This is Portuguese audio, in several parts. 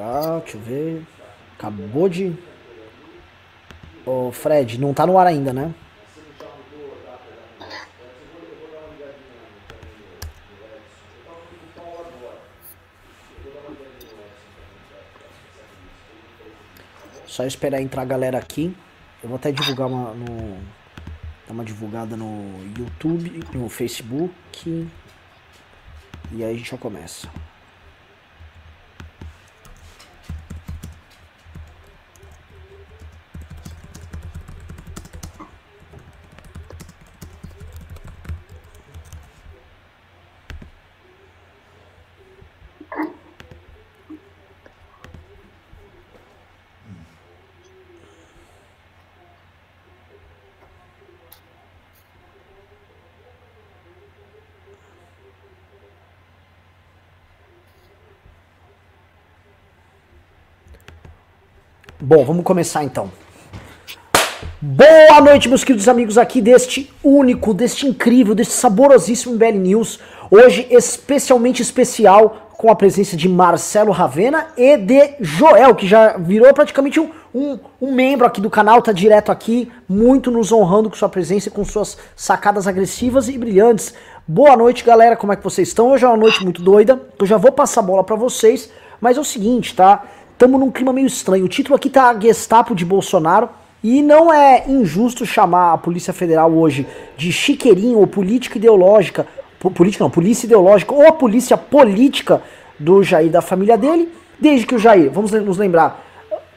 chegar, deixa eu ver. Acabou de. Ô, Fred, não tá no ar ainda, né? Só esperar entrar a galera aqui. Eu vou até divulgar uma, no, dar uma divulgada no YouTube, no Facebook. E aí a gente já começa. Bom, vamos começar então. Boa noite, meus queridos amigos aqui deste único, deste incrível, deste saborosíssimo BL News. Hoje especialmente especial com a presença de Marcelo Ravena e de Joel, que já virou praticamente um, um, um membro aqui do canal, tá direto aqui, muito nos honrando com sua presença e com suas sacadas agressivas e brilhantes. Boa noite, galera, como é que vocês estão? Hoje é uma noite muito doida, eu já vou passar a bola para vocês, mas é o seguinte, tá? Estamos num clima meio estranho. O título aqui tá Gestapo de Bolsonaro. E não é injusto chamar a Polícia Federal hoje de chiqueirinho ou política ideológica, política não, polícia ideológica ou a polícia política do Jair da família dele, desde que o Jair, vamos nos lembrar,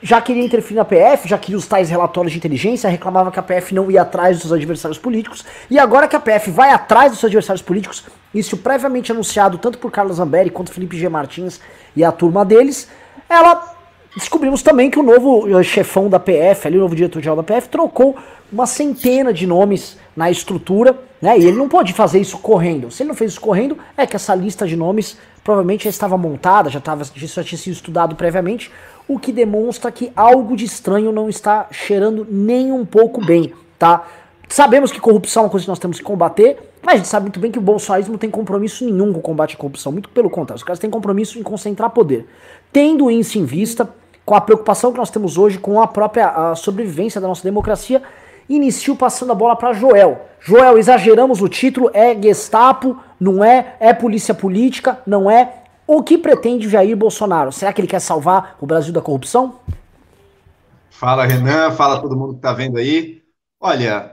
já queria interferir na PF, já queria os tais relatórios de inteligência, reclamava que a PF não ia atrás dos seus adversários políticos, e agora que a PF vai atrás dos seus adversários políticos, isso previamente anunciado tanto por Carlos Zambelli quanto Felipe G. Martins e a turma deles, ela Descobrimos também que o novo eh, chefão da PF, ali, o novo diretor-geral da PF, trocou uma centena de nomes na estrutura, né? E ele não pode fazer isso correndo. Se ele não fez isso correndo, é que essa lista de nomes provavelmente já estava montada, já, tava, já tinha sido estudado previamente, o que demonstra que algo de estranho não está cheirando nem um pouco bem, tá? Sabemos que corrupção é uma coisa que nós temos que combater, mas a gente sabe muito bem que o bolsonarismo não tem compromisso nenhum com o combate à corrupção, muito pelo contrário, os caras têm compromisso em concentrar poder. Tendo isso em vista, com a preocupação que nós temos hoje com a própria a sobrevivência da nossa democracia, inicio passando a bola para Joel. Joel, exageramos o título, é Gestapo, não é? É polícia política, não é? O que pretende Jair Bolsonaro? Será que ele quer salvar o Brasil da corrupção? Fala, Renan, fala todo mundo que está vendo aí. Olha,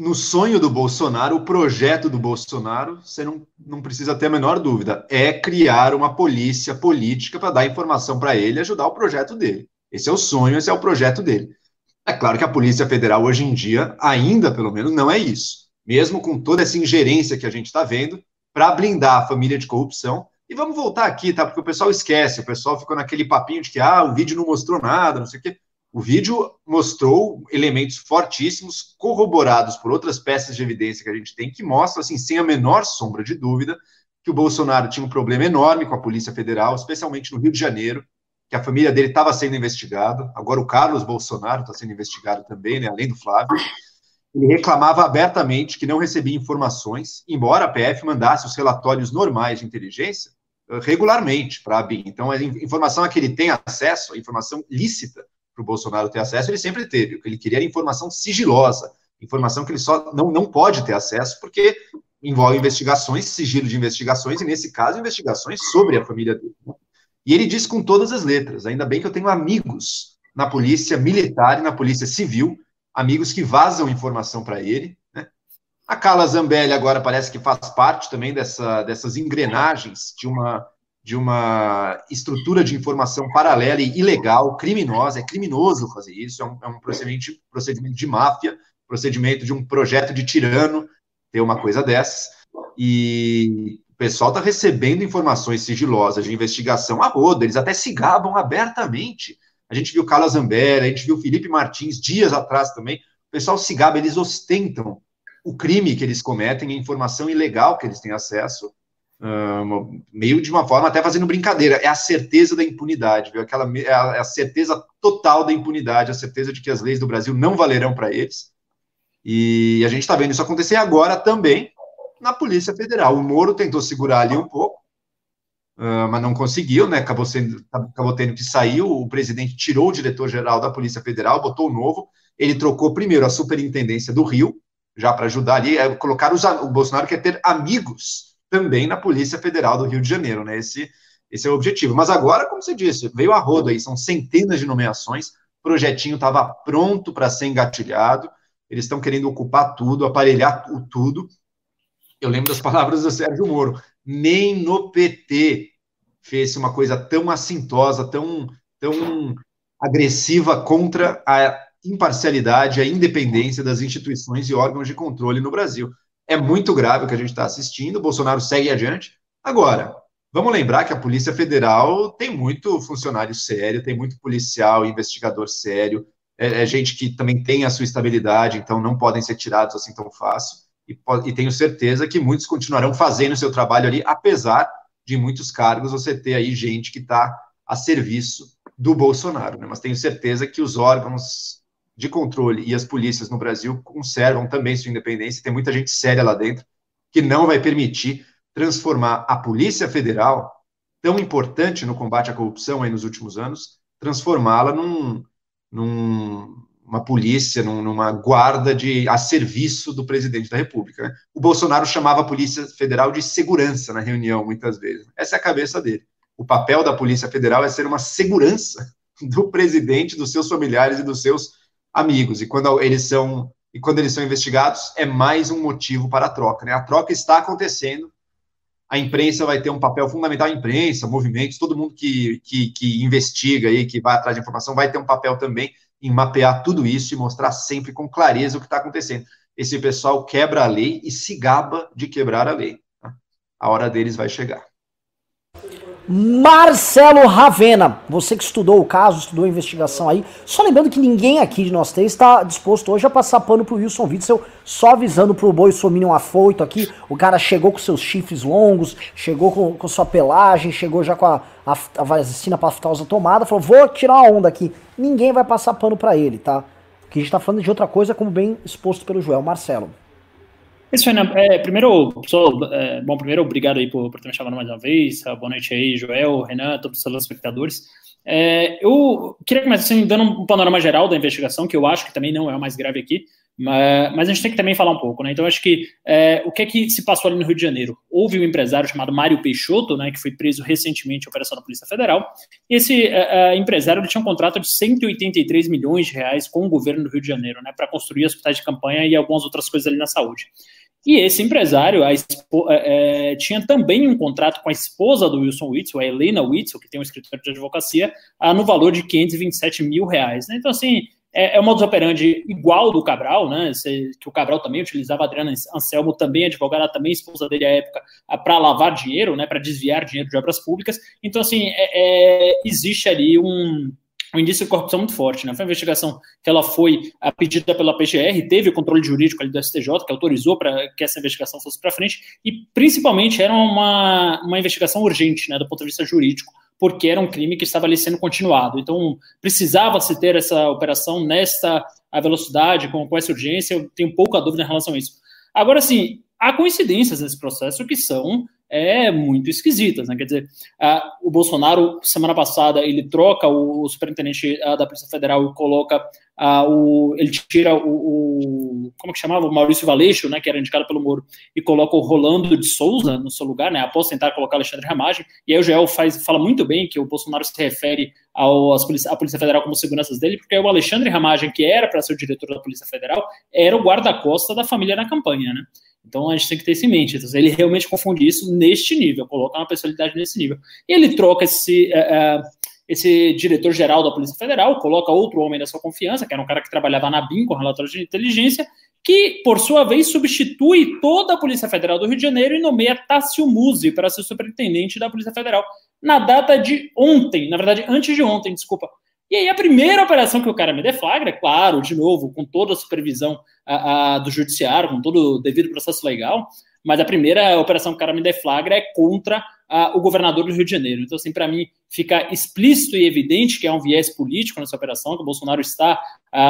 no sonho do Bolsonaro, o projeto do Bolsonaro, você não, não precisa ter a menor dúvida, é criar uma polícia política para dar informação para ele e ajudar o projeto dele. Esse é o sonho, esse é o projeto dele. É claro que a Polícia Federal hoje em dia, ainda pelo menos, não é isso. Mesmo com toda essa ingerência que a gente está vendo, para blindar a família de corrupção. E vamos voltar aqui, tá? Porque o pessoal esquece, o pessoal ficou naquele papinho de que ah, o vídeo não mostrou nada, não sei o quê. O vídeo mostrou elementos fortíssimos, corroborados por outras peças de evidência que a gente tem, que mostram, assim, sem a menor sombra de dúvida, que o Bolsonaro tinha um problema enorme com a Polícia Federal, especialmente no Rio de Janeiro, que a família dele estava sendo investigada. Agora o Carlos Bolsonaro está sendo investigado também, né, além do Flávio. Ele reclamava abertamente que não recebia informações, embora a PF mandasse os relatórios normais de inteligência eh, regularmente para a BIM. Então, a informação a que ele tem acesso, a informação lícita, para o Bolsonaro ter acesso, ele sempre teve. O que ele queria era informação sigilosa, informação que ele só não, não pode ter acesso, porque envolve investigações, sigilo de investigações, e nesse caso, investigações sobre a família dele. Né? E ele diz com todas as letras: ainda bem que eu tenho amigos na polícia militar e na polícia civil, amigos que vazam informação para ele. Né? A Carla Zambelli agora parece que faz parte também dessa, dessas engrenagens de uma de uma estrutura de informação paralela e ilegal, criminosa, é criminoso fazer isso, é um, é um procedimento, procedimento de máfia, procedimento de um projeto de tirano, ter uma coisa dessas, e o pessoal está recebendo informações sigilosas de investigação a roda, eles até se gabam abertamente, a gente viu Carla Zambera, a gente viu Felipe Martins dias atrás também, o pessoal se gaba, eles ostentam o crime que eles cometem, a informação ilegal que eles têm acesso, Uh, meio de uma forma até fazendo brincadeira, é a certeza da impunidade, viu? Aquela, é a, é a certeza total da impunidade, a certeza de que as leis do Brasil não valerão para eles. E a gente está vendo isso acontecer agora também na Polícia Federal. O Moro tentou segurar ali um pouco, uh, mas não conseguiu, né? Acabou, sendo, acabou tendo que sair. O presidente tirou o diretor-geral da Polícia Federal, botou o novo. Ele trocou primeiro a superintendência do Rio, já para ajudar ali. É, colocar os, o Bolsonaro quer ter amigos também na Polícia Federal do Rio de Janeiro, né? Esse, esse é o objetivo. Mas agora, como você disse, veio a rodo aí, são centenas de nomeações. O projetinho estava pronto para ser engatilhado. Eles estão querendo ocupar tudo, aparelhar o tudo. Eu lembro das palavras do Sérgio Moro. Nem no PT fez uma coisa tão assintosa, tão, tão agressiva contra a imparcialidade, a independência das instituições e órgãos de controle no Brasil. É muito grave o que a gente está assistindo. O Bolsonaro segue adiante. Agora, vamos lembrar que a Polícia Federal tem muito funcionário sério, tem muito policial, investigador sério, é, é gente que também tem a sua estabilidade, então não podem ser tirados assim tão fácil. E, e tenho certeza que muitos continuarão fazendo o seu trabalho ali, apesar de muitos cargos você ter aí gente que está a serviço do Bolsonaro. Né? Mas tenho certeza que os órgãos de controle e as polícias no Brasil conservam também sua independência. Tem muita gente séria lá dentro que não vai permitir transformar a Polícia Federal, tão importante no combate à corrupção aí nos últimos anos, transformá-la num, numa polícia, num, numa guarda de a serviço do presidente da República. Né? O Bolsonaro chamava a Polícia Federal de segurança na reunião, muitas vezes. Essa é a cabeça dele. O papel da Polícia Federal é ser uma segurança do presidente, dos seus familiares e dos seus amigos. E quando eles são e quando eles são investigados, é mais um motivo para a troca. Né? A troca está acontecendo. A imprensa vai ter um papel fundamental, a imprensa, movimentos, todo mundo que, que, que investiga aí, que vai atrás de informação, vai ter um papel também em mapear tudo isso e mostrar sempre com clareza o que está acontecendo. Esse pessoal quebra a lei e se gaba de quebrar a lei. Tá? A hora deles vai chegar. Marcelo Ravena, você que estudou o caso, estudou a investigação aí, só lembrando que ninguém aqui de nós três está disposto hoje a passar pano pro Wilson Witzel, só avisando pro boi Sominion afoito aqui, o cara chegou com seus chifres longos, chegou com, com sua pelagem, chegou já com a, a, a vacina tomada, falou, vou tirar uma onda aqui. Ninguém vai passar pano para ele, tá? Porque a gente tá falando de outra coisa, como bem exposto pelo Joel Marcelo. Isso, Fernando. É, primeiro, pessoal, é, bom, primeiro, obrigado aí por, por ter me chamado mais uma vez. Boa noite aí, Joel, Renan, todos os telespectadores. É, eu queria começar assim, dando um panorama geral da investigação, que eu acho que também não é o mais grave aqui, mas, a gente tem que também falar um pouco, né? Então, acho que é, o que é que se passou ali no Rio de Janeiro? Houve um empresário chamado Mário Peixoto, né, que foi preso recentemente em operação da Polícia Federal. Esse é, é empresário tinha um contrato de 183 milhões de reais com o governo do Rio de Janeiro, né, para construir hospitais de campanha e algumas outras coisas ali na saúde. E esse empresário a, é, é, tinha também um contrato com a esposa do Wilson Witzel, a Helena Witzel, que tem um escritório de advocacia, a, no valor de 527 mil reais. Né? Então, assim, é, é um modus operandi igual do Cabral, né? que o Cabral também utilizava, Adriana Anselmo também, advogada também, esposa dele à época, para lavar dinheiro, né? para desviar dinheiro de obras públicas. Então, assim, é, é existe ali um, um indício de corrupção muito forte. Né? Foi uma investigação que ela foi pedida pela PGR, teve o controle jurídico ali do STJ, que autorizou para que essa investigação fosse para frente, e principalmente era uma, uma investigação urgente, né, do ponto de vista jurídico, porque era um crime que estava ali sendo continuado. Então, precisava-se ter essa operação nesta velocidade, com, com essa urgência, eu tenho pouca dúvida em relação a isso. Agora, sim, há coincidências nesse processo que são é muito esquisitas, né? Quer dizer, o Bolsonaro, semana passada, ele troca o, o superintendente da Polícia Federal e coloca o, ele tira o, o, como que chamava? O Maurício Valeixo, né, que era indicado pelo Moro, e coloca o Rolando de Souza no seu lugar, né, após tentar colocar Alexandre Ramagem, e aí o Joel faz, fala muito bem que o Bolsonaro se refere ao, às polícia, à Polícia Federal como seguranças dele, porque o Alexandre Ramagem, que era para ser o diretor da Polícia Federal, era o guarda-costa da família na campanha, né, então a gente tem que ter isso em mente. Então, ele realmente confunde isso neste nível, coloca uma personalidade nesse nível. E ele troca esse, uh, esse diretor-geral da Polícia Federal, coloca outro homem da sua confiança, que era um cara que trabalhava na BIM com relatórios de inteligência, que, por sua vez, substitui toda a Polícia Federal do Rio de Janeiro e nomeia Tássio Musi para ser superintendente da Polícia Federal na data de ontem, na verdade, antes de ontem, desculpa. E aí a primeira operação que o cara me deflagra, claro, de novo, com toda a supervisão a, a, do judiciário, com todo o devido processo legal, mas a primeira operação que o cara me deflagra é contra a, o governador do Rio de Janeiro. Então, assim, para mim, fica explícito e evidente que é um viés político nessa operação, que o Bolsonaro está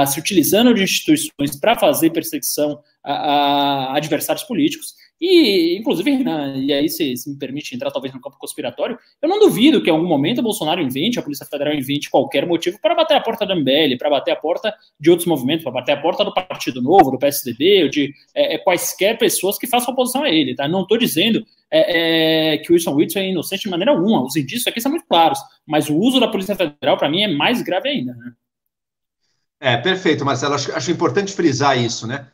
se utilizando de instituições para fazer perseguição a, adversários políticos. E, inclusive, né, e aí se, se, me permite entrar talvez no campo conspiratório, eu não duvido que em algum momento o Bolsonaro invente, a Polícia Federal invente qualquer motivo para bater a porta da MBL, para bater a porta de outros movimentos, para bater a porta do Partido Novo, do PSDB, ou de é, é, quaisquer pessoas que façam oposição a ele, tá? Não estou dizendo é, é, que o Wilson Witzel é inocente de maneira alguma, os indícios aqui são muito claros, mas o uso da Polícia Federal, para mim, é mais grave ainda, né? É, perfeito, Marcelo. Acho, acho importante frisar isso, né?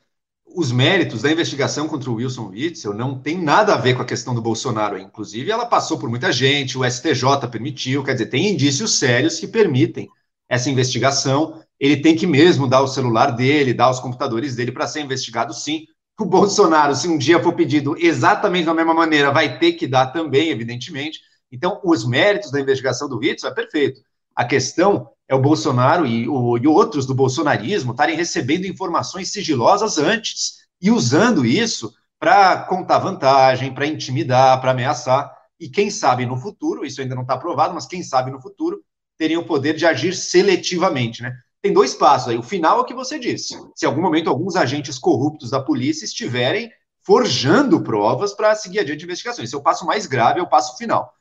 Os méritos da investigação contra o Wilson Witzel não tem nada a ver com a questão do Bolsonaro. Inclusive, ela passou por muita gente, o STJ permitiu, quer dizer, tem indícios sérios que permitem essa investigação. Ele tem que mesmo dar o celular dele, dar os computadores dele para ser investigado, sim. O Bolsonaro, se um dia for pedido exatamente da mesma maneira, vai ter que dar também, evidentemente. Então, os méritos da investigação do Witzel é perfeito. A questão é o Bolsonaro e, o, e outros do bolsonarismo estarem recebendo informações sigilosas antes e usando isso para contar vantagem, para intimidar, para ameaçar. E quem sabe no futuro, isso ainda não está provado, mas quem sabe no futuro, teriam o poder de agir seletivamente, né? Tem dois passos aí. O final é o que você disse. Se em algum momento alguns agentes corruptos da polícia estiverem forjando provas para seguir adiante investigações. Esse é o passo mais grave, é o passo final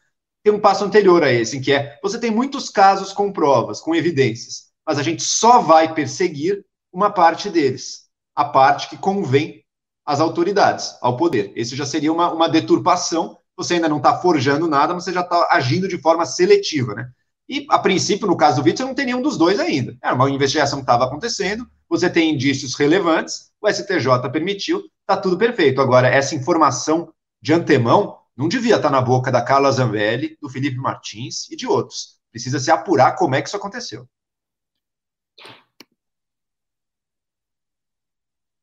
tem um passo anterior a esse, em que é você tem muitos casos com provas, com evidências, mas a gente só vai perseguir uma parte deles, a parte que convém às autoridades, ao poder. Esse já seria uma, uma deturpação. Você ainda não está forjando nada, mas você já está agindo de forma seletiva, né? E, a princípio, no caso do você não tem nenhum dos dois ainda. Era uma investigação que estava acontecendo, você tem indícios relevantes, o STJ permitiu, está tudo perfeito. Agora, essa informação de antemão, não devia estar na boca da Carla Zambelli, do Felipe Martins e de outros. Precisa se apurar como é que isso aconteceu.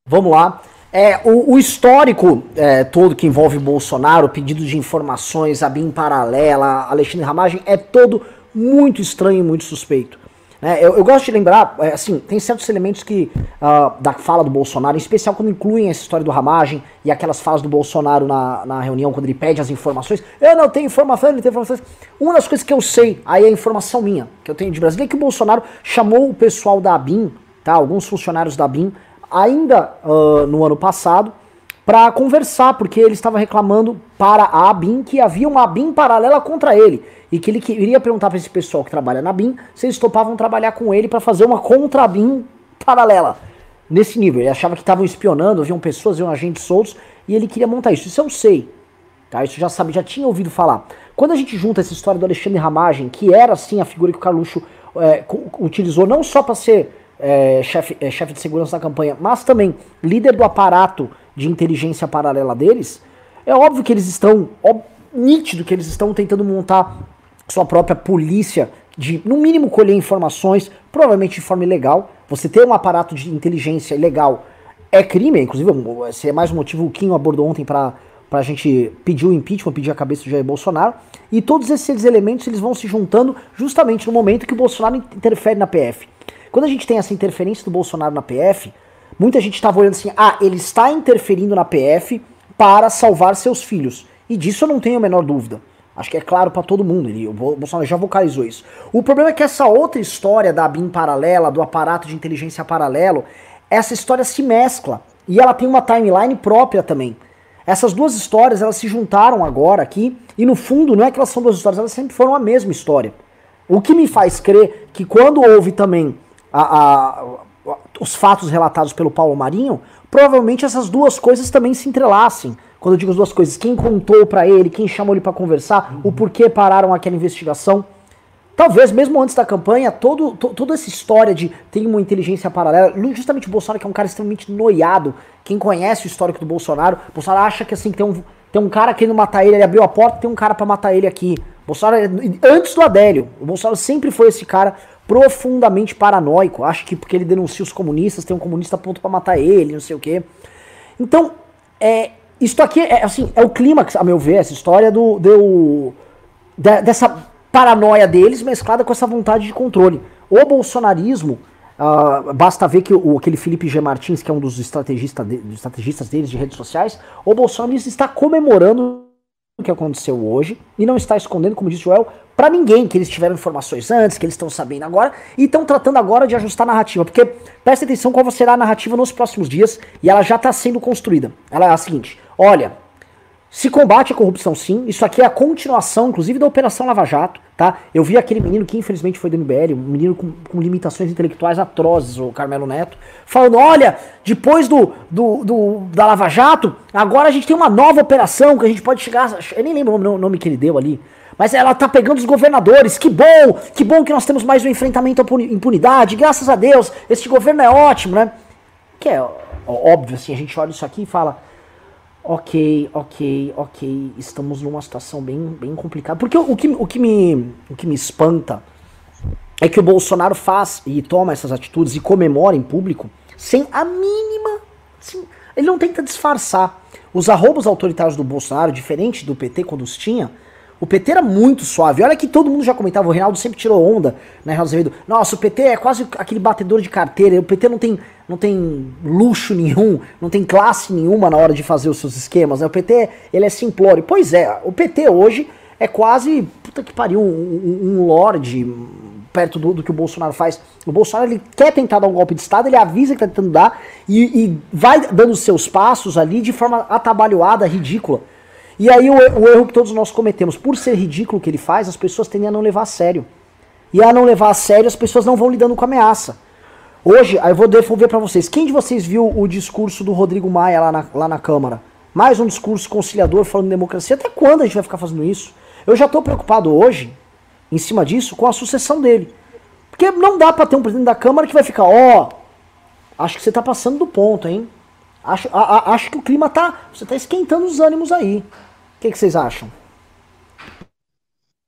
Vamos lá. É, o, o histórico é, todo que envolve Bolsonaro, pedido de informações, a BIM paralela, Alexandre Ramagem, é todo muito estranho e muito suspeito. É, eu, eu, gosto de lembrar, é, assim, tem certos elementos que uh, da fala do Bolsonaro, em especial quando incluem essa história do ramagem e aquelas falas do Bolsonaro na, na reunião, quando ele pede as informações. Eu não tenho informação, ele tem informações. Uma das coisas que eu sei, aí é informação minha, que eu tenho de Brasília, é que o Bolsonaro chamou o pessoal da ABIN, tá, alguns funcionários da ABIN, ainda uh, no ano passado, para conversar, porque ele estava reclamando para a ABIN que havia uma ABIN paralela contra ele e que ele queria perguntar para esse pessoal que trabalha na BIM se eles topavam trabalhar com ele para fazer uma contra-BIM paralela. Nesse nível, ele achava que estavam espionando, haviam pessoas, haviam agentes soltos, e ele queria montar isso. Isso eu sei. Tá? Isso já sabe, já tinha ouvido falar. Quando a gente junta essa história do Alexandre Ramagem, que era assim a figura que o Carluxo é, utilizou não só para ser é, chefe, é, chefe de segurança da campanha, mas também líder do aparato de inteligência paralela deles, é óbvio que eles estão, ó, nítido que eles estão tentando montar sua própria polícia de, no mínimo, colher informações, provavelmente de forma ilegal. Você ter um aparato de inteligência ilegal é crime, inclusive, esse é mais um motivo que o Kim abordou ontem para a gente pedir o impeachment, pedir a cabeça do Jair Bolsonaro. E todos esses elementos eles vão se juntando justamente no momento que o Bolsonaro interfere na PF. Quando a gente tem essa interferência do Bolsonaro na PF, muita gente estava olhando assim: ah, ele está interferindo na PF para salvar seus filhos. E disso eu não tenho a menor dúvida. Acho que é claro para todo mundo, ele, o Bolsonaro já vocalizou isso. O problema é que essa outra história da BIM paralela, do aparato de inteligência paralelo, essa história se mescla e ela tem uma timeline própria também. Essas duas histórias, elas se juntaram agora aqui e no fundo não é que elas são duas histórias, elas sempre foram a mesma história. O que me faz crer que quando houve também a, a, os fatos relatados pelo Paulo Marinho, provavelmente essas duas coisas também se entrelacem. Quando eu digo as duas coisas, quem contou para ele, quem chamou ele para conversar, uhum. o porquê pararam aquela investigação. Talvez mesmo antes da campanha, todo, to, toda essa história de tem uma inteligência paralela, justamente o Bolsonaro, que é um cara extremamente noiado, quem conhece o histórico do Bolsonaro, Bolsonaro acha que assim, tem um, tem um cara querendo matar ele, ele abriu a porta, tem um cara para matar ele aqui. Bolsonaro, antes do Adélio, o Bolsonaro sempre foi esse cara profundamente paranoico. Acho que porque ele denuncia os comunistas, tem um comunista ponto para matar ele, não sei o quê. Então, é, isto aqui é assim, é o clímax, a meu ver, essa história do, do de, dessa paranoia deles mesclada com essa vontade de controle. O bolsonarismo, uh, basta ver que o, aquele Felipe G. Martins, que é um dos estrategistas, de, dos estrategistas deles de redes sociais, o bolsonarismo está comemorando que aconteceu hoje e não está escondendo, como disse o Joel, para ninguém que eles tiveram informações antes, que eles estão sabendo agora e estão tratando agora de ajustar a narrativa, porque presta atenção qual será a narrativa nos próximos dias e ela já está sendo construída. Ela é a seguinte: olha, Se combate a corrupção, sim. Isso aqui é a continuação, inclusive, da Operação Lava Jato, tá? Eu vi aquele menino que infelizmente foi do MBL, um menino com, com limitações intelectuais atrozes, o Carmelo Neto, falando: olha, depois do, do, do, da Lava Jato, agora a gente tem uma nova operação que a gente pode chegar. Eu nem lembro o nome, que ele deu ali. Mas ela tá pegando os governadores. Que bom! Que bom que nós temos mais um enfrentamento à impunidade. Graças a Deus, este governo é ótimo, né? Que é óbvio, assim, a gente olha isso aqui e fala ok, ok, ok, estamos numa situação bem, bem complicada. Porque o, o, que, o, que me, o que me espanta é que o Bolsonaro faz e toma essas atitudes e comemora em público sem a mínima. Assim, ele não tenta disfarçar. Os arrobos autoritários do Bolsonaro, diferente do PT quando os tinha, o PT era muito suave. Olha que todo mundo já comentava, o Reinaldo sempre tirou onda, né, Reinaldo? Nossa, o PT é quase aquele batedor de carteira, o PT não tem, não tem luxo nenhum, não tem classe nenhuma na hora de fazer os seus esquemas, né? O PT, ele é simplório. Pois é, o PT hoje é quase, puta que pariu, um, um, um lorde perto do, do, que o Bolsonaro faz. O Bolsonaro ele quer tentar dar um golpe de Estado, ele avisa que está tentando dar e, e vai dando seus passos ali de forma atabalhoada, ridícula. E aí o, o, erro que todos nós cometemos, por ser ridículo o que ele faz, as pessoas tendem a não levar a sério. E a não levar a sério, as pessoas não vão lidando com a ameaça. Hoje, aí eu vou devolver para vocês. Quem de vocês viu o discurso do Rodrigo Maia lá na, lá na Câmara? Mais um discurso conciliador falando de democracia. Até quando a gente vai ficar fazendo isso? Eu já tô preocupado hoje, em cima disso, com a sucessão dele. Porque não dá para ter um presidente da Câmara que vai ficar, ó, oh, acho que você tá passando do ponto, hein? Acho, a, a, acho que o clima tá. Você tá esquentando os ânimos aí. O que, que vocês acham?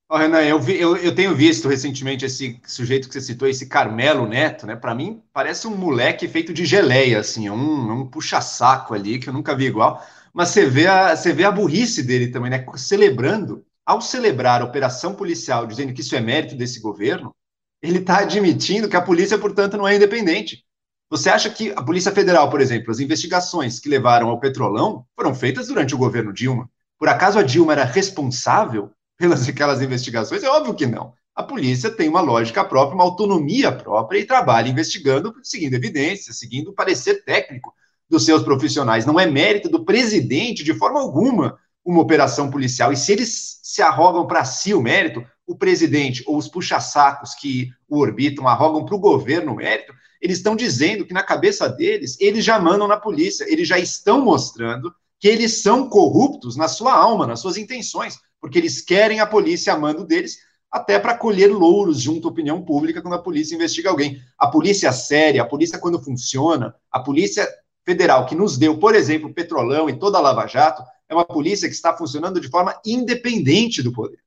Oh, Renan, eu, vi, eu, eu, tenho visto recentemente esse sujeito que você citou, esse Carmelo Neto, né? Para mim, parece um moleque feito de geleia, assim, é um, é um puxa-saco ali que eu nunca vi igual. Mas você vê, a, você vê a burrice dele também, né? Celebrando, ao celebrar a operação policial, dizendo que isso é mérito desse governo, ele está admitindo que a polícia, portanto, não é independente. Você acha que a Polícia Federal, por exemplo, as investigações que levaram ao petrolão foram feitas durante o governo Dilma? Por acaso a Dilma era responsável pelas aquelas investigações? É óbvio que não. A polícia tem uma lógica própria, uma autonomia própria e trabalha investigando, seguindo evidências, seguindo o parecer técnico dos seus profissionais. Não é mérito do presidente, de forma alguma, uma operação policial. E se eles se arrogam para si o mérito, o presidente ou os puxa-sacos que o orbitam arrogam para o governo o mérito, eles estão dizendo que na cabeça deles, eles já mandam na polícia, eles já estão mostrando que eles são corruptos na sua alma, nas suas intenções, porque eles querem a polícia a mando deles, até para colher louros junto à opinião pública quando a polícia investiga alguém. A polícia séria, a polícia quando funciona, a polícia federal que nos deu, por exemplo, o Petrolão e toda a Lava Jato, é uma polícia que está funcionando de forma independente do poder.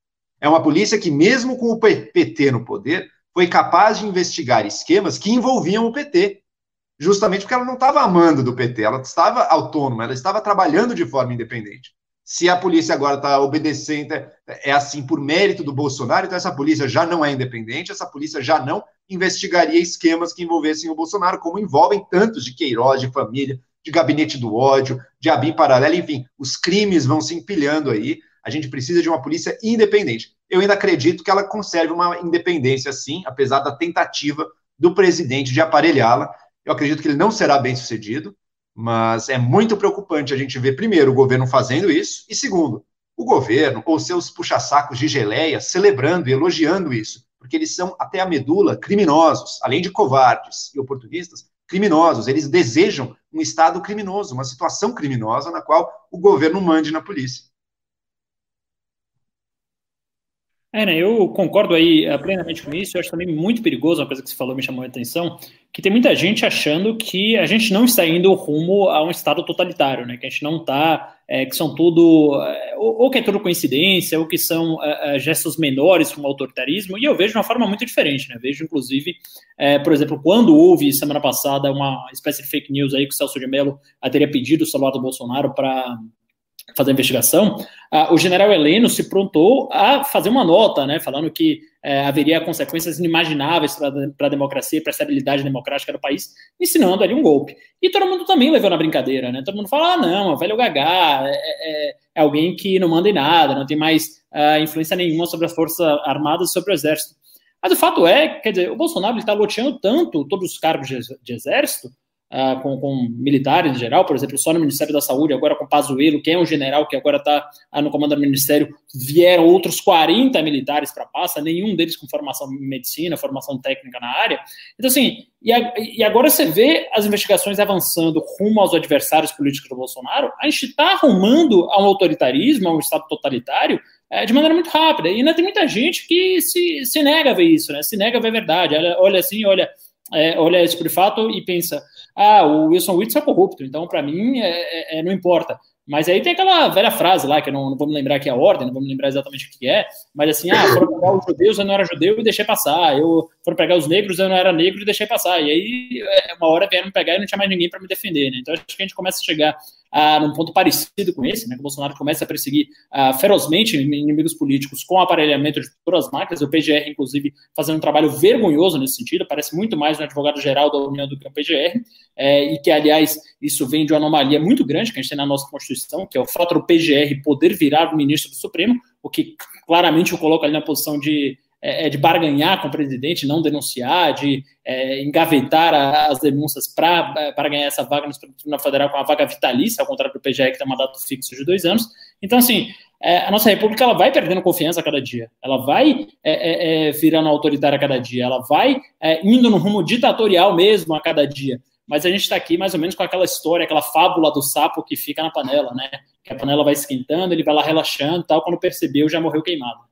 É uma polícia que, mesmo com o PT no poder, foi capaz de investigar esquemas que envolviam o PT, justamente porque ela não estava amando do PT, ela estava autônoma, ela estava trabalhando de forma independente. Se a polícia agora está obedecendo, é assim por mérito do Bolsonaro, então essa polícia já não é independente, essa polícia já não investigaria esquemas que envolvessem o Bolsonaro, como envolvem tantos de Queiroz, de família, de gabinete do ódio, de Abim Paralelo, enfim, os crimes vão se empilhando aí. A gente precisa de uma polícia independente eu ainda acredito que ela conserve uma independência, sim, apesar da tentativa do presidente de aparelhá-la. Eu acredito que ele não será bem sucedido, mas é muito preocupante a gente ver, primeiro, o governo fazendo isso, e segundo, o governo ou seus puxa-sacos de geleia celebrando e elogiando isso, porque eles são, até a medula, criminosos, além de covardes e oportunistas, criminosos. Eles desejam um Estado criminoso, uma situação criminosa na qual o governo mande na polícia. É, né, eu concordo aí uh, plenamente com isso. Eu acho também muito perigoso, uma coisa que você falou me chamou a atenção, que tem muita gente achando que a gente não está indo rumo a um estado totalitário, né? Que a gente não está, é, que são tudo, é, ou, que é tudo coincidência, ou que são é, é gestos menores para o autoritarismo. E eu vejo de uma forma muito diferente, né? Vejo, inclusive, é, por exemplo, quando houve semana passada uma espécie de fake news aí que o Celso de Mello teria pedido o celular do Bolsonaro para fazer a investigação, ah, o general Heleno se prontou a fazer uma nota, né, falando que é, haveria consequências inimagináveis para a democracia para a estabilidade democrática do país, ensinando ali um golpe. E todo mundo também levou na brincadeira, né? Todo mundo fala, ah, não, é velho gagá, é, é, é, alguém que não manda em nada, não tem mais uh, influência nenhuma sobre as forças armadas e sobre o exército. Mas o fato é, quer dizer, o Bolsonaro está loteando tanto todos os cargos de, de exército uh, com, com, militares em geral, por exemplo, só no Ministério da Saúde, agora com Pazuello, que é um general que agora está uh, no comando do Ministério, vieram outros 40 militares para a pasta, nenhum deles com formação em medicina, formação técnica na área. Então, assim, e, a, e agora você vê as investigações avançando rumo aos adversários políticos do Bolsonaro, a gente está arrumando a um autoritarismo, a um Estado totalitário, é, de maneira muito rápida. E ainda tem muita gente que se, se nega a ver isso, né? Se nega a ver a verdade. Olha, olha assim, olha, é, olha esse de fato e pensa: ah, o Wilson Witts é corrupto, então para mim é, é, é, não importa. Mas aí tem aquela velha frase lá, que eu não, não vou me lembrar aqui a ordem, não vou me lembrar exatamente o que é, mas assim, ah, foram pegar os judeus, eu não era judeu e deixei passar. Eu foram pegar os negros, eu não era negro e deixei passar. E aí, é, uma hora vieram me pegar e não tinha mais ninguém para me defender, né? Então acho que a gente começa a chegar ah, num ponto parecido com esse, né, que o Bolsonaro começa a perseguir ah, ferozmente inimigos políticos com aparelhamento de todas as máquinas, o PGR, inclusive, fazendo um trabalho vergonhoso nesse sentido, parece muito mais um advogado-geral da União do que o PGR, é, e que, aliás, isso vem de uma anomalia muito grande que a gente tem na nossa Constituição, que é o fato do PGR poder virar ministro do Supremo, o que claramente o coloca ali na posição de é, é, de barganhar com o presidente, não denunciar, de é, engavetar a, as denúncias para ganhar essa vaga no Tribunal Federal com a vaga vitalícia, ao contrário do PGE, que tem um mandato fixo de dois anos. Então, assim, é, a nossa república ela vai perdendo confiança a cada dia, ela vai é, é, virando autoritária a cada dia, ela vai indo no rumo ditatorial mesmo a cada dia. Mas a gente está aqui mais ou menos com aquela história, aquela fábula do sapo que fica na panela, né? Que a panela vai esquentando, ele vai lá relaxando tal, quando percebeu já morreu queimado.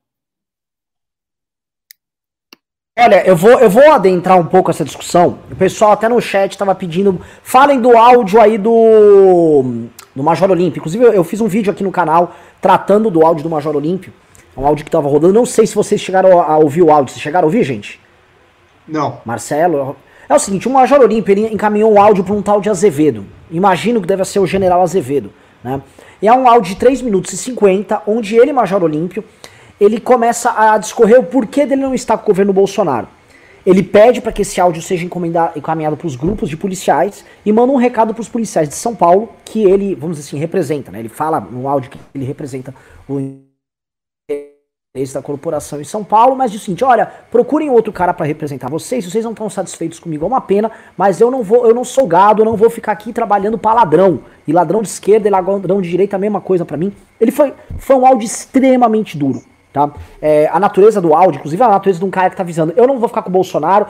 Olha, eu vou, eu vou adentrar um pouco essa discussão. O pessoal até no chat estava pedindo. Falem do áudio aí do. do Major Olímpio. Inclusive, eu, eu, fiz um vídeo aqui no canal tratando do áudio do Major Olímpio. É um áudio que estava rodando. Não sei se vocês chegaram a, ouvir o áudio. Vocês chegaram a ouvir, gente? Não. Marcelo. É o seguinte: o Major Olímpio encaminhou um áudio para um tal de Azevedo. Imagino que deve ser o general Azevedo. Né? E é um áudio de 3 minutos e 50, onde ele, Major Olímpio ele começa a discorrer o porquê dele não estar com o governo Bolsonaro. Ele pede para que esse áudio seja encaminhado para os grupos de policiais e manda um recado para os policiais de São Paulo que ele, vamos dizer assim, representa. Né? Ele fala no áudio que ele representa o interesse da corporação em São Paulo, mas diz o seguinte: olha, procurem outro cara para representar vocês. Se vocês não estão satisfeitos comigo, é uma pena, mas eu não vou, eu não sou gado, eu não vou ficar aqui trabalhando para ladrão. E ladrão de esquerda e ladrão de direita, a mesma coisa para mim. Ele foi, foi um áudio extremamente duro. Tá? É, a natureza do áudio, inclusive a natureza de um cara que tá avisando, eu não vou ficar com o Bolsonaro,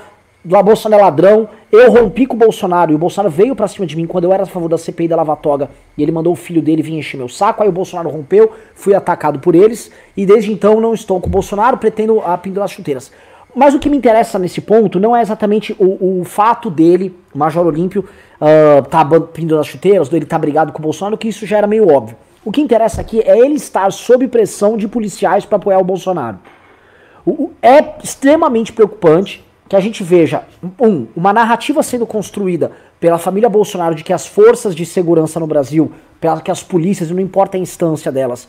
o Bolsonaro é ladrão, eu rompi com o Bolsonaro, e o Bolsonaro veio pra cima de mim quando eu era a favor da CPI da Lava Toga, e ele mandou o filho dele vir encher meu saco, aí o Bolsonaro rompeu, fui atacado por eles, e desde então não estou com o Bolsonaro, pretendo a pendurar as chuteiras. Mas o que me interessa nesse ponto não é exatamente o, o fato dele, Major Olímpio, uh, tá pendurando as chuteiras, ele tá brigado com o Bolsonaro, que isso já era meio óbvio. O que interessa aqui é ele estar sob pressão de policiais para apoiar o Bolsonaro. É extremamente preocupante que a gente veja, um, uma narrativa sendo construída pela família Bolsonaro de que as forças de segurança no Brasil, pela que as polícias, não importa a instância delas,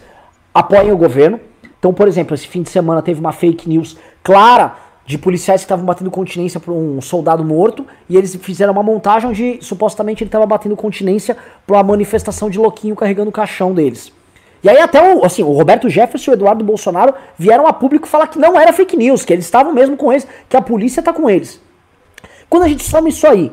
apoiem o governo. Então, por exemplo, esse fim de semana teve uma fake news clara de policiais que estavam batendo continência para um soldado morto e eles fizeram uma montagem onde supostamente ele estava batendo continência para uma manifestação de louquinho carregando o caixão deles. E aí até o, assim, o Roberto Jefferson e o Eduardo Bolsonaro vieram a público falar que não era fake news, que eles estavam mesmo com eles, que a polícia está com eles. Quando a gente soma isso aí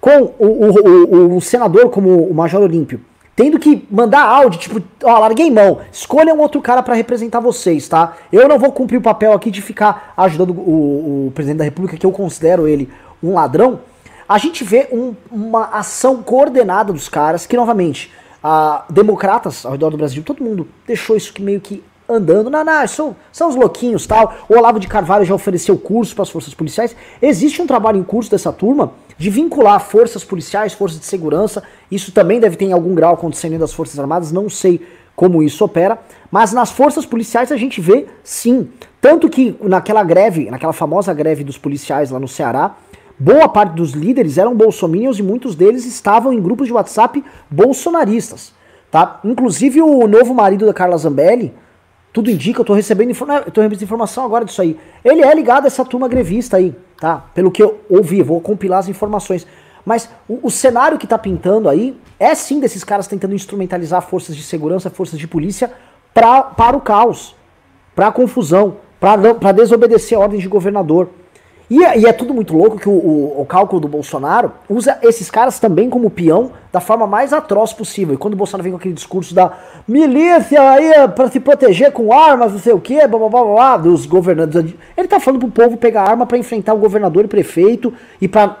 com o, o, o, o senador como o Major Olímpio, tendo que mandar áudio, tipo, ó, larguei mão, escolha um outro cara para representar vocês, tá? Eu não vou cumprir o papel aqui de ficar ajudando o, o presidente da república, que eu considero ele um ladrão. A gente vê um, uma ação coordenada dos caras, que novamente, a, democratas ao redor do Brasil, todo mundo deixou isso que meio que andando, não, não, são, são os louquinhos tal. O Olavo de Carvalho já ofereceu curso para as forças policiais. Existe um trabalho em curso dessa turma de vincular forças policiais, forças de segurança. Isso também deve ter em algum grau acontecendo das Forças Armadas, não sei como isso opera, mas nas forças policiais a gente vê sim. Tanto que naquela greve, naquela famosa greve dos policiais lá no Ceará, boa parte dos líderes eram bolsominions e muitos deles estavam em grupos de WhatsApp bolsonaristas. Tá? Inclusive o novo marido da Carla Zambelli, tudo indica, eu tô recebendo, eu tô recebendo informação agora disso aí. Ele é ligado a essa turma grevista aí, tá? Pelo que eu ouvi, vou compilar as informações. Mas o, o cenário que tá pintando aí é sim desses caras tentando instrumentalizar forças de segurança, forças de polícia pra, para o caos, para a confusão, para desobedecer ordens de governador. E, é, e é tudo muito louco que o, o, o, cálculo do Bolsonaro usa esses caras também como peão da forma mais atroz possível. E quando o Bolsonaro vem com aquele discurso da milícia aí para se proteger com armas, não sei o que, blá, blá, blá, blá, dos governantes. Ele tá falando pro povo pegar arma para enfrentar o governador e prefeito e para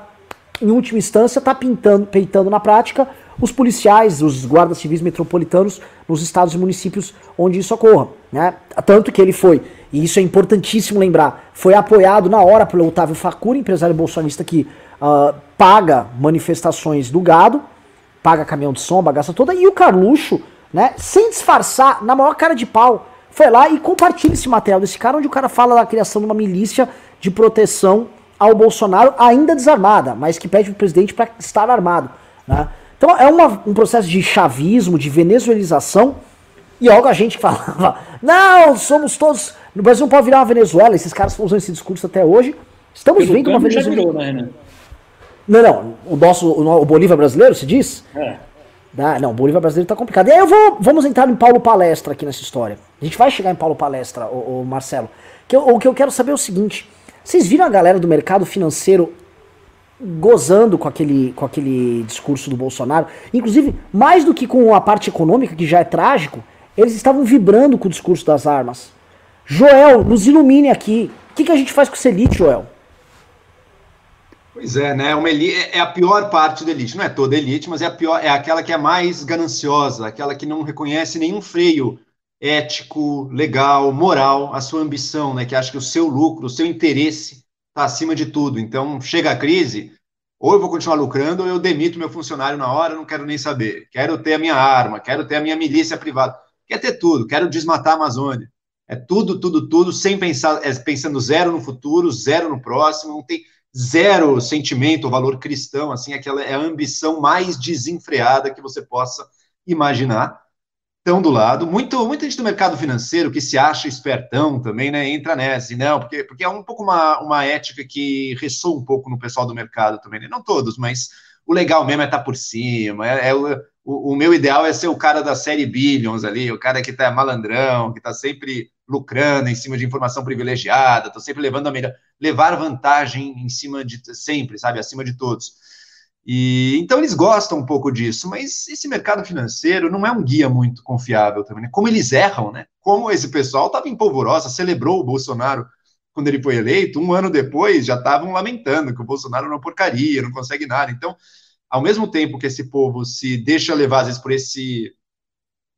em última instância, tá pintando, peitando na prática os policiais, os guardas civis metropolitanos nos estados e municípios onde isso ocorra. Né? Tanto que ele foi, e isso é importantíssimo lembrar, foi apoiado na hora pelo Otávio Facura, empresário bolsonista que uh, paga manifestações do gado, paga caminhão de som, bagaça toda, e o Carluxo, né, sem disfarçar, na maior cara de pau, foi lá e compartilha esse material desse cara, onde o cara fala da criação de uma milícia de proteção ao Bolsonaro, ainda desarmada, mas que pede o presidente para estar armado. Né? Então é uma, um processo de chavismo, de venezuelização. E olha a gente que falava, não, somos todos. No Brasil não pode virar uma Venezuela. Esses caras usam esse discurso até hoje. Estamos Pelo vendo uma Venezuela. Virou, né, não, não. O nosso o Bolívar brasileiro, se diz? É. Ah, não, o Bolívar brasileiro tá complicado. E aí eu vou, vamos entrar em Paulo Palestra aqui nessa história. A gente vai chegar em Paulo Palestra, o Marcelo. Que eu, o que eu quero saber é o seguinte: vocês viram a galera do mercado financeiro gozando com aquele, com aquele discurso do Bolsonaro. Inclusive, mais do que com a parte econômica, que já é trágico, eles estavam vibrando com o discurso das armas. Joel, nos ilumine aqui. O que, que a gente faz com essa elite, Joel? Pois é, né? Uma elite, é, é a pior parte da elite. Não é toda elite, mas é a pior, é aquela que é mais gananciosa, aquela que não reconhece nenhum freio ético, legal, moral, a sua ambição, né? Que acha que o seu lucro, o seu interesse está acima de tudo. Então, chega a crise, ou eu vou continuar lucrando, ou eu demito meu funcionário na hora, não quero nem saber. Quero ter a minha arma, quero ter a minha milícia privada. Quer ter tudo, quero desmatar a Amazônia. É tudo, tudo, tudo, sem pensar, é, pensando zero no futuro, zero no próximo, não tem zero sentimento valor cristão, assim, aquela é a ambição mais desenfreada que você possa imaginar estão do lado. Muito, muita gente do mercado financeiro que se acha espertão também, né? Entra nessa, não, porque, porque é um pouco uma, uma ética que ressoa um pouco no pessoal do mercado também, né? Não todos, mas o legal mesmo é estar tá por cima. É, é o, o, meu ideal é ser o cara da série Billions ali, o cara que tá malandrão, que tá sempre lucrando em cima de informação privilegiada, tô sempre levando a melhor, levar vantagem em cima de sempre, sabe, acima de todos. E então eles gostam um pouco disso, mas esse mercado financeiro não é um guia muito confiável também. Né? Como eles erram, né? Como esse pessoal estava em polvorosa, celebrou o Bolsonaro quando ele foi eleito, um ano depois já estavam lamentando que o Bolsonaro é porcaria, não consegue nada. Então, ao mesmo tempo que esse povo se deixa levar às vezes por esse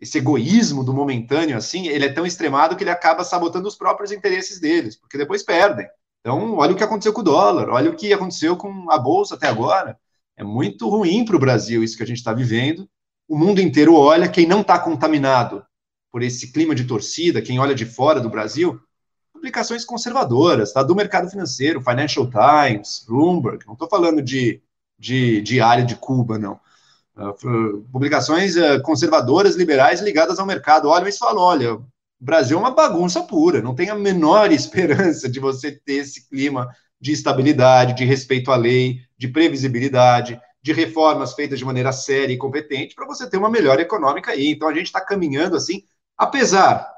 esse egoísmo do momentâneo assim, ele é tão extremado que ele acaba sabotando os próprios interesses deles, porque depois perdem. Então, olha o que aconteceu com o dólar, olha o que aconteceu com a bolsa até agora. É muito ruim para o Brasil isso que a gente está vivendo. O mundo inteiro olha, quem não está contaminado por esse clima de torcida, quem olha de fora do Brasil, publicações conservadoras, tá? Do mercado financeiro, Financial Times, Bloomberg, não estou falando de, de, de área de Cuba, não. Uh, publicações uh, conservadoras, liberais ligadas ao mercado olham e falam: olha, o Brasil é uma bagunça pura, não tem a menor esperança de você ter esse clima de estabilidade, de respeito à lei, de previsibilidade, de reformas feitas de maneira séria e competente para você ter uma melhora econômica aí. Então a gente está caminhando assim, apesar.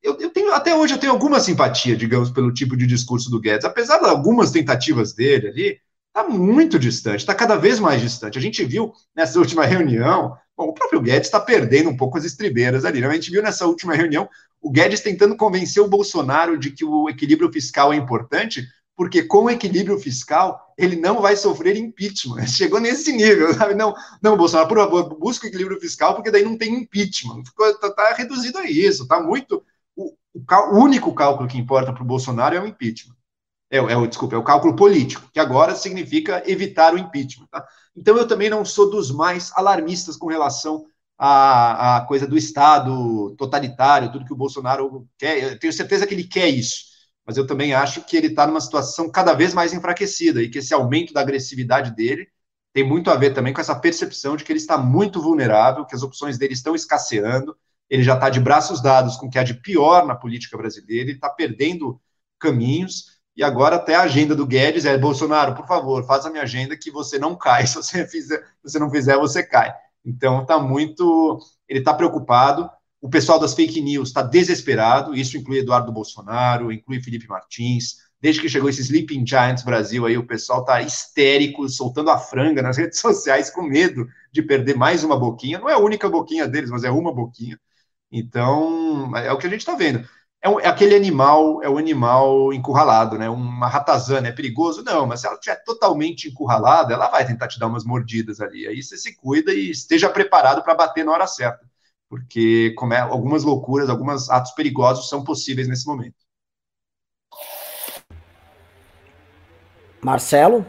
Eu, eu, tenho até hoje eu tenho alguma simpatia, digamos, pelo tipo de discurso do Guedes, apesar de algumas tentativas dele ali, está muito distante, está cada vez mais distante. A gente viu nessa última reunião, bom, o próprio Guedes está perdendo um pouco as estribeiras ali. Né? A gente viu nessa última reunião o Guedes tentando convencer o Bolsonaro de que o equilíbrio fiscal é importante, porque com equilíbrio fiscal, ele não vai sofrer impeachment. Chegou nesse nível, sabe? Não, não, Bolsonaro, por favor, busca o equilíbrio fiscal, porque daí não tem impeachment. Está tá reduzido a isso, tá muito. O, o, o único cálculo que importa para o Bolsonaro é o impeachment. É, é, o, desculpa, é o cálculo político, que agora significa evitar o impeachment. Tá? Então eu também não sou dos mais alarmistas com relação à, à coisa do Estado totalitário, tudo que o Bolsonaro quer. Eu tenho certeza que ele quer isso mas eu também acho que ele está numa situação cada vez mais enfraquecida e que esse aumento da agressividade dele tem muito a ver também com essa percepção de que ele está muito vulnerável, que as opções dele estão escasseando, ele já está de braços dados com o que há de pior na política brasileira, ele está perdendo caminhos, e agora até a agenda do Guedes é, Bolsonaro, por favor, faz a minha agenda que você não cai, se você, fizer, se você não fizer, você cai. Então está muito, ele está preocupado, o pessoal das fake news está desesperado, isso inclui Eduardo Bolsonaro, inclui Felipe Martins, desde que chegou esse Sleeping Giants Brasil aí, o pessoal tá histérico, soltando a franga nas redes sociais com medo de perder mais uma boquinha. Não é a única boquinha deles, mas é uma boquinha. Então, é o que a gente está vendo. É, um, é, aquele animal, é o animal encurralado, né? Uma ratazana é perigoso? Não, mas se ela estiver totalmente encurralada, ela vai tentar te dar umas mordidas ali. Aí você se cuida e esteja preparado para bater na hora certa. Porque como é, algumas loucuras, alguns atos perigosos são possíveis nesse momento. Marcelo?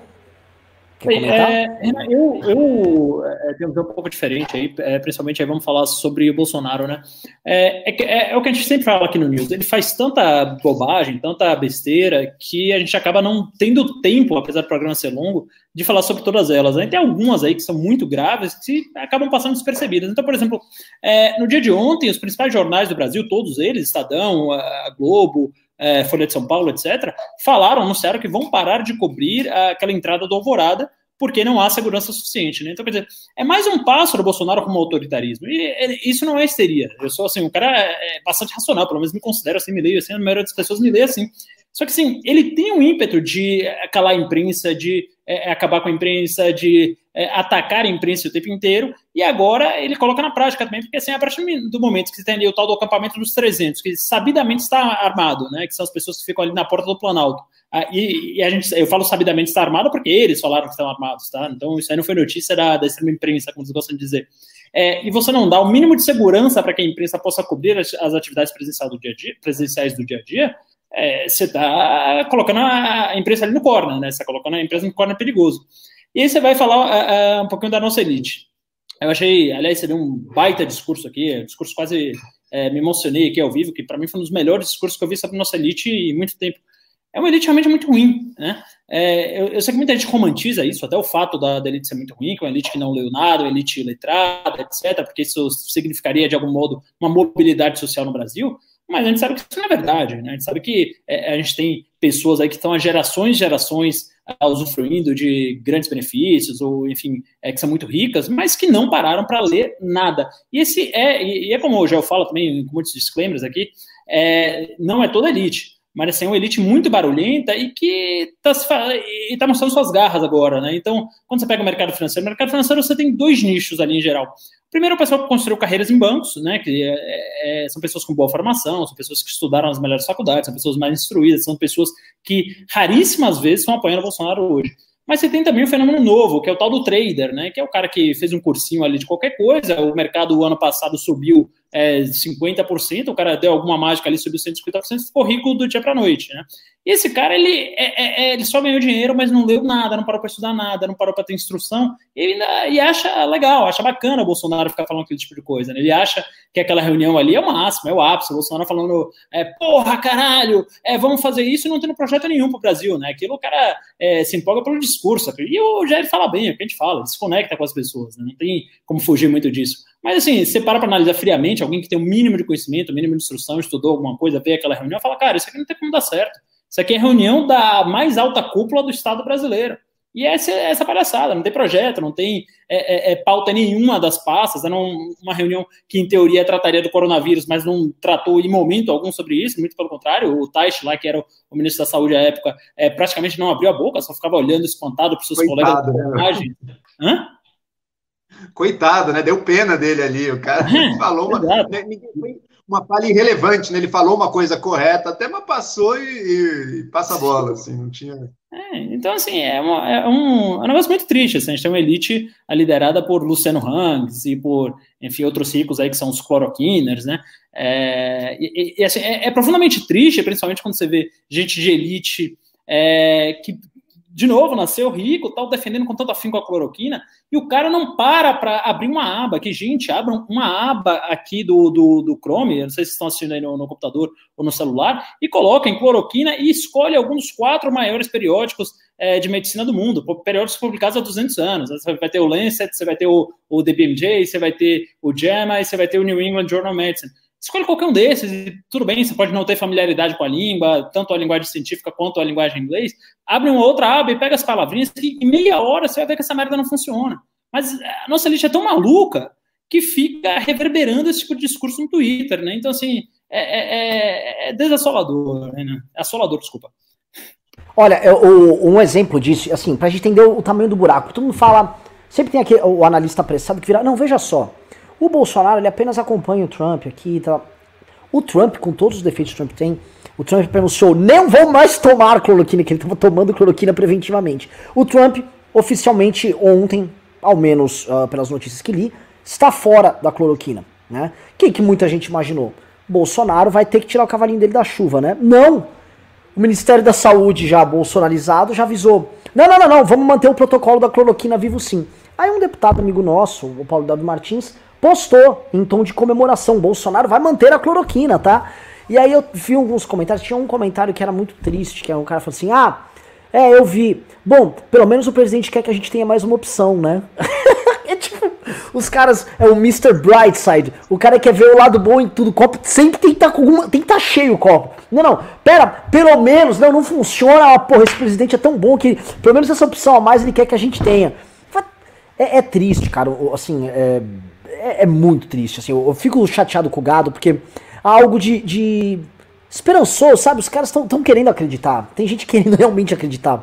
É, eu, eu é, tenho um pouco diferente aí, é, principalmente aí vamos falar sobre o Bolsonaro, né? É, é, é, o que a gente sempre fala aqui no News. Ele faz tanta bobagem, tanta besteira, que a gente acaba não tendo tempo, apesar do programa ser longo, de falar sobre todas elas. Né? Tem algumas aí que são muito graves que acabam passando despercebidas. Então, por exemplo, é, no dia de ontem, os principais jornais do Brasil, todos eles, Estadão, a Globo, é, Folha de São Paulo, etc., falaram, anunciaram que vão parar de cobrir aquela entrada do Alvorada porque não há segurança suficiente. Né? Então, quer dizer, é mais um passo do Bolsonaro como autoritarismo. E isso não é histeria. Eu sou assim, um cara é, é bastante racional, pelo menos me considero assim, me leio assim, a maioria das pessoas me lê assim. Só que assim, ele tem um ímpeto de calar a imprensa, de é, acabar com a imprensa, de é, atacar a imprensa o tempo inteiro, e agora ele coloca na prática também, porque assim, a partir do momento que você tem ali o tal do acampamento dos 300, que sabidamente está armado, né, que são as pessoas que ficam ali na porta do Planalto, ah, e, e, a gente, eu falo sabidamente está armado porque eles falaram que estão armados, tá? Então isso aí não foi notícia da, da extrema imprensa, como vocês gostam de dizer. É, e você não dá o mínimo de segurança para que a imprensa possa cobrir as, as atividades presenciais do dia a dia, é, você está colocando a imprensa ali no corner, né? Você está colocando a imprensa no corner perigoso. E aí você vai falar uh, um pouquinho da nossa elite. Eu achei, aliás, você deu um baita discurso aqui, um discurso quase é, me emocionei aqui ao vivo, que para mim foi um dos melhores discursos que eu vi sobre nossa elite em muito tempo. É uma elite realmente muito ruim, né? É, eu, eu, sei que muita gente romantiza isso, até o fato da, da, elite ser muito ruim, que é uma elite que não leu nada, uma elite letrada, etc., porque isso significaria, de algum modo, uma mobilidade social no Brasil. Mas a gente sabe que isso não é verdade, né? A gente sabe que é, a gente tem pessoas aí que estão há gerações e gerações uh, usufruindo de grandes benefícios, ou enfim, é, que são muito ricas, mas que não pararam para ler nada. E esse é, e, é como eu já falo também com muitos disclaimers aqui, é, não é toda elite mas assim, é uma elite muito barulhenta e que está tá mostrando suas garras agora, né? Então, quando você pega o mercado financeiro, no mercado financeiro você tem dois nichos ali em geral. Primeiro, o pessoal que construiu carreiras em bancos, né? Que é, é, são pessoas com boa formação, são pessoas que estudaram nas melhores faculdades, são pessoas mais instruídas, são pessoas que raríssimas vezes estão apoiando o Bolsonaro hoje. Mas você tem também um fenômeno novo, que é o tal do trader, né? Que é o cara que fez um cursinho ali de qualquer coisa. O mercado o ano passado subiu é, 50%, o cara deu alguma mágica ali, subiu 150%, ficou rico do dia para noite, né? E esse cara, ele, é, é, é, ele só ganhou dinheiro, mas não leu nada, não parou para estudar nada, não parou para ter instrução, e, e acha legal, acha bacana o Bolsonaro ficar falando aquele tipo de coisa, né? Ele acha que aquela reunião ali é o máximo, é o ápice, o Bolsonaro falando, é, porra, caralho, é, vamos fazer isso e não tendo projeto nenhum pro Brasil, né? Aquilo o cara é, se empolga pelo discurso, e o Jair fala bem, é o que a gente fala, se conecta com as pessoas, né? Não tem como fugir muito disso. Mas assim, você para para analisar friamente, alguém que tem o um mínimo de conhecimento, o um mínimo de instrução, estudou alguma coisa, vê aquela reunião, fala, cara, isso aqui não tem como dar certo. Isso aqui é reunião da mais alta cúpula do Estado brasileiro. E essa, essa palhaçada, não tem projeto, não tem é, é, é pauta nenhuma das pastas, era uma reunião que, em teoria, trataria do coronavírus, mas não tratou em momento algum sobre isso, muito pelo contrário, o Taish lá, que era o ministro da Saúde à época, é, praticamente não abriu a boca, só ficava olhando espantado para seus Coitado, colegas. Né? Hã? Coitado, né? Deu pena dele ali. O cara falou uma, né, uma falha irrelevante, né? Ele falou uma coisa correta, até mas passou e, e passa a bola, assim, não tinha. É, então, assim, é, uma, é, um, é um negócio muito triste. Assim, a gente tem uma elite liderada por Luciano Hanks e por, enfim, outros ricos aí que são os cloroquiners, né? É, e, e assim, é, é, profundamente triste, principalmente quando você vê gente de elite é, que, de novo, nasceu rico, tal, defendendo com tanto afinco a cloroquina, e o cara não para para abrir uma aba, que, gente, abram uma aba aqui do, do, do Chrome, não sei se estão assistindo aí no, no, computador ou no celular, e coloquem cloroquina e escolhe algum dos quatro maiores periódicos é, de medicina do mundo, periódicos publicados há 200 anos. Você vai ter o Lancet, você vai ter o, o DBMJ, você vai ter o JAMA e você vai ter o New England Journal of Medicine escolhe qualquer um desses, e tudo bem, você pode não ter familiaridade com a língua, tanto a linguagem científica quanto a linguagem em inglês, abre uma outra aba e pega as palavrinhas, e em meia hora você vai ver que essa merda não funciona. Mas a nossa elite é tão maluca que fica reverberando esse tipo de discurso no Twitter, né? Então, assim, é, é, é, é desassolador, né? Assolador, desculpa. Olha, um exemplo disso, assim, pra gente entender o, tamanho do buraco. Todo mundo fala, sempre tem aqui o analista apressado que vira, não, veja só, o Bolsonaro ele apenas acompanha o Trump aqui tá. O Trump, com todos os defeitos que o Trump tem, o Trump pronunciou, não vão mais tomar cloroquina, que ele estava tomando cloroquina preventivamente. O Trump, oficialmente, ontem, ao menos uh, pelas notícias que li, está fora da cloroquina. Né? O que, que muita gente imaginou? Bolsonaro vai ter que tirar o cavalinho dele da chuva, né? Não! O Ministério da Saúde, já bolsonarizado, já avisou. Não, não, não, não, vamos manter o protocolo da cloroquina vivo sim. Aí um deputado amigo nosso, o Paulo Dado Martins, postou em tom de comemoração. Bolsonaro vai manter a cloroquina, tá? E aí eu vi alguns comentários, tinha um comentário que era muito triste, que é um cara falou assim: "Ah, é, eu vi. Bom, pelo menos o presidente quer que a gente tenha mais uma opção, né?" é tipo, os caras é o Mr. Brightside. O cara quer ver o lado bom em tudo. O copo sempre tem que estar tá com tem que estar tá cheio o copo. Não, não. Pera, pelo menos não não funciona. Ah, porra, esse presidente é tão bom que pelo menos essa opção a mais ele quer que a gente tenha. É, é triste, cara. Assim, é é, é, muito triste. Assim, eu, eu, fico chateado com o gado, porque há algo de, de esperançoso, sabe? Os caras estão querendo acreditar. Tem gente querendo realmente acreditar.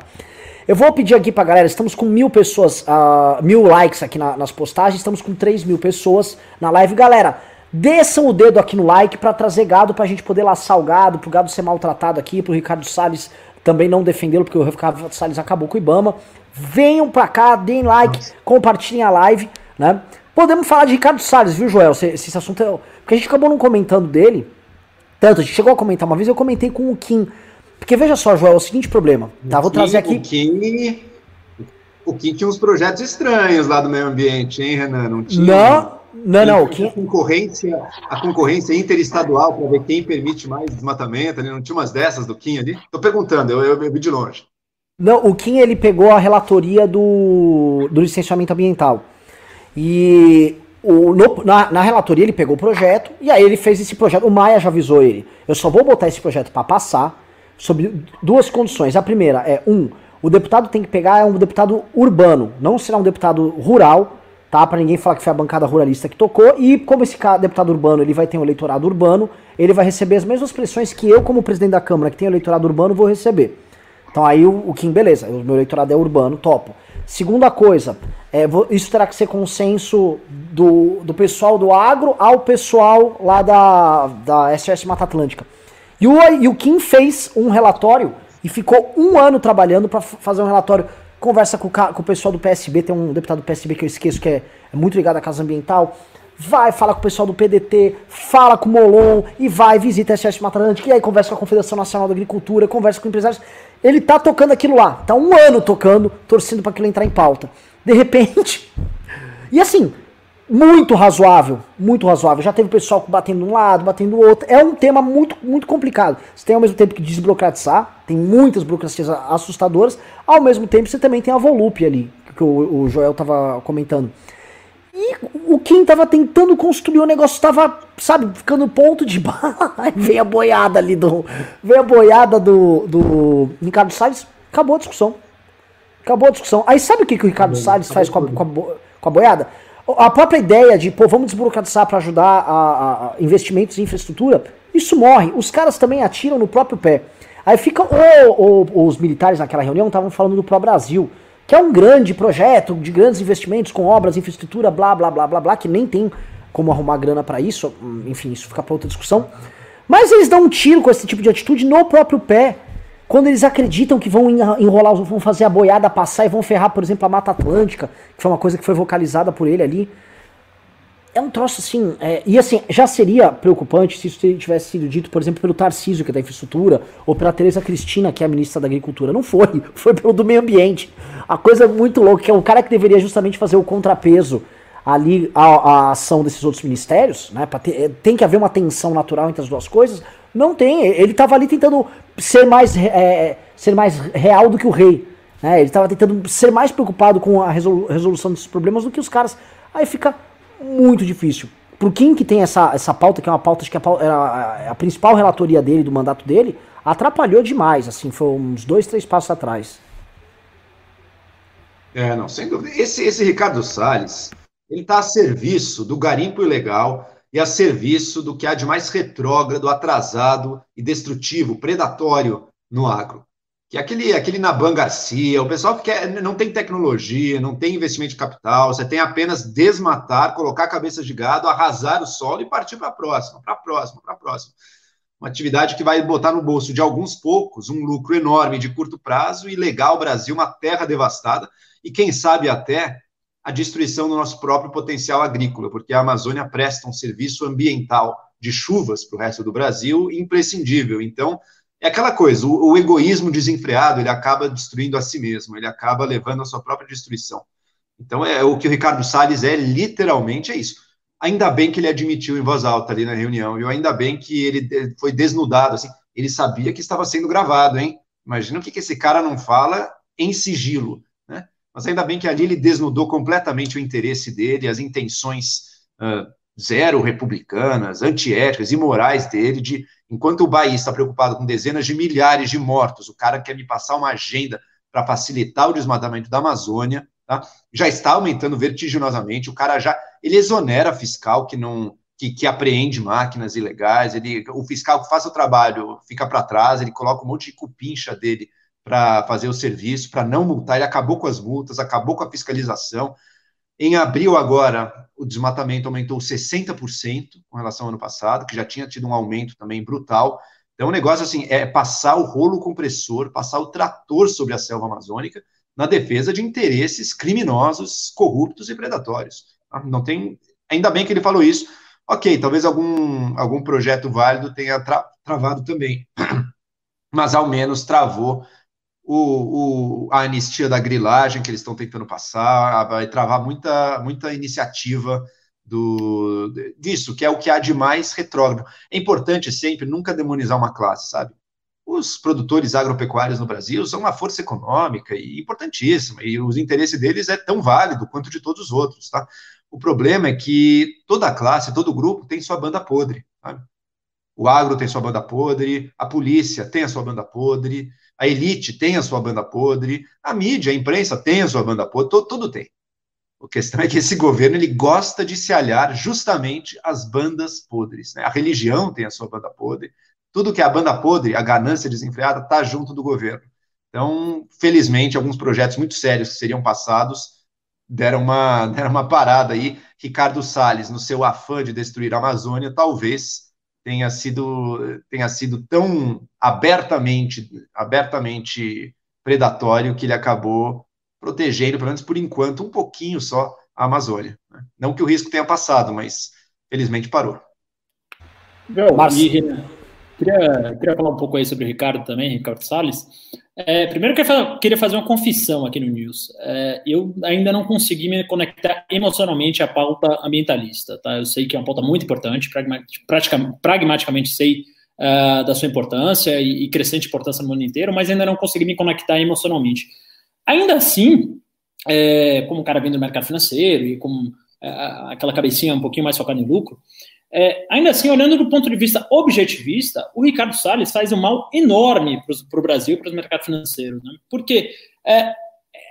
Eu vou pedir aqui pra galera, estamos com mil pessoas, uh, mil likes aqui na, nas postagens, estamos com 3 mil pessoas na live. Galera, desçam o dedo aqui no like para trazer gado pra gente poder laçar o gado, pro gado ser maltratado aqui, pro Ricardo Salles também não defendê-lo, porque o Ricardo Salles acabou com o Ibama. Venham pra cá, deem like, compartilhem a live, né? Podemos falar de Ricardo Salles, viu, Joel? Se, se esse assunto é. Porque a gente acabou não comentando dele. Tanto, a gente chegou a comentar uma vez, eu comentei com o Kim. Porque veja só, Joel, é o seguinte problema. Tá, vou trazer aqui. O Kim, o Kim tinha uns projetos estranhos lá do meio ambiente, hein, Renan? Não tinha. Não. Não, não, Kim... a concorrência, a concorrência interestadual para ver quem permite mais desmatamento, não tinha umas dessas do Kim ali? Tô perguntando, eu, eu, eu vi de longe. Não, o Kim ele pegou a relatoria do, do licenciamento ambiental. E o, no, na, na, relatoria ele pegou o projeto e aí ele fez esse projeto. O Maia já avisou ele. Eu só vou botar esse projeto para passar sob duas condições. A primeira é um, o deputado tem que pegar é um deputado urbano, não será um deputado rural, tá? Para ninguém falar que foi a bancada ruralista que tocou. E como esse deputado urbano ele vai ter um eleitorado urbano, ele vai receber as mesmas pressões que eu como presidente da Câmara que tem eleitorado urbano vou receber. Então aí o, o Kim, beleza, o meu eleitorado é urbano, topo. Segunda coisa, é, isso terá que ser consenso do, do pessoal do agro ao pessoal lá da, da SOS Mata Atlântica. E o, e o Kim fez um relatório e ficou um ano trabalhando para fazer um relatório. Conversa com o, com o pessoal do PSB, tem um deputado do PSB que eu esqueço que é, é muito ligado à Casa Ambiental vai, fala com o pessoal do PDT, fala com o Molon e vai, visita a SOS Mata Atlântica, e aí conversa com a Confederação Nacional da Agricultura, conversa com empresários. Ele tá tocando aquilo lá, tá um ano tocando, torcendo para aquilo entrar em pauta. De repente. E assim, muito razoável, muito razoável. Já teve pessoal batendo um lado, batendo o outro. É um tema muito, muito complicado. Você tem ao mesmo tempo que desburocratizar, tem muitas burocracias assustadoras, ao mesmo tempo você também tem a Volupe ali, que o, o Joel tava comentando. E o Kim tava tentando construir o negócio, tava, sabe, ficando ponto de Aí veio a boiada ali do. Veio a boiada do, do Ricardo Salles, acabou a discussão. Acabou a discussão. Aí sabe o que, que o Ricardo acabou, Salles faz com a, com, a, com a boiada? A própria ideia de, pô, vamos desburocratizar para ajudar a, a, investimentos em infraestrutura, isso morre. Os caras também atiram no próprio pé. Aí fica. Ou, ou os militares naquela reunião estavam falando do Pro Brasil que é um grande projeto de grandes investimentos com obras, infraestrutura, blá, blá, blá, blá, blá, que nem tem como arrumar grana para isso, enfim, isso fica para outra discussão. Mas eles dão um tiro com esse tipo de atitude no próprio pé, quando eles acreditam que vão enrolar, vão fazer a boiada passar e vão ferrar, por exemplo, a Mata Atlântica, que foi uma coisa que foi vocalizada por ele ali é um troço assim. É, e assim, já seria preocupante se isso tivesse sido dito, por exemplo, pelo Tarcísio, que é da infraestrutura, ou pela Tereza Cristina, que é a ministra da Agricultura. Não foi. Foi pelo do meio ambiente. A coisa é muito louca, que é o cara que deveria justamente fazer o contrapeso ali à, à ação desses outros ministérios, né? Ter, é, tem que haver uma tensão natural entre as duas coisas. Não tem. Ele estava ali tentando ser mais, é, ser mais real do que o rei. Né? Ele estava tentando ser mais preocupado com a resolução desses problemas do que os caras. Aí fica muito difícil. Pro Kim, que tem essa, essa pauta, que é uma pauta, que é a, a, a principal relatoria dele, do mandato dele, atrapalhou demais, assim, foi uns dois, três passos atrás. É, não, sem dúvida. Esse, esse Ricardo Salles, ele está a serviço do garimpo ilegal e a serviço do que há de mais retrógrado, atrasado e destrutivo, predatório no agro, que aquele, aquele Naban Garcia, o pessoal que quer, não tem tecnologia, não tem investimento de capital, você tem apenas desmatar, colocar cabeça de gado, arrasar o solo e partir para a próxima, para a próxima, para a próxima. Uma atividade que vai botar no bolso de alguns poucos um lucro enorme de curto prazo e legar o Brasil uma terra devastada e, quem sabe, até a destruição do nosso próprio potencial agrícola, porque a Amazônia presta um serviço ambiental de chuvas para o resto do Brasil imprescindível. Então, é aquela coisa, o, o, egoísmo desenfreado, ele acaba destruindo a si mesmo, ele acaba levando a sua própria destruição. Então, é o que o Ricardo Salles é, literalmente, é isso. Ainda bem que ele admitiu em voz alta ali na reunião, e ainda bem que ele foi desnudado, assim, ele sabia que estava sendo gravado, hein? Imagina o que, que esse cara não fala em sigilo, né? Mas ainda bem que ali ele desnudou completamente o interesse dele, as intenções uh, zero republicanas, antiéticas, imorais dele, de enquanto o Bahia está preocupado com dezenas de milhares de mortos, o cara quer me passar uma agenda para facilitar o desmatamento da Amazônia, tá? já está aumentando vertiginosamente, o cara já, ele exonera fiscal que não, que, que apreende máquinas ilegais, ele, o fiscal que faz o trabalho fica para trás, ele coloca um monte de cupincha dele para fazer o serviço, para não multar, ele acabou com as multas, acabou com a fiscalização, em abril, agora, o desmatamento aumentou 60% com relação ao ano passado, que já tinha tido um aumento também brutal. Então, o negócio assim é passar o rolo compressor, passar o trator sobre a selva amazônica na defesa de interesses criminosos, corruptos e predatórios. Tá? Não tem. Ainda bem que ele falou isso. Ok, talvez algum, algum projeto válido tenha tra travado também, mas ao menos travou o, o, a anistia da grilagem que eles estão tentando passar, vai travar muita, muita iniciativa do, disso, que é o que há de mais retrógrado. É importante sempre nunca demonizar uma classe, sabe? Os produtores agropecuários no Brasil são uma força econômica e importantíssima, e os interesses deles é tão válido quanto de todos os outros, tá? O problema é que toda classe, todo grupo tem sua banda podre, sabe? O agro tem sua banda podre, a polícia tem a sua banda podre, a elite tem a sua banda podre, a mídia, a imprensa tem a sua banda podre, todo, tudo tem. A questão é que esse governo ele gosta de se aliar justamente às bandas podres. Né? A religião tem a sua banda podre, tudo que é a banda podre, a ganância desenfreada, está junto do governo. Então, felizmente, alguns projetos muito sérios que seriam passados deram uma, deram uma parada aí. Ricardo Salles, no seu afã de destruir a Amazônia, talvez tenha sido, tenha sido tão abertamente, abertamente predatório que ele acabou protegendo, pelo menos por enquanto, um pouquinho só a Amazônia. Né? Não que o risco tenha passado, mas felizmente parou. Meu, Queria, queria falar um pouco aí sobre o Ricardo também, Ricardo Salles. É, primeiro, eu queria fazer uma confissão aqui no News. É, eu ainda não consegui me conectar emocionalmente à pauta ambientalista. Tá? Eu sei que é uma pauta muito importante, pragmaticamente sei uh, da sua importância e, e, crescente importância no mundo inteiro, mas ainda não consegui me conectar emocionalmente. Ainda assim, é, como cara vindo do mercado financeiro e com uh, aquela cabecinha um pouquinho mais focada em lucro, é, ainda assim, olhando do ponto de vista objetivista, o Ricardo Salles faz um mal enorme para o Brasil e para os mercados financeiros. Né? Porque é,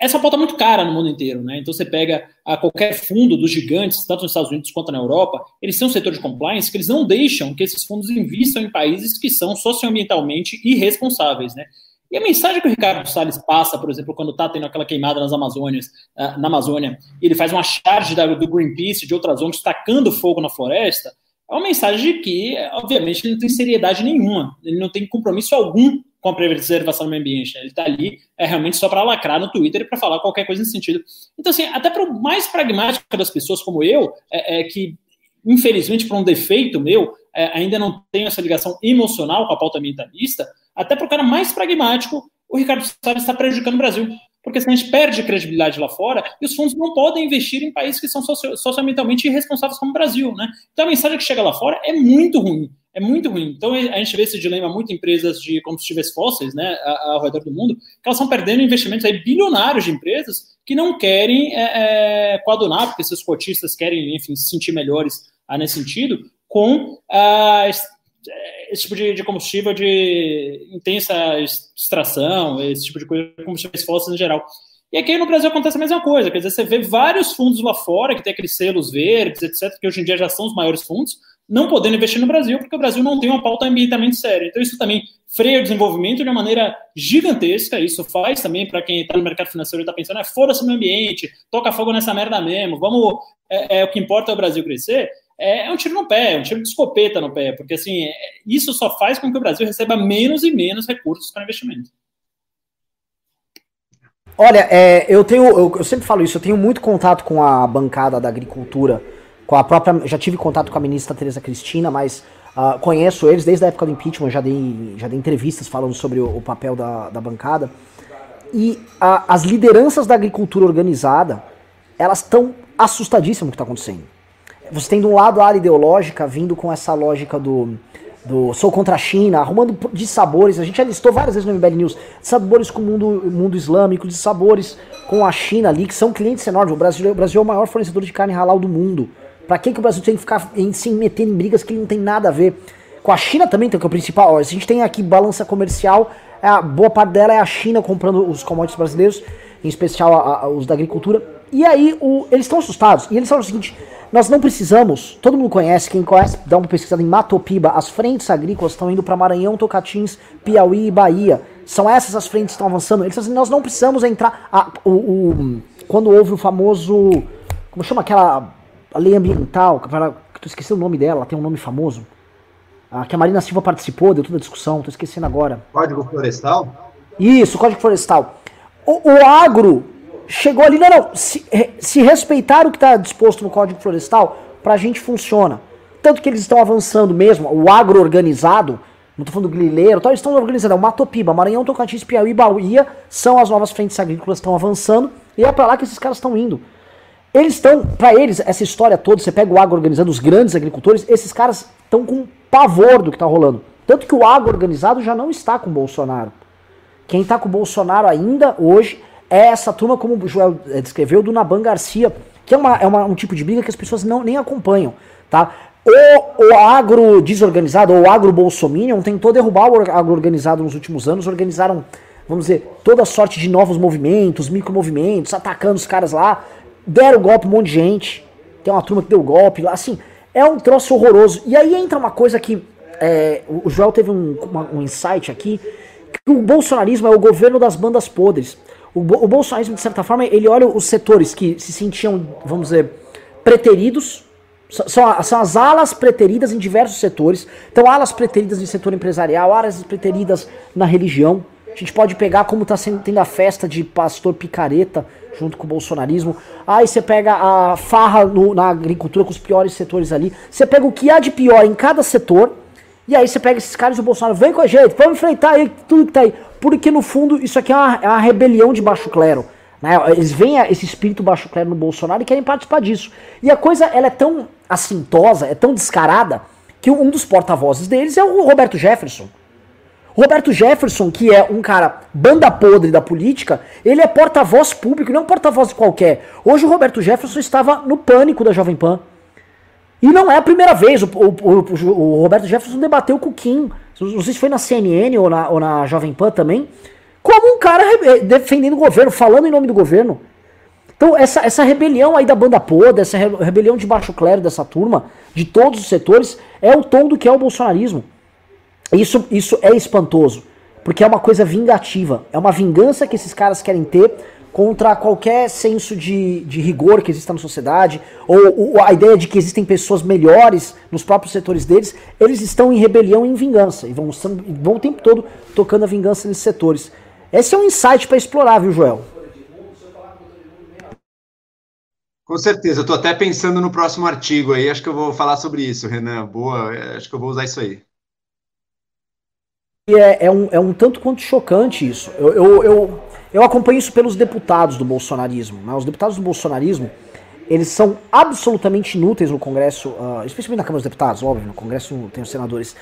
essa pauta é muito cara no mundo inteiro. Né? Então, você pega a qualquer fundo dos gigantes, tanto nos Estados Unidos quanto na Europa, eles têm um setor de compliance que eles não deixam que esses fundos invistam em países que são socioambientalmente irresponsáveis. Né? E a mensagem que o Ricardo Salles passa, por exemplo, quando está tendo aquela queimada nas Amazônias, uh, na Amazônia, ele faz uma charge do Greenpeace, de outras ONGs, tacando fogo na floresta, é uma mensagem de que, obviamente, ele não tem seriedade nenhuma, ele não tem compromisso algum com a preservação do meio ambiente. Né? Ele está ali é realmente só para lacrar no Twitter e para falar qualquer coisa nesse sentido. Então, assim, até para o mais pragmático das pessoas como eu, é, é que, infelizmente, por um defeito meu, é, ainda não tenho essa ligação emocional com a pauta ambientalista, até para o cara mais pragmático, o Ricardo Salles está prejudicando o Brasil porque se a gente perde credibilidade lá fora, e os fundos não podem investir em países que são socialmente irresponsáveis como o Brasil, né? Então a mensagem que chega lá fora é muito ruim, é muito ruim. Então a gente vê esse dilema muito em empresas de combustíveis fósseis, né, ao redor do mundo, que elas estão perdendo investimentos aí bilionários de empresas que não querem é, é, coadunar, porque seus cotistas querem, enfim, se sentir melhores ah, nesse sentido, com a esse tipo de, de, combustível de intensa extração, esse tipo de coisa, combustíveis fósseis em geral. E aqui no Brasil acontece a mesma coisa, quer dizer, você vê vários fundos lá fora que tem aqueles selos verdes, etc., que hoje em dia já são os maiores fundos, não podendo investir no Brasil, porque o Brasil não tem uma pauta ambientalmente séria. Então, isso também freia o desenvolvimento de uma maneira gigantesca. Isso faz também para quem está no mercado financeiro e está pensando, é, foda-se o ambiente, toca fogo nessa merda mesmo, vamos. É, é, o que importa é o Brasil crescer. É, é, um tiro no pé, é um tiro de escopeta no pé, porque assim, é, isso só faz com que o Brasil receba menos e menos recursos para investimento. Olha, é, eu tenho, eu, eu, sempre falo isso, eu tenho muito contato com a bancada da agricultura com a própria. Já tive contato com a ministra Tereza Cristina, mas uh, conheço eles desde a época do impeachment, já dei, já dei entrevistas falando sobre o, o papel da, da bancada. E as lideranças da agricultura organizada, elas estão assustadíssimas com o que está acontecendo. Você tem de um lado a área ideológica vindo com essa lógica do, do sou contra a China, arrumando de sabores. A gente já listou várias vezes no MBL News, sabores com o mundo, mundo islâmico, de sabores com a China ali, que são clientes enormes. O Brasil, o Brasil é o maior fornecedor de carne halal do mundo. Pra que, que o Brasil tem que ficar em, se meter em brigas que não tem nada a ver? Com a China também, que é o principal. Ó, a gente tem aqui balança comercial, é a boa parte dela é a China comprando os commodities brasileiros, em especial a, a, os da agricultura. E aí o, eles estão assustados. E eles falam o seguinte: nós não precisamos, todo mundo conhece, quem conhece, dá uma pesquisada em Matopiba, as frentes agrícolas estão indo para Maranhão, Tocantins, Piauí e Bahia. São essas as frentes que estão avançando. Eles assim, nós não precisamos entrar. A, o, o, quando houve o famoso. Como chama aquela a lei ambiental, que tu esqueci o nome dela, tem um nome famoso. Ah, que a Marina Silva participou, deu toda a discussão, tô esquecendo agora. Código Florestal? Isso, Código Florestal. O, o agro chegou ali, não, não, se, se respeitar o que está disposto no Código Florestal, pra gente funciona. Tanto que eles estão avançando mesmo, o agro organizado, não tô falando do grileiro, tal, eles estão organizando, é o Matopiba, Maranhão, Tocantins, Piauí, Bahia, são as novas frentes agrícolas que estão avançando, e é para lá que esses caras estão indo. Eles estão, para eles, essa história toda, você pega o agro organizado, os grandes agricultores, esses caras estão com pavor do que está rolando. Tanto que o agro organizado já não está com o Bolsonaro. Quem está com o Bolsonaro ainda hoje é essa turma, como o Joel eh, descreveu, do Naban Garcia, que é, uma, é uma, um tipo de briga que as pessoas não, nem acompanham. Tá? O, o agro desorganizado, ou o agro bolsominion, tentou derrubar o agro organizado nos últimos anos, organizaram, vamos dizer, toda sorte de novos movimentos, micromovimentos, atacando os caras lá, deram golpe um monte de gente. Tem uma turma que deu golpe lá. Assim, é um troço horroroso. E aí entra uma coisa que. É, o Joel teve um, uma, um insight aqui. Que o bolsonarismo é o governo das bandas podres. O, o bolsonarismo, de certa forma, ele olha os setores que se sentiam, vamos dizer, preteridos. São, são as alas preteridas em diversos setores. Então, alas preteridas em setor empresarial, alas preteridas na religião. A gente pode pegar como está tendo a festa de pastor picareta junto com o bolsonarismo. Aí você pega a farra no, na agricultura com os piores setores ali. Você pega o que há de pior em cada setor. E aí você pega esses caras do Bolsonaro, vem com a gente, vamos enfrentar aí tudo que tá aí. Porque no fundo isso aqui é uma, é uma rebelião de baixo clero. Né? Eles veem esse espírito baixo clero no Bolsonaro e querem participar disso. E a coisa ela é tão assintosa, é tão descarada, que um dos porta-vozes deles é o Roberto Jefferson. Roberto Jefferson, que é um cara banda podre da política, ele é porta-voz público, não é um porta-voz qualquer. Hoje o Roberto Jefferson estava no pânico da Jovem Pan. E não é a primeira vez. O, o, o, o Roberto Jefferson debateu com o Kim. Não sei se foi na CNN ou na, ou na Jovem Pan também. Como um cara defendendo o governo, falando em nome do governo. Então, essa, essa rebelião aí da banda podre, essa rebelião de baixo clero dessa turma, de todos os setores, é o tom do que é o bolsonarismo. Isso, isso é espantoso, porque é uma coisa vingativa, é uma vingança que esses caras querem ter contra qualquer senso de, de rigor que exista na sociedade, ou, ou, a ideia de que existem pessoas melhores nos próprios setores deles, eles estão em rebelião e em vingança, e vão, vão o tempo todo tocando a vingança nesses setores. Esse é um insight para explorar, viu, Joel? Com certeza, eu estou até pensando no próximo artigo aí, acho que eu vou falar sobre isso, Renan. Boa, acho que eu vou usar isso aí é, é, um, é um tanto quanto chocante isso. Eu, eu, eu, eu acompanho isso pelos deputados do bolsonarismo. Né? Os deputados do bolsonarismo, eles são absolutamente inúteis no Congresso, uh, especialmente na Câmara dos Deputados, óbvio, no Congresso tem os senadores.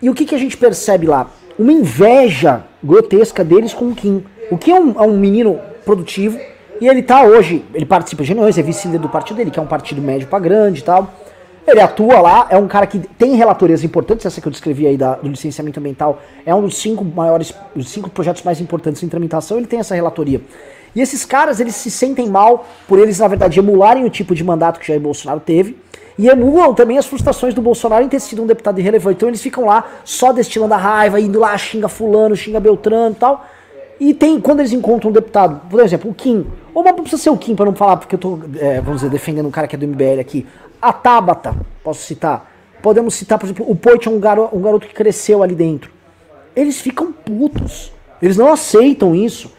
E o que, que a gente percebe lá? Uma inveja grotesca deles com o Kim. O Kim é um, é um menino produtivo, e ele tá hoje, ele participa de reuniões, é vice-líder do partido dele, que é um partido médio para grande e tal. Ele atua lá, é um cara que tem relatorias importantes, essa que eu descrevi aí da, do licenciamento ambiental, é um dos cinco maiores, os cinco projetos mais importantes em tramitação, ele tem essa relatoria. E esses caras, eles se sentem mal por eles, na verdade, emularem o tipo de mandato que Jair Bolsonaro teve, e emulam também as frustrações do Bolsonaro em ter sido um deputado irrelevante. Então eles ficam lá só destilando a raiva, indo lá, xinga fulano, xinga Beltrano e tal. E tem, quando eles encontram um deputado, por exemplo, o Kim, ou não precisa ser o Kim para não falar, porque eu tô, é, vamos dizer, defendendo um cara que é do MBL aqui. A Tabata, posso citar. Podemos citar, por exemplo, o Poit é um, garo, um garoto que cresceu ali dentro. Eles ficam putos. Eles não aceitam isso.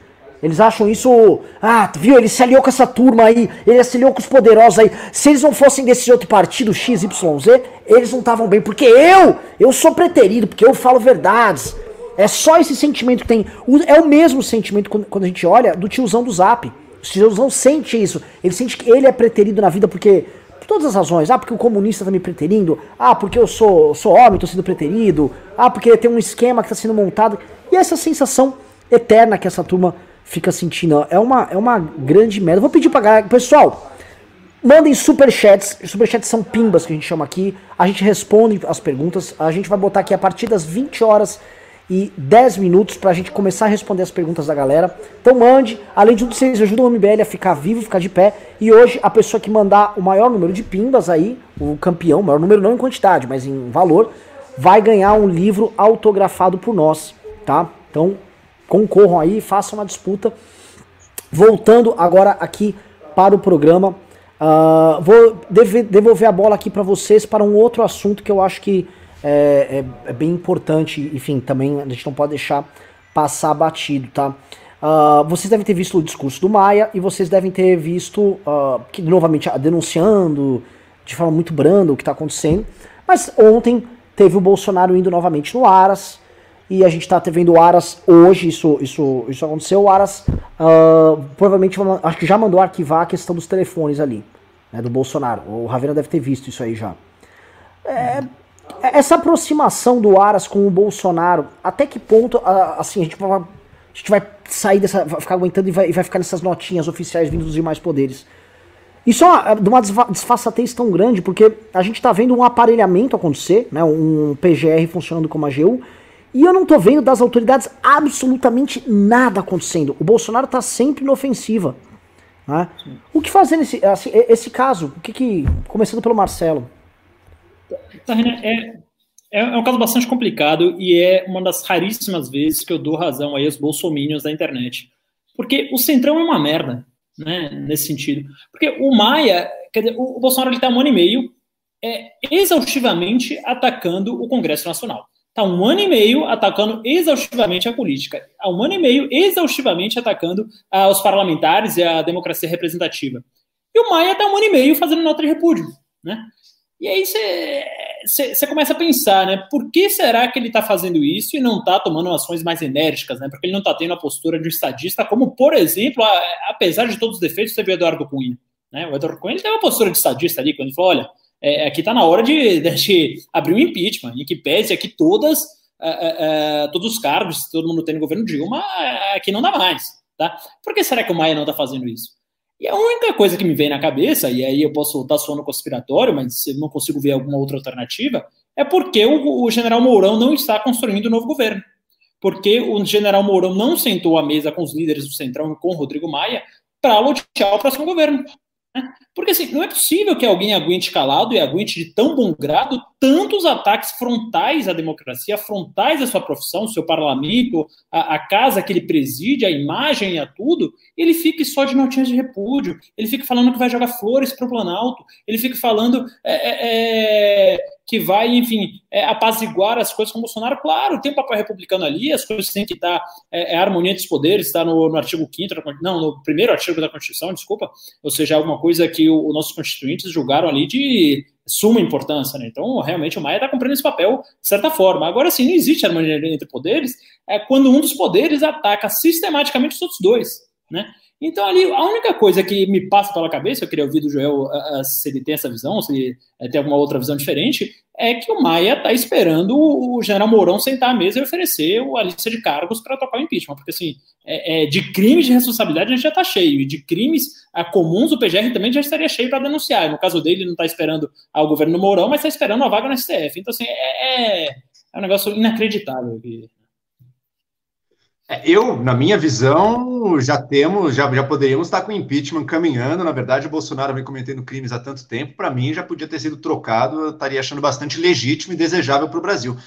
Eles acham isso. Ah, viu? Ele se aliou com essa turma aí. Ele se aliou com os poderosos aí. Se eles não fossem desse outro partido XYZ, eles não estavam bem. Porque eu, eu sou preterido, porque eu falo verdades. É só esse sentimento que tem. É o mesmo sentimento quando a gente olha do tiozão do zap. O tiozão sente isso. Ele sente que ele é preterido na vida porque. Por todas as razões. Ah, porque o comunista tá me preterindo. Ah, porque eu sou, sou homem, tô sendo preterido. Ah, porque tem um esquema que tá sendo montado. E essa sensação eterna que essa turma fica sentindo. É uma, é uma grande merda. Vou pedir galera. Pessoal, mandem superchats. Superchats são pimbas que a gente chama aqui. A gente responde as perguntas. A gente vai botar aqui a partir das 20 horas e 10 minutos pra gente começar a responder as perguntas da galera. Então mande, além de tudo, vocês ajudam o MBL a ficar vivo, ficar de pé. E hoje a pessoa que mandar o maior número de pimbas aí, o campeão, maior número não em quantidade, mas em valor, vai ganhar um livro autografado por nós, tá? Então concorram aí, façam uma disputa. Voltando agora aqui para o programa, uh, vou devolver a bola aqui para vocês para um outro assunto que eu acho que é, é, é, bem importante, enfim, também a gente não pode deixar passar batido, tá? Uh, vocês devem ter visto o discurso do Maia e vocês devem ter visto, uh, que novamente denunciando de forma muito branda o que está acontecendo. Mas ontem teve o Bolsonaro indo novamente no Aras, e a gente está vendo o Aras hoje, isso, isso, isso aconteceu. O Aras uh, provavelmente acho que já mandou arquivar a questão dos telefones ali, né, do Bolsonaro. O Ravena deve ter visto isso aí já. É, essa aproximação do Aras com o Bolsonaro, até que ponto assim, a gente vai, a gente vai sair dessa. vai ficar aguentando e vai, vai ficar nessas notinhas oficiais vindos dos demais poderes? Isso é de uma desfaçatez tão grande, porque a gente está vendo um aparelhamento acontecer, né, um PGR funcionando como a AGU, e eu não tô vendo das autoridades absolutamente nada acontecendo. O Bolsonaro tá sempre na ofensiva. Né? O que fazer nesse assim, esse caso? O que, que começando pelo Marcelo? Tá, é, é, é, um caso bastante complicado e é uma das raríssimas vezes que eu dou razão aí aos bolsominions da internet. Porque o Centrão é uma merda, né, nesse sentido. Porque o Maia, quer dizer, o, Bolsonaro ele tá um ano e meio é, exaustivamente atacando o Congresso Nacional. Está um ano e meio atacando exaustivamente a política, há um ano e meio exaustivamente atacando ah, os parlamentares e a democracia representativa. E o Maia está um ano e meio fazendo nota de repúdio. Né? E aí você começa a pensar, né? Por que será que ele está fazendo isso e não está tomando ações mais enérgicas, né? Porque ele não está tendo a postura de estadista, como, por exemplo, a, apesar de todos os defeitos, teve o Eduardo Cunha. Né? O Eduardo Cunha ele teve uma postura de estadista ali, quando ele falou: olha, é, aqui está na hora de, de, abrir um impeachment, em que pese aqui todas, é, é, é todos os cargos, todo mundo tem no governo Dilma, é, aqui não dá mais. Tá? Por que será que o Maia não está fazendo isso? E a única coisa que me vem na cabeça, e aí eu posso estar sono conspiratório, mas eu não consigo ver alguma outra alternativa, é porque o, o general Mourão não está construindo um novo governo. Porque o general Mourão não sentou à mesa com os líderes do Centrão, com o Rodrigo Maia, para lotear o próximo governo. Né? Porque assim, não é possível que alguém aguente calado e aguente de tão bom grado tantos ataques frontais à democracia, frontais à sua profissão, seu parlamento, a, a casa que ele preside, a imagem e a tudo, ele fique só de notinhas de repúdio, ele fica falando que vai jogar flores para o Planalto, ele fica falando é, é, é que vai, enfim, é, apaziguar as coisas com o Bolsonaro. Claro, tem papel republicano ali, as coisas têm que estar, é, é harmonia dos poderes, está no, no artigo 5 não, no primeiro artigo da Constituição, desculpa, ou seja, alguma coisa que os nossos constituintes julgaram ali de suma importância, né? Então, realmente, o Maia está cumprindo esse papel de certa forma. Agora, sim, não existe harmonia entre poderes, é quando um dos poderes ataca sistematicamente os outros dois, né? Então, ali, a única coisa que me passa pela cabeça, eu queria ouvir do Joel se ele tem essa visão, se ele é, tem alguma outra visão diferente, é que o Maia está esperando o general Mourão sentar à mesa e oferecer a lista de cargos para tocar o impeachment. Porque, assim, é, é, de crimes de responsabilidade a gente já está cheio, e de crimes a, comuns o PGR também já estaria cheio para denunciar. No caso dele, ele não está esperando o governo Mourão, mas está esperando a vaga no STF. Então, assim, é, é, é um negócio inacreditável. É, eu, na minha visão, já temos, já, já poderíamos estar com o impeachment caminhando. Na verdade, o Bolsonaro vem cometendo crimes há tanto tempo. Para mim, já podia ter sido trocado. Eu estaria achando bastante legítimo e desejável para o Brasil.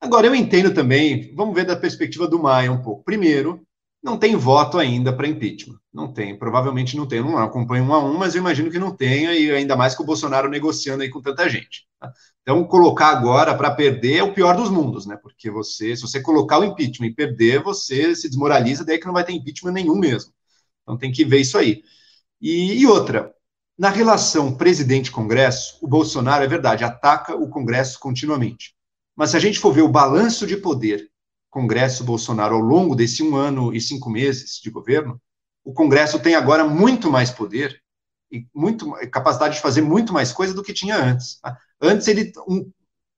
Agora, eu entendo também, vamos ver da perspectiva do Maia um pouco. Primeiro, não tem voto ainda para impeachment. Não tem, provavelmente não tem. Não acompanho um a um, mas eu imagino que não tenha, e ainda mais com o Bolsonaro negociando aí com tanta gente. Tá? Então, colocar agora para perder é o pior dos mundos, né? Porque você, se você colocar o impeachment e perder, você se desmoraliza, daí que não vai ter impeachment nenhum mesmo. Então, tem que ver isso aí. E, e outra, na relação presidente-congresso, o Bolsonaro, é verdade, ataca o Congresso continuamente. Mas se a gente for ver o balanço de poder Congresso Bolsonaro ao longo desse um ano e cinco meses de governo, o Congresso tem agora muito mais poder e muito capacidade de fazer muito mais coisa do que tinha antes. Tá? Antes ele um,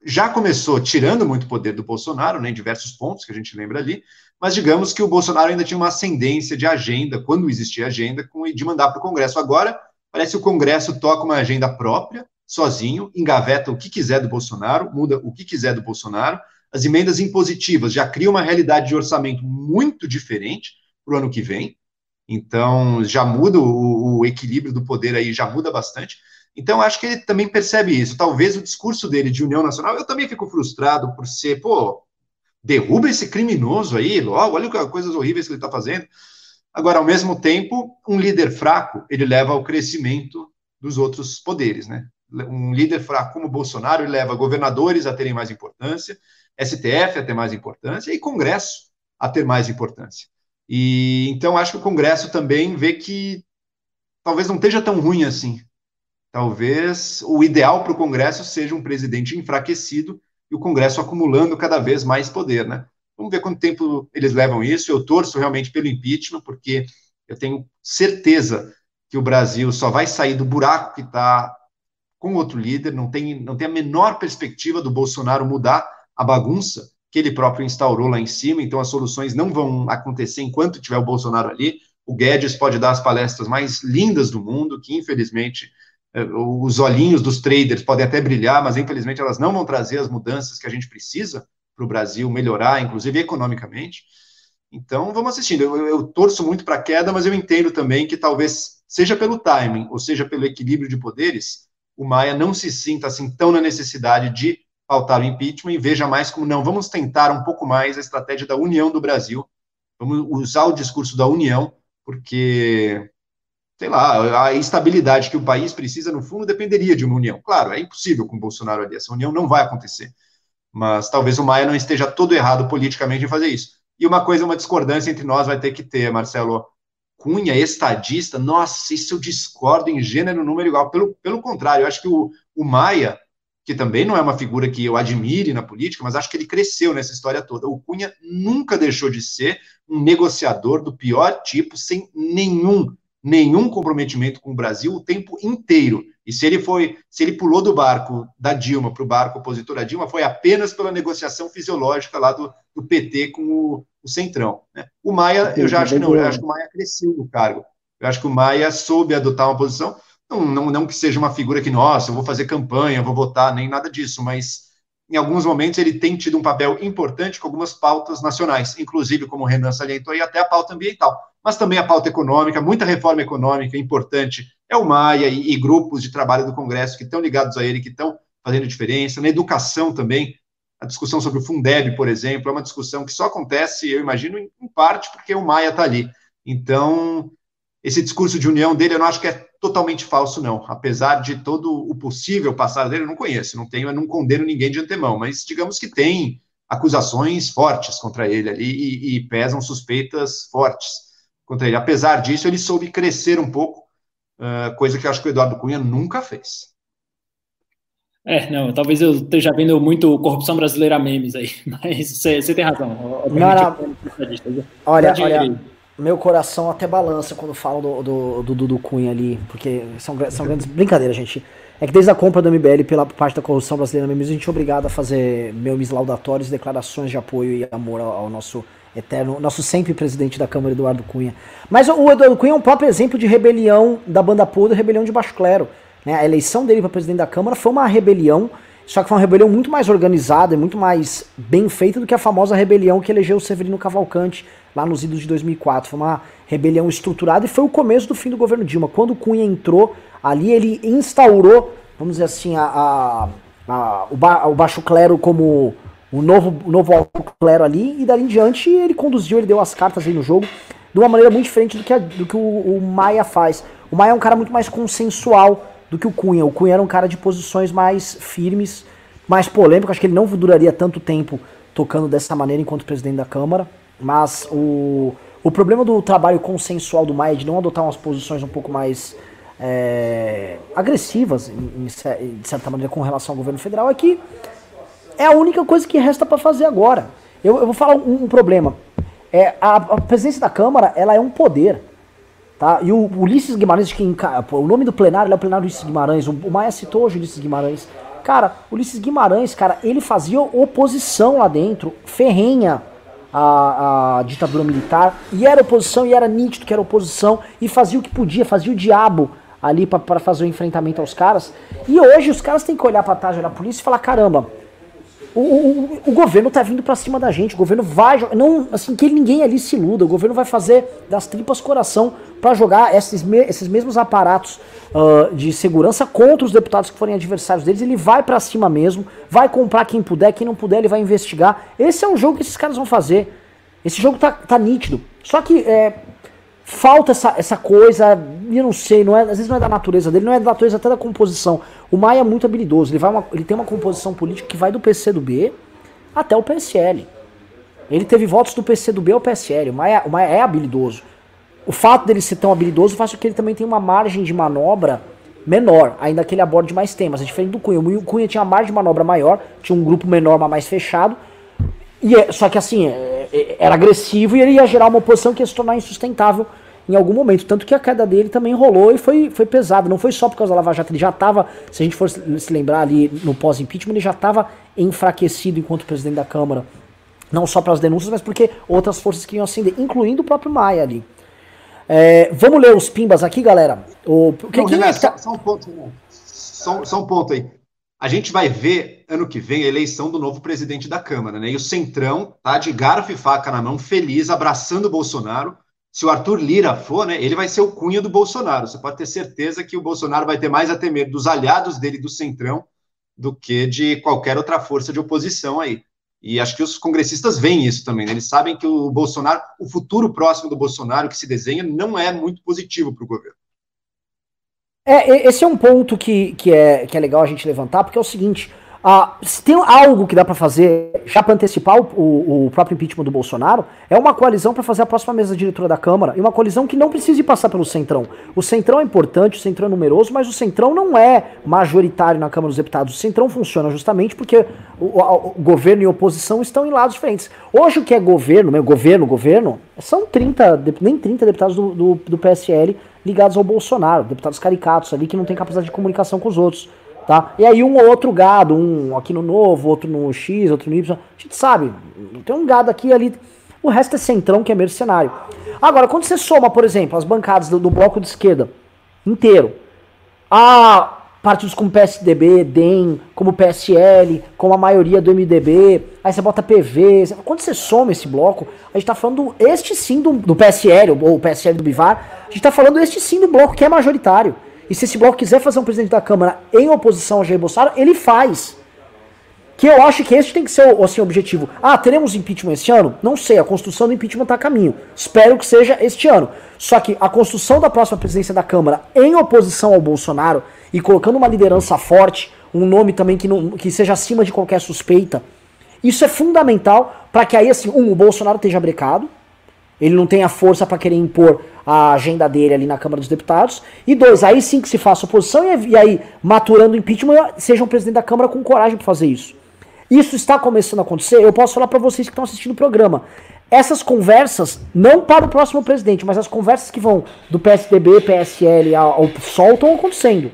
já começou tirando muito poder do Bolsonaro, né, em diversos pontos que a gente lembra ali, mas digamos que o Bolsonaro ainda tinha uma ascendência de agenda, quando existia agenda, com, de mandar para o Congresso. Agora, parece que o Congresso toca uma agenda própria, sozinho, engaveta o que quiser do Bolsonaro, muda o que quiser do Bolsonaro, as emendas impositivas já criam uma realidade de orçamento muito diferente para o ano que vem. Então, já muda o, o, equilíbrio do poder aí, já muda bastante. Então, acho que ele também percebe isso. Talvez o discurso dele de União Nacional, eu também fico frustrado por ser, pô, derruba esse criminoso aí, logo, olha que coisas horríveis que ele está fazendo. Agora, ao mesmo tempo, um líder fraco, ele leva ao crescimento dos outros poderes, né? Um líder fraco como Bolsonaro, leva governadores a terem mais importância, STF a ter mais importância e Congresso a ter mais importância. E então acho que o Congresso também vê que talvez não esteja tão ruim assim. Talvez o ideal para o Congresso seja um presidente enfraquecido e o Congresso acumulando cada vez mais poder, né? Vamos ver quanto tempo eles levam isso. Eu torço realmente pelo impeachment, porque eu tenho certeza que o Brasil só vai sair do buraco que está com outro líder. Não tem, não tem a menor perspectiva do Bolsonaro mudar a bagunça que ele próprio instaurou lá em cima, então as soluções não vão acontecer enquanto tiver o Bolsonaro ali. O Guedes pode dar as palestras mais lindas do mundo, que infelizmente eh, os olhinhos dos traders podem até brilhar, mas infelizmente elas não vão trazer as mudanças que a gente precisa para o Brasil melhorar, inclusive economicamente. Então, vamos assistindo. Eu, eu torço muito para a queda, mas eu entendo também que talvez, seja pelo timing, ou seja pelo equilíbrio de poderes, o Maia não se sinta assim tão na necessidade de pautar o impeachment e veja mais como não, vamos tentar um pouco mais a estratégia da união do Brasil, vamos usar o discurso da união, porque, sei lá, a estabilidade que o país precisa, no fundo, dependeria de uma união. Claro, é impossível com o Bolsonaro ali, essa união não vai acontecer, mas talvez o Maia não esteja todo errado politicamente em fazer isso. E uma coisa, uma discordância entre nós vai ter que ter, Marcelo. Cunha, estadista, nossa, isso eu discordo em gênero, número igual. Pelo, pelo contrário, eu acho que o, o Maia, que também não é uma figura que eu admire na política, mas acho que ele cresceu nessa história toda. O Cunha nunca deixou de ser um negociador do pior tipo, sem nenhum, nenhum comprometimento com o Brasil o tempo inteiro. E se ele foi, se ele pulou do barco da Dilma para o barco opositor à Dilma, foi apenas pela negociação fisiológica lá do, do PT com o, o Centrão. Né? O Maia, eu já acho que não, eu acho que o Maia cresceu no cargo. Eu acho que o Maia soube adotar uma posição. Não, não, não que seja uma figura que, nossa, eu vou fazer campanha, vou votar, nem nada disso, mas em alguns momentos ele tem tido um papel importante com algumas pautas nacionais, inclusive, como o Renan salientou, e até a pauta ambiental, mas também a pauta econômica, muita reforma econômica importante. É o Maia e, e grupos de trabalho do Congresso que estão ligados a ele, que estão fazendo diferença. Na educação também, a discussão sobre o Fundeb, por exemplo, é uma discussão que só acontece, eu imagino, em, em parte porque o Maia está ali. Então, esse discurso de união dele, eu não acho que é totalmente falso, não. Apesar de todo o possível passado dele, eu não conheço, não tenho, eu não condeno ninguém de antemão, mas digamos que tem acusações fortes contra ele ali e, e pesam suspeitas fortes contra ele. Apesar disso, ele soube crescer um pouco, uh, coisa que eu acho que o Eduardo Cunha nunca fez. É, não, talvez eu esteja vendo muito corrupção brasileira memes aí, mas você tem razão. Não, não. Olha, olha, meu coração até balança quando falo do, do, do Dudu Cunha ali, porque são, são grandes. Brincadeira, gente. É que desde a compra do MBL pela parte da corrupção brasileira mesmo, a gente é obrigado a fazer memes laudatórios, declarações de apoio e amor ao, ao nosso eterno, nosso sempre presidente da Câmara, Eduardo Cunha. Mas o Eduardo Cunha é um próprio exemplo de rebelião da banda podre, rebelião de baixo clero. Né? A eleição dele para presidente da Câmara foi uma rebelião, só que foi uma rebelião muito mais organizada e muito mais bem feita do que a famosa rebelião que elegeu o Severino Cavalcante lá nos idos de 2004. Foi uma rebelião estruturada e foi o começo do fim do governo Dilma. Quando o Cunha entrou ali, ele instaurou, vamos dizer assim, a, a, a o, ba, o, baixo clero como o novo, o novo alto clero ali, e dali em diante ele conduziu, ele deu as cartas aí no jogo de uma maneira muito diferente do que, a, do que o, o Maia faz. O Maia é um cara muito mais consensual do que o Cunha. O Cunha era um cara de posições mais firmes, mais polêmico. Acho que ele não duraria tanto tempo tocando dessa maneira enquanto presidente da Câmara. Mas o, o problema do trabalho consensual do Maia de não adotar umas posições um pouco mais é, agressivas, em, em, de certa maneira, com relação ao governo federal, é que é a única coisa que resta para fazer agora. Eu, eu, vou falar um, um problema. É, a, a, presidência da Câmara ela é um poder. Tá? E o Ulisses Guimarães, que o nome do plenário é o plenário Ulisses Guimarães. O, o Maia citou hoje Ulisses Guimarães. Cara, Ulisses Guimarães, cara, ele fazia oposição lá dentro, ferrenha a, a, ditadura militar, e era oposição, e era nítido que era oposição, e fazia o que podia, fazia o diabo ali para fazer o enfrentamento aos caras. E hoje os caras têm que olhar para trás, olhar a polícia e falar: caramba, o, o, governo tá vindo para cima da gente, o governo vai. Não, assim, que ninguém ali se iluda, o governo vai fazer das tripas coração para jogar esses, me, esses mesmos aparatos uh, de segurança contra os deputados que forem adversários deles. Ele vai para cima mesmo, vai comprar quem puder, quem não puder, ele vai investigar. Esse é o jogo que esses caras vão fazer. Esse jogo tá, tá nítido. Só que é, falta essa, essa coisa, eu não sei, não é, às vezes não é da natureza dele, não é da natureza até da composição. O Maia é muito habilidoso, ele, vai uma, ele tem uma composição política que vai do PC do B até o PSL. Ele teve votos do PC do B ao PSL. O Maia, o Maia é habilidoso. O fato dele ser tão habilidoso faz com que ele também tenha uma margem de manobra menor, ainda que ele aborde mais temas. É diferente do Cunha. O Cunha tinha uma margem de manobra maior, tinha um grupo menor, mas mais fechado. E é, só que assim, é, é, era agressivo e ele ia gerar uma oposição que ia se tornar insustentável em algum momento. Tanto que a queda dele também rolou e foi, foi pesado. Não foi só por causa da Lava Jato, ele já estava, se a gente for se lembrar ali no pós-impeachment, ele já estava enfraquecido enquanto presidente da Câmara. Não só pelas denúncias, mas porque outras forças queriam acender, incluindo o próprio Maia ali. É, vamos ler os pimbas aqui, galera. O, que, Não, Renan, é tá... só, só, um ponto, só, só, um ponto aí. A gente vai ver ano que vem a eleição do novo presidente da Câmara, né? E o Centrão tá de garfo e faca na mão, feliz, abraçando o Bolsonaro. Se o Arthur Lira for, né, ele vai ser o cunha do Bolsonaro. Você pode ter certeza que o Bolsonaro vai ter mais a temer dos aliados dele do Centrão do que de qualquer outra força de oposição aí. E acho que os congressistas veem isso também. Né? Eles sabem que o Bolsonaro, o futuro próximo do Bolsonaro que se desenha, não é muito positivo para o governo. É, esse é um ponto que, que, é, que é legal a gente levantar, porque é o seguinte: ah, se tem algo que dá para fazer, já para antecipar o, o, próprio impeachment do Bolsonaro, é uma coalizão para fazer a próxima mesa diretora da Câmara. E uma coalizão que não precise passar pelo Centrão. O Centrão é importante, o Centrão é numeroso, mas o Centrão não é majoritário na Câmara dos Deputados. O Centrão funciona justamente porque o, o, o governo e oposição estão em lados diferentes. Hoje o que é governo, meu, governo, governo, são 30, nem 30 deputados do, do, do PSL ligados ao Bolsonaro, deputados caricatos ali que não têm capacidade de comunicação com os outros tá? E aí um ou outro gado, um aqui no Novo, outro no X, outro no Y, a gente sabe, tem um gado aqui ali, o resto é centrão que é mercenário. Agora, quando você soma, por exemplo, as bancadas do, do bloco de esquerda inteiro, a partidos como PSDB, DEM, como PSL, como a maioria do MDB, aí você bota PV, quando você soma esse bloco, a gente tá falando este sim do, do PSL, ou PSL do Bivar, a gente tá falando este sim do bloco que é majoritário. E se esse bloco quiser fazer um presidente da Câmara em oposição ao Jair Bolsonaro, ele faz. Que eu acho que esse tem que ser o assim, objetivo. Ah, teremos impeachment esse ano? Não sei, a construção do impeachment está a caminho. Espero que seja este ano. Só que a construção da próxima presidência da Câmara em oposição ao Bolsonaro e colocando uma liderança forte, um nome também que, não, que seja acima de qualquer suspeita, isso é fundamental para que aí, assim, um, o Bolsonaro esteja brecado, ele não tenha força para querer impor a agenda dele ali na Câmara dos Deputados. E dois, aí sim que se faça oposição e aí, maturando o impeachment, seja um presidente da Câmara com coragem para fazer isso. Isso está começando a acontecer. Eu posso falar para vocês que estão assistindo o programa. Essas conversas, não para o próximo presidente, mas as conversas que vão do PSDB, PSL ao, PSOL estão acontecendo.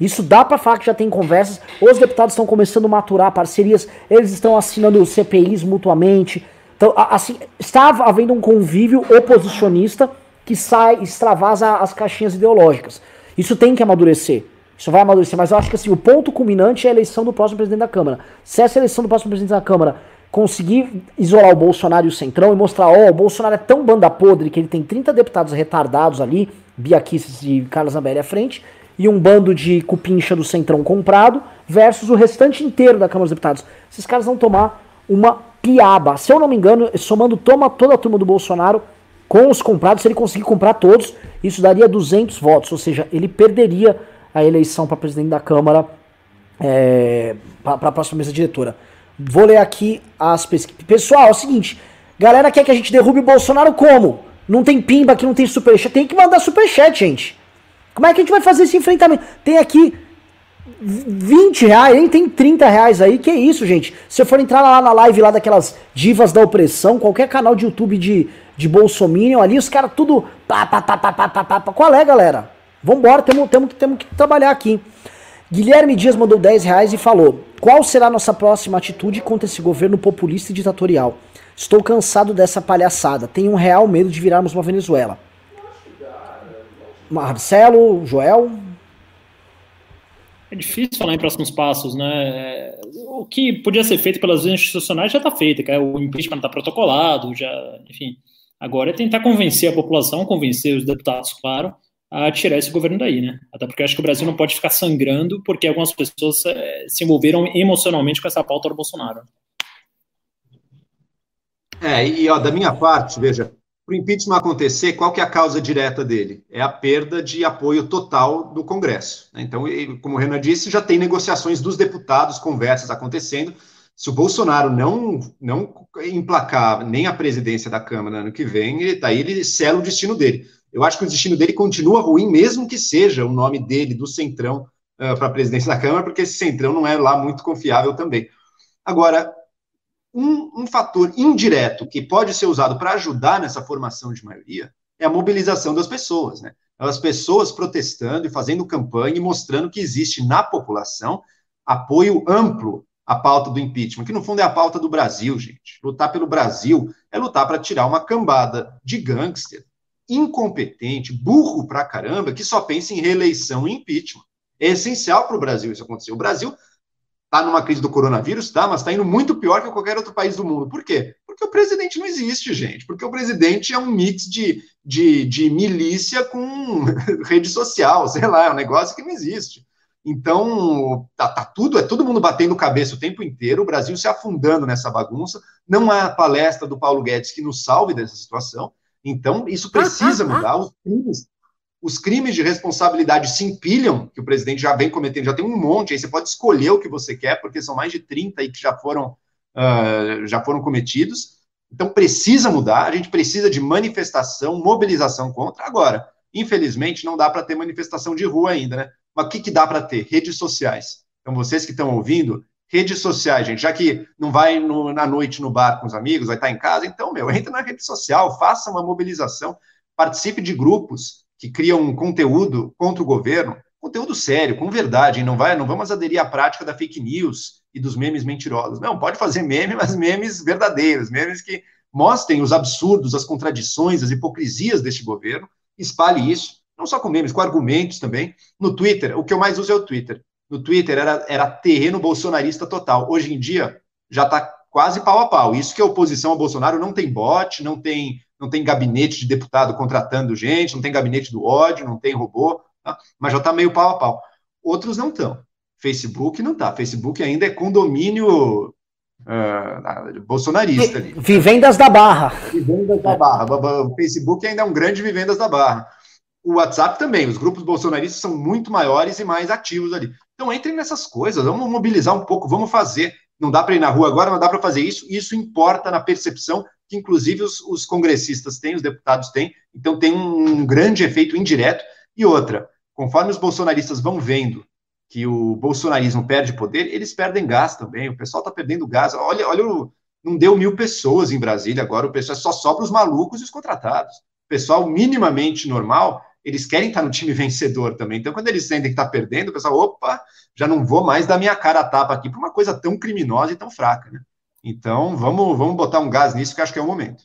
Isso dá para falar que já tem conversas. Os deputados estão começando a maturar parcerias, eles estão assinando CPIs mutuamente. Então, assim, estava havendo um convívio oposicionista que sai, extravasa as caixinhas ideológicas. Isso tem que amadurecer. Isso vai amadurecer, mas eu acho que assim, o ponto culminante é a eleição do próximo presidente da Câmara. Se essa eleição do próximo presidente da Câmara conseguir isolar o Bolsonaro e o Centrão e mostrar, ó, oh, o Bolsonaro é tão banda podre que ele tem 30 deputados retardados ali, Bia Kicis e Carlos Zambelli à frente, e um bando de cupincha do Centrão comprado, versus o restante inteiro da Câmara dos Deputados. Esses caras vão tomar uma piaba. Se eu não me engano, somando toma toda a turma do Bolsonaro com os comprados, se ele conseguir comprar todos, isso daria 200 votos, ou seja, ele perderia a eleição para presidente da Câmara é, para a próxima mesa diretora. Vou ler aqui as pesquisas. Pessoal, é o seguinte, galera quer que a gente derrube o Bolsonaro como? Não tem pimba aqui, não tem superchat. Tem que mandar superchat, gente. Como é que a gente vai fazer esse enfrentamento? Tem aqui 20 reais, nem tem 30 reais aí. Que isso, gente? Se eu for entrar lá na live lá daquelas divas da opressão, qualquer canal de YouTube de, de Bolsominion ali, os caras tudo. Pá, pá, pá, pá, pá, pá, pá. Qual é, galera? Vambora, temos, temos, temos que trabalhar aqui. Guilherme Dias mandou 10 reais e falou: Qual será a nossa próxima atitude contra esse governo populista e ditatorial? Estou cansado dessa palhaçada. Tenho um real medo de virarmos uma Venezuela. Marcelo, Joel. É difícil falar em próximos passos, né? O que podia ser feito pelas institucionais já está feito, é o impeachment está protocolado, já, enfim. Agora é tentar convencer a população, convencer os deputados, claro, a tirar esse governo daí, né? Até porque eu acho que o Brasil não pode ficar sangrando porque algumas pessoas é, se envolveram emocionalmente com essa pauta do Bolsonaro. É, e ó, da minha parte, veja, para o impeachment acontecer, qual que é a causa direta dele? É a perda de apoio total do Congresso. Né? Então, como o Renan disse, já tem negociações dos deputados, conversas acontecendo. Se o Bolsonaro não, não emplacar nem a presidência da Câmara no ano que vem, ele, daí ele sela o destino dele. Eu acho que o destino dele continua ruim, mesmo que seja o nome dele, do Centrão, uh, para a presidência da Câmara, porque esse Centrão não é lá muito confiável também. Agora, um, um fator indireto que pode ser usado para ajudar nessa formação de maioria é a mobilização das pessoas, né? As pessoas protestando e fazendo campanha e mostrando que existe na população apoio amplo à pauta do impeachment, que no fundo é a pauta do Brasil, gente. Lutar pelo Brasil é lutar para tirar uma cambada de gangster, incompetente, burro pra caramba, que só pensa em reeleição e impeachment. É essencial para o Brasil isso acontecer. O Brasil está numa crise do coronavírus, tá, mas está indo muito pior que qualquer outro país do mundo. Por quê? Porque o presidente não existe, gente. Porque o presidente é um mix de, de, de milícia com rede social, sei lá, é um negócio que não existe. Então, tá, tá, tudo, é todo mundo batendo cabeça o tempo inteiro, o Brasil se afundando nessa bagunça. Não há palestra do Paulo Guedes que nos salve dessa situação. Então, isso precisa mudar. Os crimes os crimes de responsabilidade se empilham, que o presidente já vem cometendo, já tem um monte, aí você pode escolher o que você quer, porque são mais de 30 aí que já foram, uh, já foram cometidos. Então precisa mudar, a gente precisa de manifestação, mobilização contra. Agora, infelizmente, não dá para ter manifestação de rua ainda, né? Mas o que, que dá para ter? Redes sociais. Então, vocês que estão ouvindo, redes sociais, gente, já que não vai no, na noite no bar com os amigos, vai estar em casa, então, meu, entra na rede social, faça uma mobilização, participe de grupos, que criam conteúdo contra o governo, conteúdo sério, com verdade, não vai, não vamos aderir à prática da fake news e dos memes mentirosos. Não, pode fazer meme, mas memes verdadeiros, memes que mostrem os absurdos, as contradições, as hipocrisias deste governo, espalhe isso, não só com memes, com argumentos também. No Twitter, o que eu mais uso é o Twitter. No Twitter era, era terreno bolsonarista total. Hoje em dia já está quase pau a pau. Isso que a oposição ao Bolsonaro não tem bot, não tem não tem gabinete de deputado contratando gente, não tem gabinete do ódio, não tem robô, tá? mas já está meio pau a pau. Outros não estão. Facebook não está. Facebook ainda é condomínio uh, bolsonarista ali. Vivendas da Barra. Vivendas da Barra. O Facebook ainda é um grande Vivendas da Barra. O WhatsApp também. Os grupos bolsonaristas são muito maiores e mais ativos ali. Então entrem nessas coisas, vamos mobilizar um pouco, vamos fazer. Não dá para ir na rua agora, não dá para fazer isso. Isso importa na percepção que inclusive os, os, congressistas têm, os deputados têm, então tem um, grande efeito indireto. E outra, conforme os bolsonaristas vão vendo que o bolsonarismo perde poder, eles perdem gás também. O pessoal está perdendo gás. Olha, olha, não deu mil pessoas em Brasília agora. O pessoal só sobra os malucos e os contratados. O pessoal minimamente normal, eles querem estar no time vencedor também. Então, quando eles sentem que está perdendo, o pessoal, opa, já não vou mais dar minha cara a tapa aqui para uma coisa tão criminosa e tão fraca, né? Então, vamos, vamos botar um gás nisso, que acho que é o momento.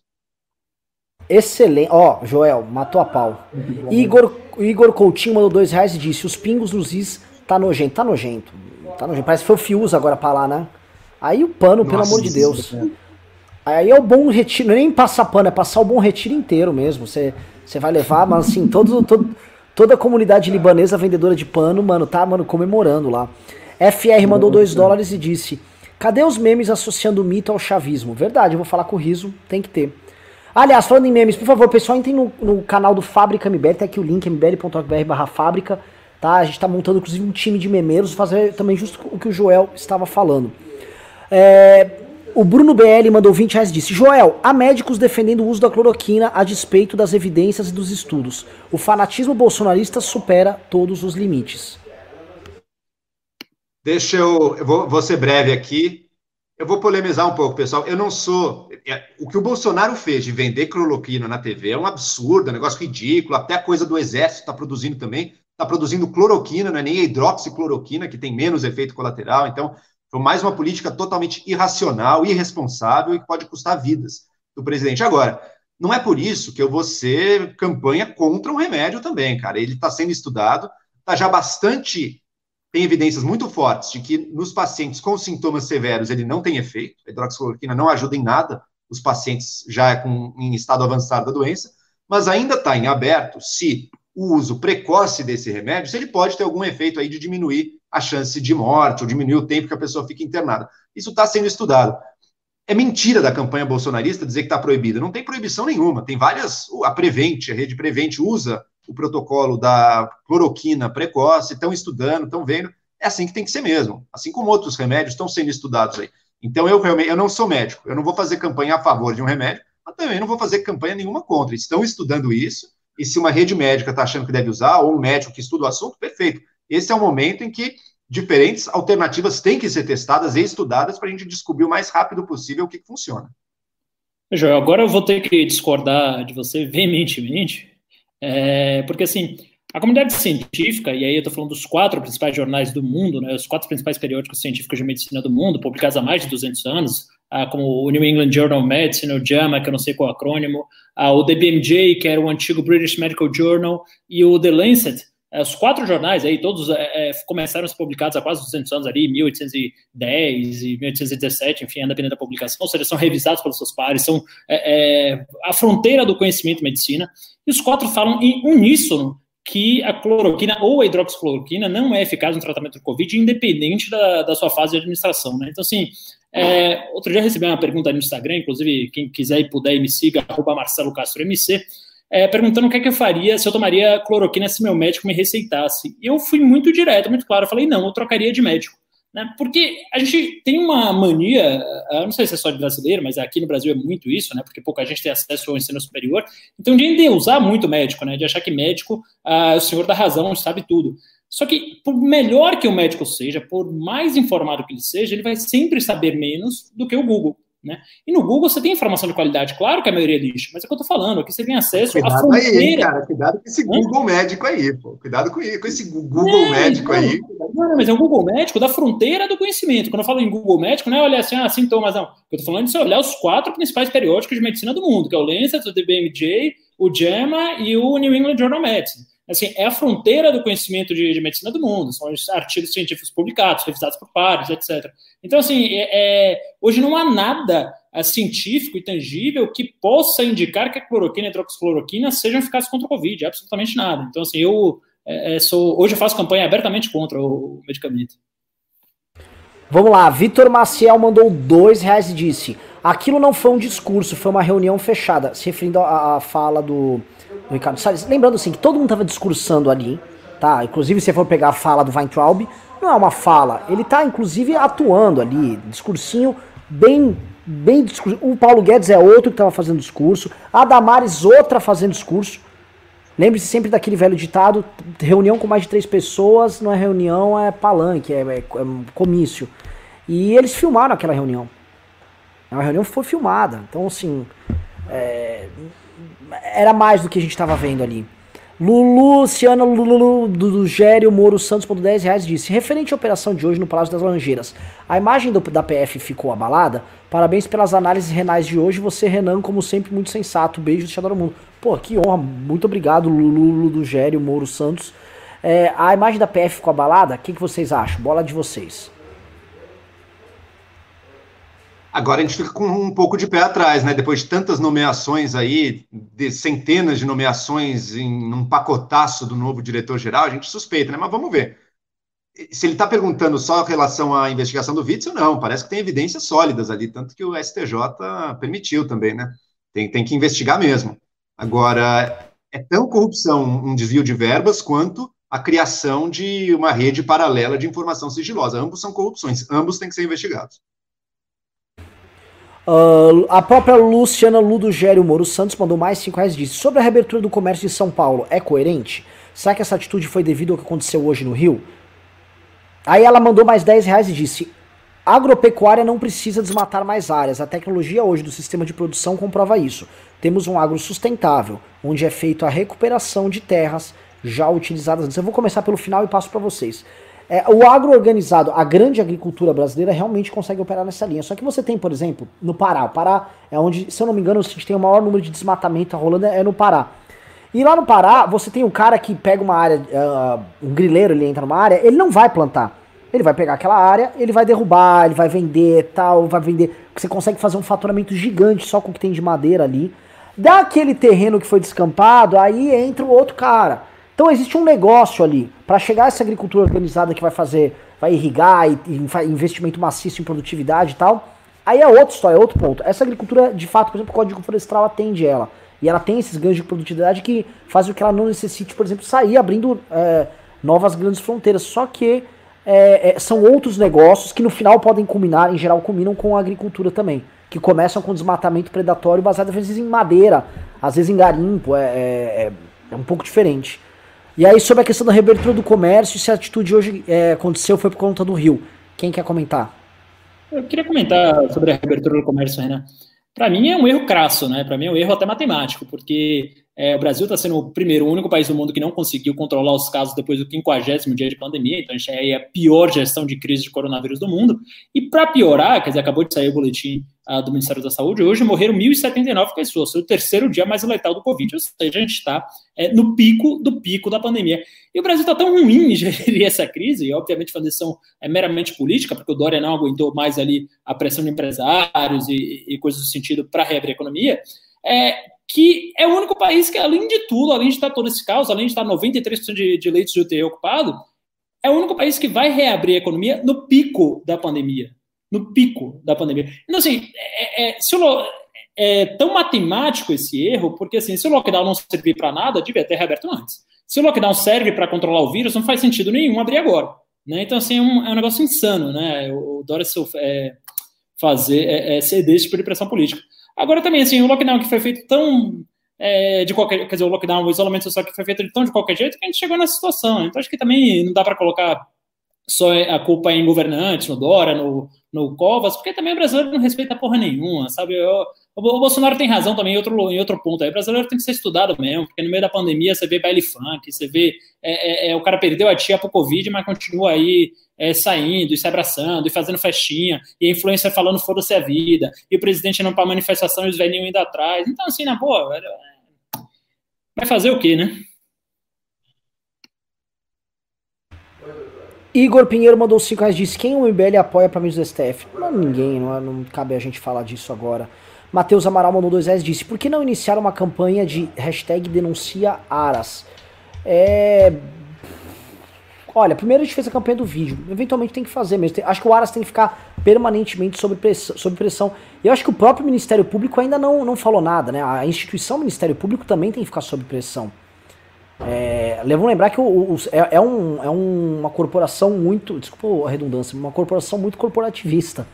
Excelente. Ó, oh, Joel, matou a pau. Igor, Igor Coutinho mandou dois reais e disse: os pingos nos is tá nojento. Tá nojento. Tá nojento. Parece que foi o Fius agora pra lá, né? Aí o pano, Nossa, pelo amor de Deus. É. Aí é o bom retiro, nem passar pano, é passar o bom retiro inteiro mesmo. Você, você vai levar, mas assim, todo, todo, toda a comunidade libanesa vendedora de pano, mano, tá, mano, comemorando lá. FR mandou 2 dólares e disse: Cadê os memes associando o mito ao chavismo? Verdade, eu vou falar com o riso, tem que ter. Aliás, falando em memes, por favor, pessoal, entrem no, no canal do Fábrica MBL, tem aqui o link mbl.org barra fábrica, tá? A gente tá montando, inclusive, um time de memeiros, fazer também justo o que o Joel estava falando. É, o Bruno BL mandou 20 reais e disse: Joel, há médicos defendendo o uso da cloroquina a despeito das evidências e dos estudos. O fanatismo bolsonarista supera todos os limites. Deixa eu. Eu vou, vou ser breve aqui. Eu vou polemizar um pouco, pessoal. Eu não sou. É, o que o Bolsonaro fez de vender cloroquina na TV é um absurdo, é um negócio ridículo. Até a coisa do exército está produzindo também. Está produzindo cloroquina, não é nem hidroxicloroquina, que tem menos efeito colateral. Então, foi mais uma política totalmente irracional, irresponsável e que pode custar vidas do presidente. Agora, não é por isso que eu vou ser campanha contra um remédio também, cara. Ele está sendo estudado, está já bastante tem evidências muito fortes de que nos pacientes com sintomas severos ele não tem efeito, a hidroxicloroquina não ajuda em nada os pacientes já com, em estado avançado da doença, mas ainda está em aberto se o uso precoce desse remédio, se ele pode ter algum efeito aí de diminuir a chance de morte ou diminuir o tempo que a pessoa fica internada. Isso está sendo estudado. É mentira da campanha bolsonarista dizer que está proibido. Não tem proibição nenhuma. Tem várias. A Prevent, a rede Prevent usa o protocolo da cloroquina precoce, estão estudando, estão vendo. É assim que tem que ser mesmo. Assim como outros remédios estão sendo estudados aí. Então, eu realmente, eu não sou médico, eu não vou fazer campanha a favor de um remédio, mas também não vou fazer campanha nenhuma contra. Estão estudando isso, e se uma rede médica está achando que deve usar, ou um médico que estuda o assunto, perfeito. Esse é o momento em que diferentes alternativas têm que ser testadas e estudadas para a gente descobrir o mais rápido possível o que funciona. Joel, agora eu vou ter que discordar de você veementemente, é, porque, assim, a comunidade científica, e aí eu estou falando dos quatro principais jornais do mundo, né, os quatro principais periódicos científicos de medicina do mundo, publicados há mais de 200 anos, ah, como o New England Journal of Medicine, o JAMA, que eu não sei qual é o acrônimo, ah, o DBMJ, que era o antigo British Medical Journal, e o The Lancet, os quatro jornais aí, todos é, é, começaram a ser publicados há quase 200 anos ali, 1810 e 1817, enfim, dependendo da publicação, ou seja, são revisados pelos seus pares, são é, é, a fronteira do conhecimento medicina, e os quatro falam em uníssono que a cloroquina ou a hidroxicloroquina não é eficaz no tratamento do Covid, independente da, da sua fase de administração, né? Então, assim, é, outro dia recebi uma pergunta no Instagram, inclusive, quem quiser e puder me siga, arroba Marcelo Castro MC, é, perguntando o que, é que eu faria se eu tomaria cloroquina se meu médico me receitasse. Eu fui muito direto, muito claro. Eu falei, não, eu trocaria de médico. Né? Porque a gente tem uma mania, eu não sei se é só de brasileiro, mas aqui no Brasil é muito isso, né? Porque pouca gente tem acesso ao ensino superior. Então, de usar muito médico, né? De achar que médico é o senhor da razão, sabe tudo. Só que, por melhor que o médico seja, por mais informado que ele seja, ele vai sempre saber menos do que o Google. Né? E no Google você tem informação de qualidade, claro que a maioria é lixo, mas é o que eu tô falando, aqui você tem acesso cuidado à fronteira. Aí, cara, cuidado com esse Google médico aí, pô. Cuidado com, com esse Google é, médico aí. Não, mas é um Google médico da fronteira do conhecimento. Quando eu falo em Google médico, não é olhar assim, ah, sintomas, não. Eu tô falando de olhar os quatro principais periódicos de medicina do mundo, que é o Lancet, o DBMJ, o JAMA e o New England Journal of Medicine assim, é a fronteira do conhecimento de, de, medicina do mundo, são os artigos científicos publicados, revisados por pares, etc. Então, assim, é, é, hoje não há nada é, científico e tangível que possa indicar que a cloroquina e a hidroxicloroquina sejam eficazes contra o Covid, absolutamente nada. Então, assim, eu é, é, sou, hoje eu faço campanha abertamente contra o medicamento. Vamos lá, Vitor Maciel mandou dois reais e disse: aquilo não foi um discurso, foi uma reunião fechada, se referindo à fala do do Ricardo Salles. Lembrando assim que todo mundo estava discursando ali, tá? Inclusive se for pegar a fala do Weintraub, não é uma fala, ele está inclusive atuando ali, discursinho bem bem. O Paulo Guedes é outro que estava fazendo discurso, a Damares outra fazendo discurso. Lembre-se sempre daquele velho ditado: reunião com mais de três pessoas não é reunião, é palanque, é, é, é comício. E eles filmaram aquela reunião. A reunião foi filmada. Então, assim, é, era mais do que a gente estava vendo ali. Lulu, Luciana Lulu do Gério Moro Santos, por 10 reais, disse: referente à operação de hoje no Palácio das Laranjeiras, a imagem do, da PF ficou abalada? Parabéns pelas análises renais de hoje. Você, Renan, como sempre, muito sensato. Beijo do Mundo. Pô, que honra. Muito obrigado, Lulu do Gério Moro Santos. É, a imagem da PF ficou abalada? O que, que vocês acham? Bola de vocês. Agora a gente fica com um pouco de pé atrás, né? Depois de tantas nomeações aí, de centenas de nomeações em um pacotaço do novo diretor-geral, a gente suspeita, né? Mas vamos ver. Se ele está perguntando só em relação à investigação do Witzel, não, parece que tem evidências sólidas ali, tanto que o STJ permitiu também, né? Tem, tem que investigar mesmo. Agora, é tão corrupção, um desvio de verbas, quanto a criação de uma rede paralela de informação sigilosa. Ambos são corrupções, ambos têm que ser investigados. Uh, a própria Luciana Ludogério Moro Santos mandou mais 5 reais e disse: Sobre a reabertura do comércio de São Paulo, é coerente? Será que essa atitude foi devido ao que aconteceu hoje no Rio? Aí ela mandou mais 10 reais e disse: Agropecuária não precisa desmatar mais áreas. A tecnologia hoje do sistema de produção comprova isso. Temos um agro sustentável, onde é feita a recuperação de terras já utilizadas antes. Eu vou começar pelo final e passo para vocês. É, o agro organizado, a grande agricultura brasileira realmente consegue operar nessa linha. Só que você tem, por exemplo, no Pará. O Pará é onde, se eu não me engano, a gente tem o maior número de desmatamento rolando é no Pará. E lá no Pará, você tem um cara que pega uma área, uh, um grileiro, ele entra numa área, ele não vai plantar. Ele vai pegar aquela área, ele vai derrubar, ele vai vender tal, vai vender. Você consegue fazer um faturamento gigante só com o que tem de madeira ali. Daquele terreno que foi descampado, aí entra o outro cara. Então existe um negócio ali para chegar a essa agricultura organizada que vai fazer, vai irrigar e, e investimento maciço em produtividade e tal. Aí é outra história, é outro ponto. Essa agricultura, de fato, por exemplo, o Código Florestal atende ela. E ela tem esses ganhos de produtividade que fazem com que ela não necessite, por exemplo, sair abrindo é, novas grandes fronteiras. Só que é, é, são outros negócios que no final podem culminar, em geral, culminam com a agricultura também. Que começam com desmatamento predatório baseado às vezes em madeira, às vezes em garimpo, é, é, é um pouco diferente. E aí, sobre a questão da reabertura do comércio, se a atitude hoje é, aconteceu foi por conta do Rio. Quem quer comentar? Eu queria comentar sobre a reabertura do comércio, Renan. Para mim é um erro crasso, né? Para mim é um erro até matemático, porque é, o Brasil está sendo o primeiro, o único país do mundo que não conseguiu controlar os casos depois do 50 dia de pandemia, então a gente é a pior gestão de crise de coronavírus do mundo. E para piorar, quer dizer, acabou de sair o boletim do Ministério da Saúde, hoje morreram 1.079 pessoas, foi o terceiro dia mais letal do Covid, ou seja, a gente está é, no pico do pico da pandemia. E o Brasil está tão ruim em gerir essa crise, e obviamente a decisão é meramente política, porque o Dória não aguentou mais ali a pressão de empresários e, e coisas do sentido para reabrir a economia, é, que é o único país que, além de tudo, além de estar todo esse caos, além de estar 93% de, de leitos de UTI ocupado, é o único país que vai reabrir a economia no pico da pandemia. No pico da pandemia. Então, assim, é, é, o, é tão matemático esse erro, porque assim, se o lockdown não servir para nada, devia ter reaberto antes. Se o lockdown serve para controlar o vírus, não faz sentido nenhum abrir agora. Né? Então, assim, é um, é um negócio insano, né? O Dória é, fazer, é, é ceder esse tipo de pressão política. Agora também, assim, o lockdown que foi feito tão é, de qualquer, quer dizer, o lockdown, o isolamento social que foi feito tão de qualquer jeito que a gente chegou nessa situação. Então acho que também não dá para colocar só a culpa em governantes, no Dora, no, no Covas, porque também o brasileiro não respeita porra nenhuma, sabe? Eu, o, Bolsonaro tem razão também em outro, em outro ponto. Aí, o brasileiro tem que ser estudado mesmo, porque no meio da pandemia você vê baile funk, você vê é, é, é o cara perdeu a tia pro Covid, mas continua aí é, saindo e se abraçando e fazendo festinha, e a influência falando foda-se a vida, e o presidente não para manifestação e os velhinhos indo atrás. Então, assim, na boa, velho, é, vai fazer o quê, né? Igor Pinheiro mandou 5 reais disse: Quem o MBL apoia para mim do STF? Não, ninguém, não, é, não cabe a gente falar disso agora. Matheus Amaral mandou 2 reais disse: Por que não iniciar uma campanha de hashtag denuncia Aras? É Olha, primeiro a gente fez a campanha do vídeo. Eventualmente tem que fazer mesmo. Acho que o Aras tem que ficar permanentemente sob pressão. Sob pressão. Eu acho que o próprio Ministério Público ainda não, não falou nada, né? A instituição Ministério Público também tem que ficar sob pressão. É, vamos lembrar que o, o, é, é, um, é uma corporação muito. Desculpa a redundância, uma corporação muito corporativista.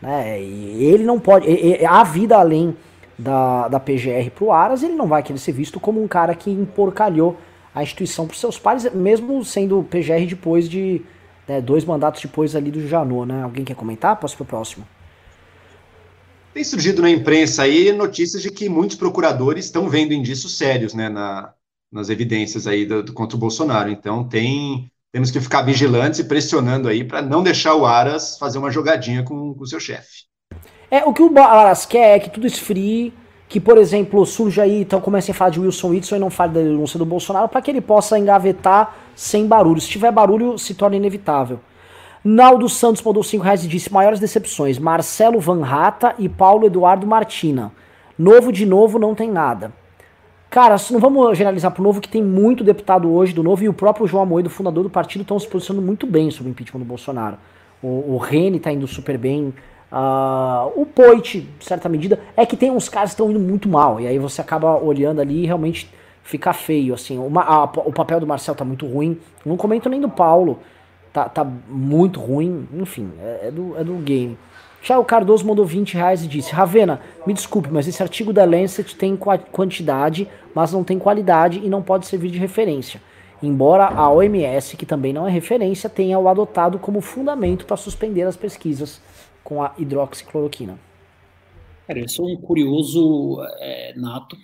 Né? E ele não pode. E, e, a vida além da, da PGR pro Aras, ele não vai querer ser visto como um cara que emporcalhou a instituição para seus pares, mesmo sendo PGR depois de né, dois mandatos depois ali do Janot, né? Alguém quer comentar? Posso para o próximo? Tem surgido na imprensa aí notícias de que muitos procuradores estão vendo indícios sérios, né, na, nas evidências aí do, do, contra o Bolsonaro. Então tem temos que ficar vigilantes e pressionando aí para não deixar o Aras fazer uma jogadinha com o seu chefe. É, o que o Aras quer é que tudo esfrie, que, por exemplo, surja aí, então comece a falar de Wilson Whitson e não fale da denúncia do Bolsonaro, para que ele possa engavetar sem barulho. Se tiver barulho, se torna inevitável. Naldo Santos mandou 5 reais e disse: maiores decepções, Marcelo Van Rata e Paulo Eduardo Martina. Novo de novo não tem nada. Cara, não vamos generalizar pro Novo, que tem muito deputado hoje do Novo, e o próprio João Amoedo, fundador do partido, estão se posicionando muito bem sobre o impeachment do Bolsonaro. O, o Rene tá indo super bem. Uh, o Poit, de certa medida, é que tem uns caras que estão indo muito mal. E aí você acaba olhando ali e realmente fica feio. assim. Uma, a, o papel do Marcel tá muito ruim. Não comento nem do Paulo. Tá, tá muito ruim. Enfim, é, é do, é do game. Thiago Cardoso mandou 20 reais e disse: Ravena, me desculpe, mas esse artigo da Lancet tem quantidade, mas não tem qualidade e não pode servir de referência. Embora a OMS, que também não é referência, tenha o adotado como fundamento para suspender as pesquisas com a hidroxicloroquina. Cara, eu sou um curioso é, nato.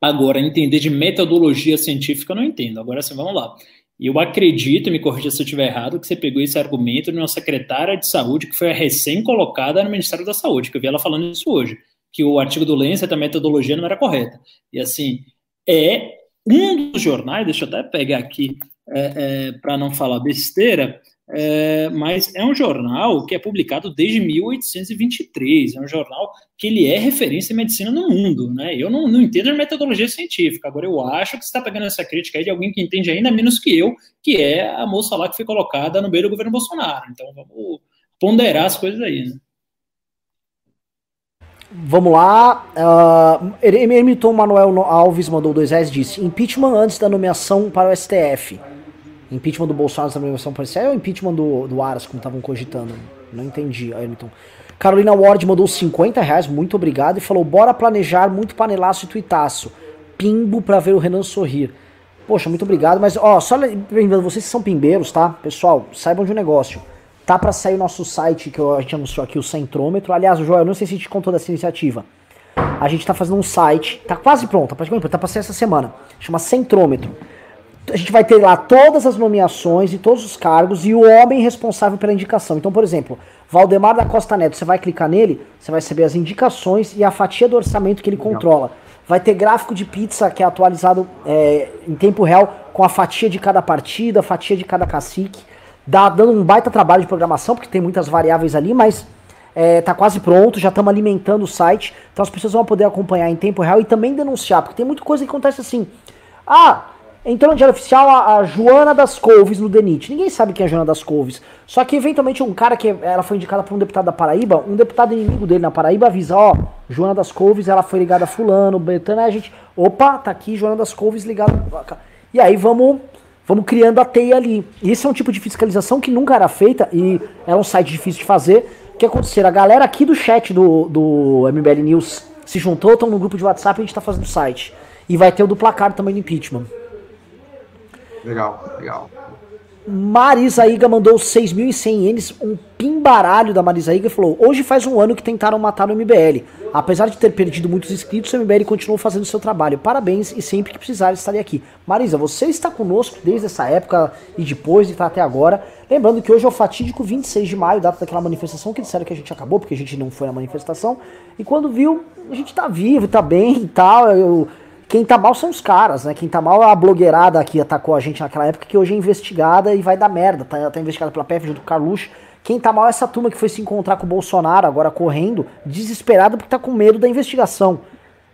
Agora, entender de metodologia científica eu não entendo. Agora sim, vamos lá. E eu acredito, me corrija se eu estiver errado, que você pegou esse argumento de uma secretária de saúde que foi recém-colocada no Ministério da Saúde, que eu vi ela falando isso hoje, que o artigo do Lancet, a metodologia não era correta. E assim, é um dos jornais, deixa eu até pegar aqui é, é, para não falar besteira, é, mas é um jornal que é publicado desde 1823, é um jornal que ele é referência em medicina no mundo, né? Eu não, não entendo a metodologia científica, agora eu acho que você está pegando essa crítica aí de alguém que entende ainda menos que eu, que é a moça lá que foi colocada no meio do governo Bolsonaro. Então vamos ponderar as coisas aí, né? Vamos lá. Uh, Ermiton Manuel Alves mandou dois reais disse: impeachment antes da nomeação para o STF. Impeachment do Bolsonaro na nomeação para o STF ou impeachment do, do Aras, como estavam cogitando? Não entendi, Ermiton. Carolina Ward mandou 50 reais, muito obrigado, e falou: bora planejar muito panelaço e tuitaço. Pimbo pra ver o Renan sorrir. Poxa, muito obrigado, mas ó, só lembrando, vocês que são pimbeiros, tá? Pessoal, saibam de um negócio. Tá para sair o nosso site que a gente anunciou aqui, o Centrômetro. Aliás, Joel, não sei se a gente contou dessa iniciativa. A gente tá fazendo um site, tá quase pronto, praticamente tá pra sair essa semana. Chama Centrômetro. A gente vai ter lá todas as nomeações e todos os cargos e o homem responsável pela indicação. Então, por exemplo, Valdemar da Costa Neto, você vai clicar nele, você vai receber as indicações e a fatia do orçamento que ele controla. Vai ter gráfico de pizza que é atualizado é, em tempo real com a fatia de cada partida, a fatia de cada cacique dá, dando um baita trabalho de programação, porque tem muitas variáveis ali, mas é, tá quase pronto, já estamos alimentando o site, então as pessoas vão poder acompanhar em tempo real e também denunciar, porque tem muita coisa que acontece assim. Ah, entrou no diário oficial a, a, Joana das Couves no DENIT. Ninguém sabe quem é a Joana das Couves. Só que eventualmente um cara que ela foi indicada por um deputado da Paraíba, um deputado inimigo dele na Paraíba avisa, ó, Joana das Couves, ela foi ligada a fulano, Betânia, a gente, opa, tá aqui Joana das Couves ligada. E aí vamos Vamos criando a teia ali. E esse é um tipo de fiscalização que nunca era feita e é um site difícil de fazer. O que aconteceu? A galera aqui do chat do, do MBL News se juntou, estão no grupo de WhatsApp e a gente está fazendo o site. E vai ter o do placar também do impeachment. Legal, legal. Marisa Iga mandou 6.100 ienes, um pimbaralho da Marisa Iga e falou: Hoje faz um ano que tentaram matar o MBL. Apesar de ter perdido muitos inscritos, o MBL continuou fazendo seu trabalho. Parabéns e sempre que precisar estarei aqui. Marisa, você está conosco desde essa época e depois e está até agora. Lembrando que hoje é o fatídico 26 de maio, data daquela manifestação que disseram que a gente acabou, porque a gente não foi na manifestação. E quando viu, a gente tá vivo, tá bem e tal. Eu, quem tá mal são os caras, né? Quem tá mal é a blogueirada que atacou a gente naquela época, que hoje é investigada e vai dar merda. Tá, tá investigada pela PF junto com o Carluxo. Quem tá mal é essa turma que foi se encontrar com o Bolsonaro agora correndo, desesperado porque tá com medo da investigação.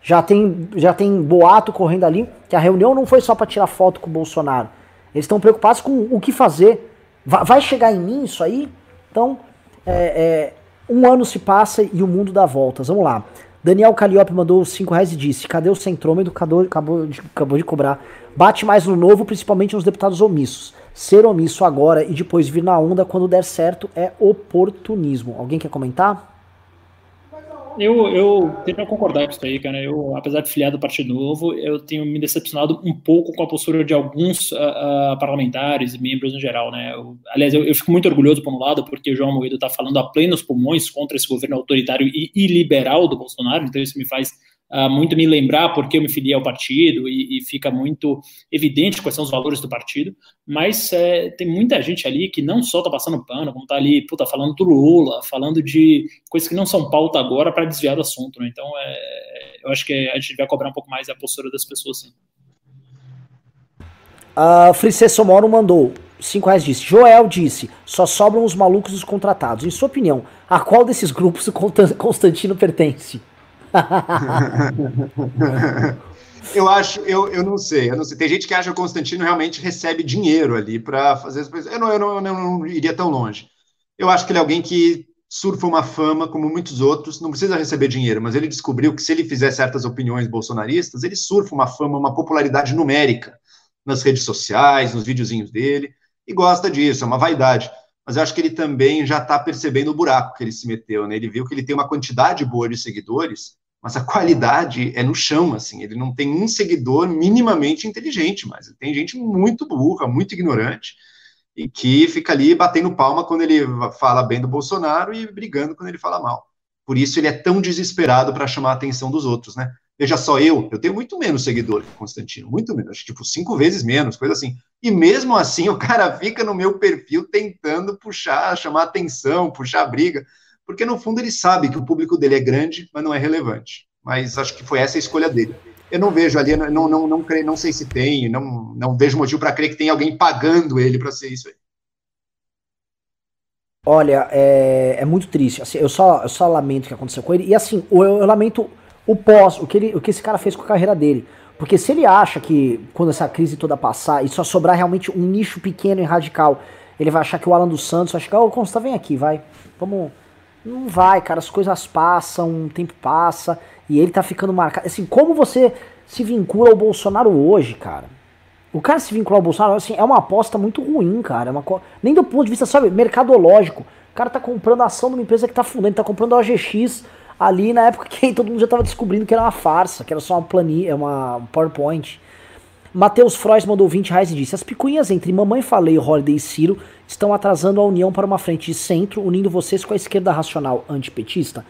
Já tem, já tem boato correndo ali que a reunião não foi só para tirar foto com o Bolsonaro. Eles estão preocupados com o que fazer. Vai, vai, chegar em mim isso aí? Então, é, é, um ano se passa e o mundo dá voltas. Vamos lá. Daniel Calliope mandou 5 reais e disse: Cadê o centrômetro? Acabou, acabou, de, acabou de cobrar. Bate mais no novo, principalmente nos deputados omissos. Ser omisso agora e depois vir na onda quando der certo é oportunismo. Alguém quer comentar? Eu, eu tenho que concordar com isso aí, cara. Eu, apesar de filiar do Partido Novo, eu tenho me decepcionado um pouco com a postura de alguns uh, uh, parlamentares e membros no geral, né? Eu, aliás, eu, eu, fico muito orgulhoso, por um lado, porque o João Moedo está falando a plenos pulmões contra esse governo autoritário e iliberal do Bolsonaro, então isso me faz uh, muito me lembrar porque eu me filiei ao partido e, e, fica muito evidente quais são os valores do partido, mas é, tem muita gente ali que não só está passando pano, como está ali, puta, falando do Lula, falando de coisas que não são pauta agora para desviar do assunto, né? Então, é, eu acho que a gente vai cobrar um pouco mais a postura das pessoas, sim. A uh, Somoro mandou 5 reais disse. Joel disse: só sobram os malucos os contratados. Em sua opinião, a qual desses grupos o Constantino pertence? eu acho, eu, eu não sei, eu não sei. Tem gente que acha que o Constantino realmente recebe dinheiro ali para fazer as coisas. Eu não, eu, não, eu não iria tão longe. Eu acho que ele é alguém que surfa uma fama como muitos outros, não precisa receber dinheiro, mas ele descobriu que se ele fizer certas opiniões bolsonaristas, ele surfa uma fama, uma popularidade numérica nas redes sociais, nos videozinhos dele, e gosta disso, é uma vaidade. Mas eu acho que ele também já está percebendo o buraco que ele se meteu, né? Ele viu que ele tem uma quantidade boa de seguidores, mas a qualidade é no chão, assim. Ele não tem um seguidor minimamente inteligente, mas tem gente muito burra, muito ignorante, e que fica ali batendo palma quando ele fala bem do Bolsonaro e brigando quando ele fala mal. Por isso ele é tão desesperado para chamar a atenção dos outros, né? Veja só, eu, eu tenho muito menos seguidor que Constantino, muito menos, tipo, cinco vezes menos, coisa assim. E mesmo assim, o cara fica no meu perfil tentando puxar, chamar atenção, puxar briga, porque no fundo ele sabe que o público dele é grande, mas não é relevante. Mas acho que foi essa a escolha dele eu não vejo ali, não, não, não, não, não sei se tem, não, não vejo motivo para crer que tem alguém pagando ele para ser isso aí. Olha, é, é muito triste. Assim, eu, só, eu só lamento o que aconteceu com ele. E assim, eu, eu lamento o pós, o que, ele, o que esse cara fez com a carreira dele. Porque se ele acha que quando essa crise toda passar e só sobrar realmente um nicho pequeno e radical, ele vai achar que o Alan dos Santos vai chegar, ô Consta, vem aqui, vai. Vamos. Não vai, cara, as coisas passam, o tempo passa. E ele tá ficando marcado. Assim, como você se vincula ao Bolsonaro hoje, cara? O cara se vincular ao Bolsonaro, assim, é uma aposta muito ruim, cara. É uma co... Nem do ponto de vista, sabe, mercadológico. O cara tá comprando a ação de uma empresa que tá fundando, tá comprando a OGX ali na época que todo mundo já tava descobrindo que era uma farsa, que era só uma planilha, uma PowerPoint. Matheus Frois mandou 20 reais e disse: As picuinhas entre Mamãe Falei, Holiday e Ciro estão atrasando a união para uma frente de centro, unindo vocês com a esquerda racional antipetista.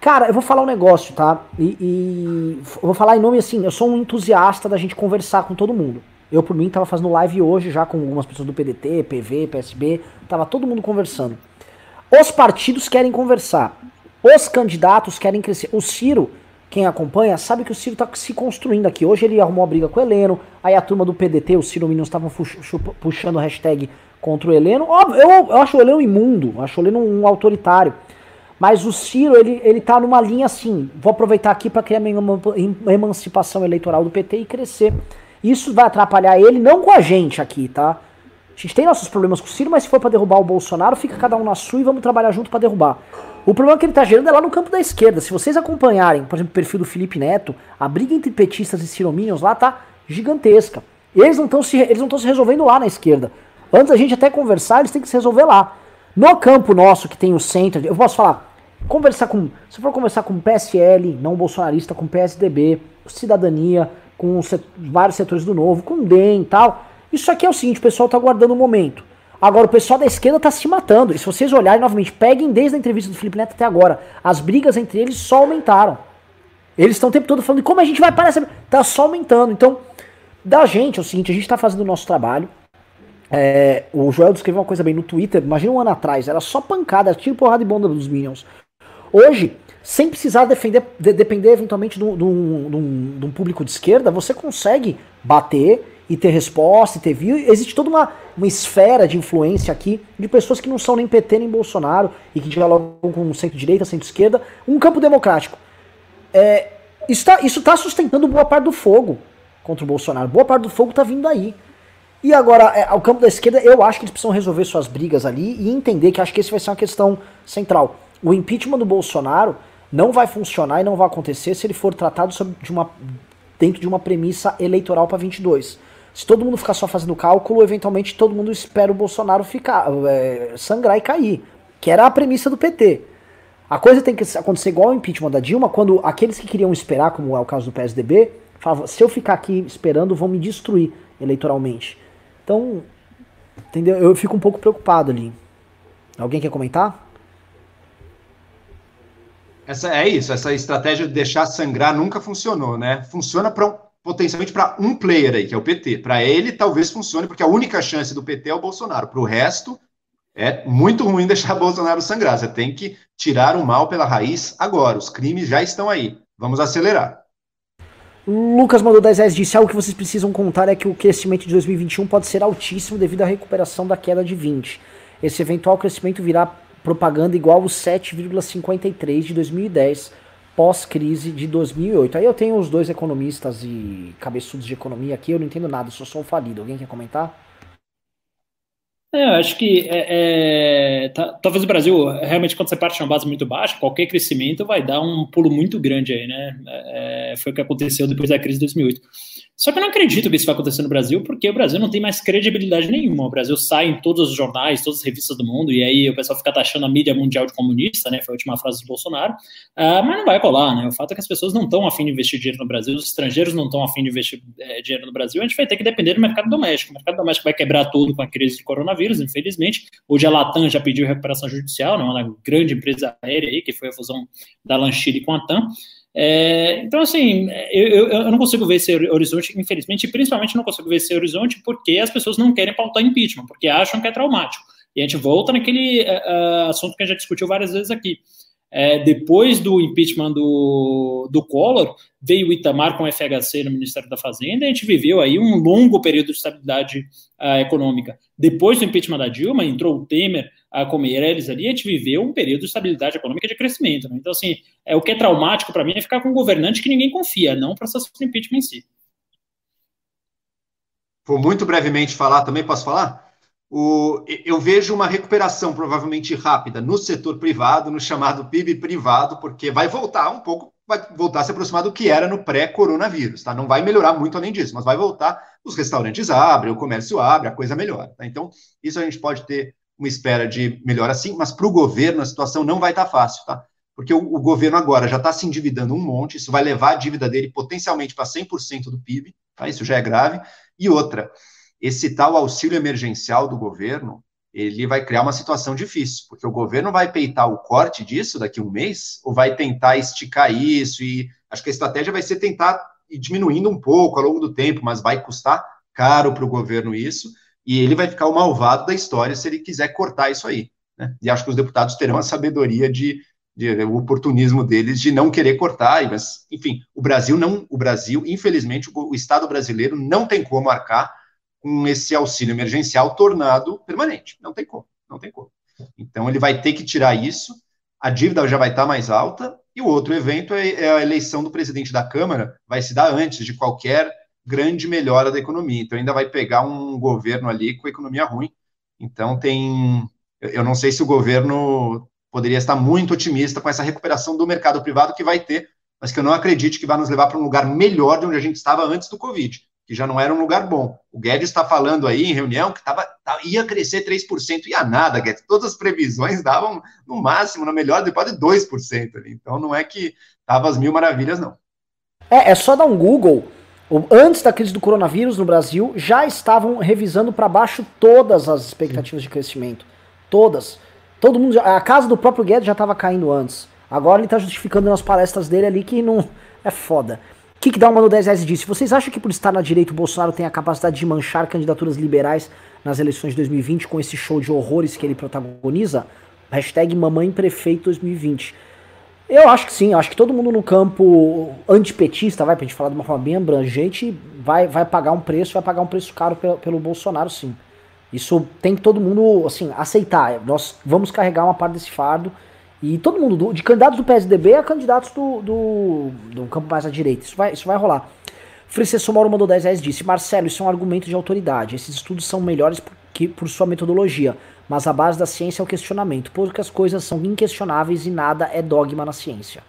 Cara, eu vou falar um negócio, tá? E, e vou falar em nome assim, eu sou um entusiasta da gente conversar com todo mundo. Eu, por mim, tava fazendo live hoje já com algumas pessoas do PDT, PV, PSB, tava todo mundo conversando. Os partidos querem conversar. Os candidatos querem crescer. O Ciro, quem acompanha, sabe que o Ciro tá se construindo aqui. Hoje ele arrumou a briga com o Heleno, aí a turma do PDT, o Ciro Minions estavam puxando hashtag contra o Heleno. Óbvio, eu, eu acho o Heleno imundo, acho o Heleno um autoritário. Mas o Ciro, ele, ele tá numa linha assim, vou aproveitar aqui para criar uma emancipação eleitoral do PT e crescer. Isso vai atrapalhar ele, não com a gente aqui, tá? A gente tem nossos problemas com o Ciro, mas se for para derrubar o Bolsonaro, fica cada um na sua e vamos trabalhar junto para derrubar. O problema que ele tá gerando é lá no campo da esquerda. Se vocês acompanharem, por exemplo, o perfil do Felipe Neto, a briga entre petistas e cirominions lá tá gigantesca. Eles não estão se, eles não se resolvendo lá na esquerda. Antes a gente até conversar, eles têm que se resolver lá. No campo nosso, que tem o centro, eu posso falar, Conversar com. Se for conversar com PSL, não bolsonarista, com PSDB, cidadania, com set, vários setores do novo, com DEM e tal. Isso aqui é o seguinte, o pessoal tá aguardando o um momento. Agora, o pessoal da esquerda tá se matando. E se vocês olharem novamente, peguem desde a entrevista do Felipe Neto até agora. As brigas entre eles só aumentaram. Eles estão o tempo todo falando como a gente vai parar essa. Tá só aumentando. Então, da gente é o seguinte: a gente tá fazendo o nosso trabalho. É, o Joel descreveu uma coisa bem no Twitter. Imagina um ano atrás, era só pancada, tiro porrada e bomba dos Minions. Hoje, sem precisar defender, de, depender eventualmente de um, de, um, de um, público de esquerda, você consegue bater e ter resposta e ter view. Existe toda uma, uma esfera de influência aqui de pessoas que não são nem PT nem Bolsonaro e que dialogam com centro-direita, centro-esquerda. Um campo democrático. É, isso está tá sustentando boa parte do fogo contra o Bolsonaro. Boa parte do fogo está vindo aí. E agora, é, o campo da esquerda, eu acho que eles precisam resolver suas brigas ali e entender que acho que esse vai ser uma questão central o impeachment do Bolsonaro não vai funcionar e não vai acontecer se ele for tratado de uma, dentro de uma premissa eleitoral para 22. Se todo mundo ficar só fazendo cálculo, eventualmente todo mundo espera o Bolsonaro ficar é, sangrar e cair, que era a premissa do PT. A coisa tem que acontecer igual ao impeachment da Dilma, quando aqueles que queriam esperar, como é o caso do PSDB, falavam: se eu ficar aqui esperando, vão me destruir eleitoralmente. Então, entendeu? Eu fico um pouco preocupado ali. Alguém quer comentar? Essa, é isso, essa estratégia de deixar sangrar nunca funcionou, né? Funciona para potencialmente para um player aí, que é o PT. Para ele, talvez funcione, porque a única chance do PT é o Bolsonaro. Para o resto, é muito ruim deixar Bolsonaro sangrar. Você tem que tirar o mal pela raiz agora. Os crimes já estão aí. Vamos acelerar. Lucas mandou 10 reais disse: algo que vocês precisam contar é que o crescimento de 2021 pode ser altíssimo devido à recuperação da queda de 20. Esse eventual crescimento virá propaganda igual aos 7,53 de 2010, pós-crise de 2008. Aí eu tenho os dois economistas e cabeçudos de economia aqui, eu não entendo nada, sou só um falido. Alguém quer comentar? É, eu acho que é, é, tá, talvez o Brasil, realmente, quando você parte de uma base muito baixa, qualquer crescimento vai dar um pulo muito grande aí, né? É, foi o que aconteceu depois da crise de 2008. Só que eu não acredito que isso vai acontecer no Brasil, porque o Brasil não tem mais credibilidade nenhuma. O Brasil sai em todos os jornais, todas as revistas do mundo, e aí o pessoal fica taxando a mídia mundial de comunista, né? Foi a última frase do Bolsonaro. Uh, mas não vai colar, né? O fato é que as pessoas não estão afim de investir dinheiro no Brasil, os estrangeiros não estão afim de investir é, dinheiro no Brasil, a gente vai ter que depender do mercado doméstico. O mercado doméstico vai quebrar tudo com a crise do coronavírus, infelizmente. Hoje a Latam já pediu recuperação judicial, né? Uma grande empresa aérea aí, que foi a fusão da Lanchile com a TAM. É, então, assim, eu, eu, não consigo ver esse horizonte, infelizmente, e principalmente não consigo ver esse horizonte porque as pessoas não querem pautar impeachment, porque acham que é traumático. E a gente volta naquele uh, assunto que a gente discutiu várias vezes aqui. É, depois do impeachment do, do Collor, veio o Itamar com o FHC no Ministério da Fazenda, e a gente viveu aí um longo período de estabilidade uh, econômica. Depois do impeachment da Dilma, entrou o Temer uh, com Meirelles ali, a gente viveu um período de estabilidade econômica de crescimento. Né? Então, assim, é, o que é traumático para mim é ficar com um governante que ninguém confia, não o processo de impeachment em si. Vou muito brevemente falar também, posso falar? O, eu vejo uma recuperação provavelmente rápida no setor privado, no chamado PIB privado, porque vai voltar um pouco, vai voltar a se aproximar do que era no pré-coronavírus, tá? Não vai melhorar muito além disso, mas vai voltar, os restaurantes abrem, o comércio abre, a coisa melhora, tá? Então, isso a gente pode ter uma espera de melhora sim, mas para o governo a situação não vai estar tá fácil, tá? Porque o, o governo agora já está se endividando um monte, isso vai levar a dívida dele potencialmente para 100% do PIB, tá? Isso já é grave. E outra, esse tal auxílio emergencial do governo, ele vai criar uma situação difícil, porque o governo vai peitar o corte disso daqui a um mês, ou vai tentar esticar isso, e acho que a estratégia vai ser tentar ir diminuindo um pouco ao longo do tempo, mas vai custar caro para o governo isso, e ele vai ficar o malvado da história se ele quiser cortar isso aí. Né? E acho que os deputados terão a sabedoria de, de, o oportunismo deles de não querer cortar, mas, enfim, o Brasil não, o Brasil, infelizmente, o, o Estado brasileiro não tem como arcar com esse auxílio emergencial tornado permanente. Não tem como, não tem como. Então ele vai ter que tirar isso, a dívida já vai estar mais alta, e o outro evento é, é, a eleição do presidente da Câmara, vai se dar antes de qualquer grande melhora da economia. Então ainda vai pegar um governo ali com economia ruim. Então tem. Eu não sei se o governo poderia estar muito otimista com essa recuperação do mercado privado que vai ter, mas que eu não acredito que vai nos levar para um lugar melhor de onde a gente estava antes do Covid que já não era um lugar bom. O Guedes está falando aí em reunião que tava, tá, ia crescer 3%, ia nada, Guedes. Todas as previsões davam, no máximo, na melhor, de 2% ali. Então não é que tava as mil maravilhas, não. É, é só dar um Google. Antes da crise do coronavírus no Brasil, já estavam revisando para baixo todas as expectativas Sim. de crescimento. Todas. Todo mundo. Já, a casa do próprio Guedes já estava caindo antes. Agora ele está justificando nas palestras dele ali que não. É foda que, que dá uma no 10 reais disse? Vocês acham que por estar na direita o Bolsonaro tem a capacidade de manchar candidaturas liberais nas eleições de 2020 com esse show de horrores que ele protagoniza? Hashtag Mamãe Prefeito 2020. Eu acho que sim, acho que todo mundo no campo antipetista, vai, pra gente falar de uma forma bem abrangente, vai, vai pagar um preço, vai pagar um preço caro pelo, pelo Bolsonaro, sim. Isso tem que todo mundo, assim, aceitar. Nós vamos carregar uma parte desse fardo e todo mundo, do, de candidatos do PSDB a candidatos do, do, do campo mais à direita. Isso vai, isso vai rolar. Francisco Mauro mandou 10 reais disse: Marcelo, isso é um argumento de autoridade. Esses estudos são melhores por, que, por sua metodologia, mas a base da ciência é o questionamento. Poucas coisas são inquestionáveis e nada é dogma na ciência.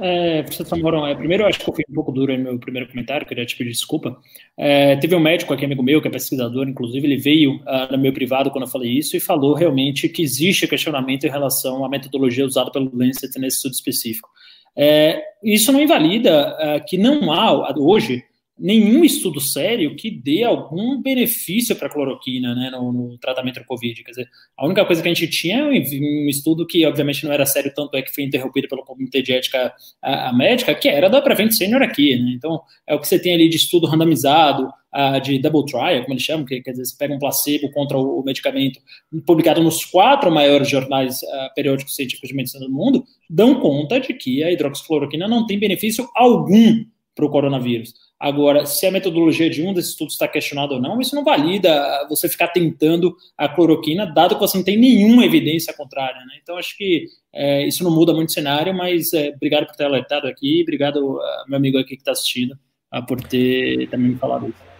É, professor Moron, é, primeiro eu acho que eu fui um pouco duro no meu primeiro comentário, queria te pedir desculpa. É, teve um médico aqui, amigo meu, que é pesquisador, inclusive, ele veio uh, no meu privado quando eu falei isso e falou realmente que existe questionamento em relação à metodologia usada pelo Lancet nesse estudo específico. É, isso não invalida uh, que não há, hoje, nenhum estudo sério que dê algum benefício para a cloroquina né, no, no, tratamento do Covid. Quer dizer, a única coisa que a gente tinha é um estudo que, obviamente, não era sério, tanto é que foi interrompido pelo Comitê de Ética a, a Médica, que era da Prevent Senior aqui. Né? Então, é o que você tem ali de estudo randomizado, uh, de double trial, como eles chamam, que quer dizer, você pega um placebo contra o, o medicamento, publicado nos quatro maiores jornais uh, periódicos científicos de medicina do mundo, dão conta de que a hidroxicloroquina não tem benefício algum para o coronavírus. Agora, se a metodologia de um desses estudos está questionada ou não, isso não valida você ficar tentando a cloroquina, dado que você não tem nenhuma evidência contrária. Né? Então, acho que é, isso não muda muito o cenário, mas é, obrigado por ter alertado aqui, obrigado meu amigo aqui que está assistindo por ter também me falado isso.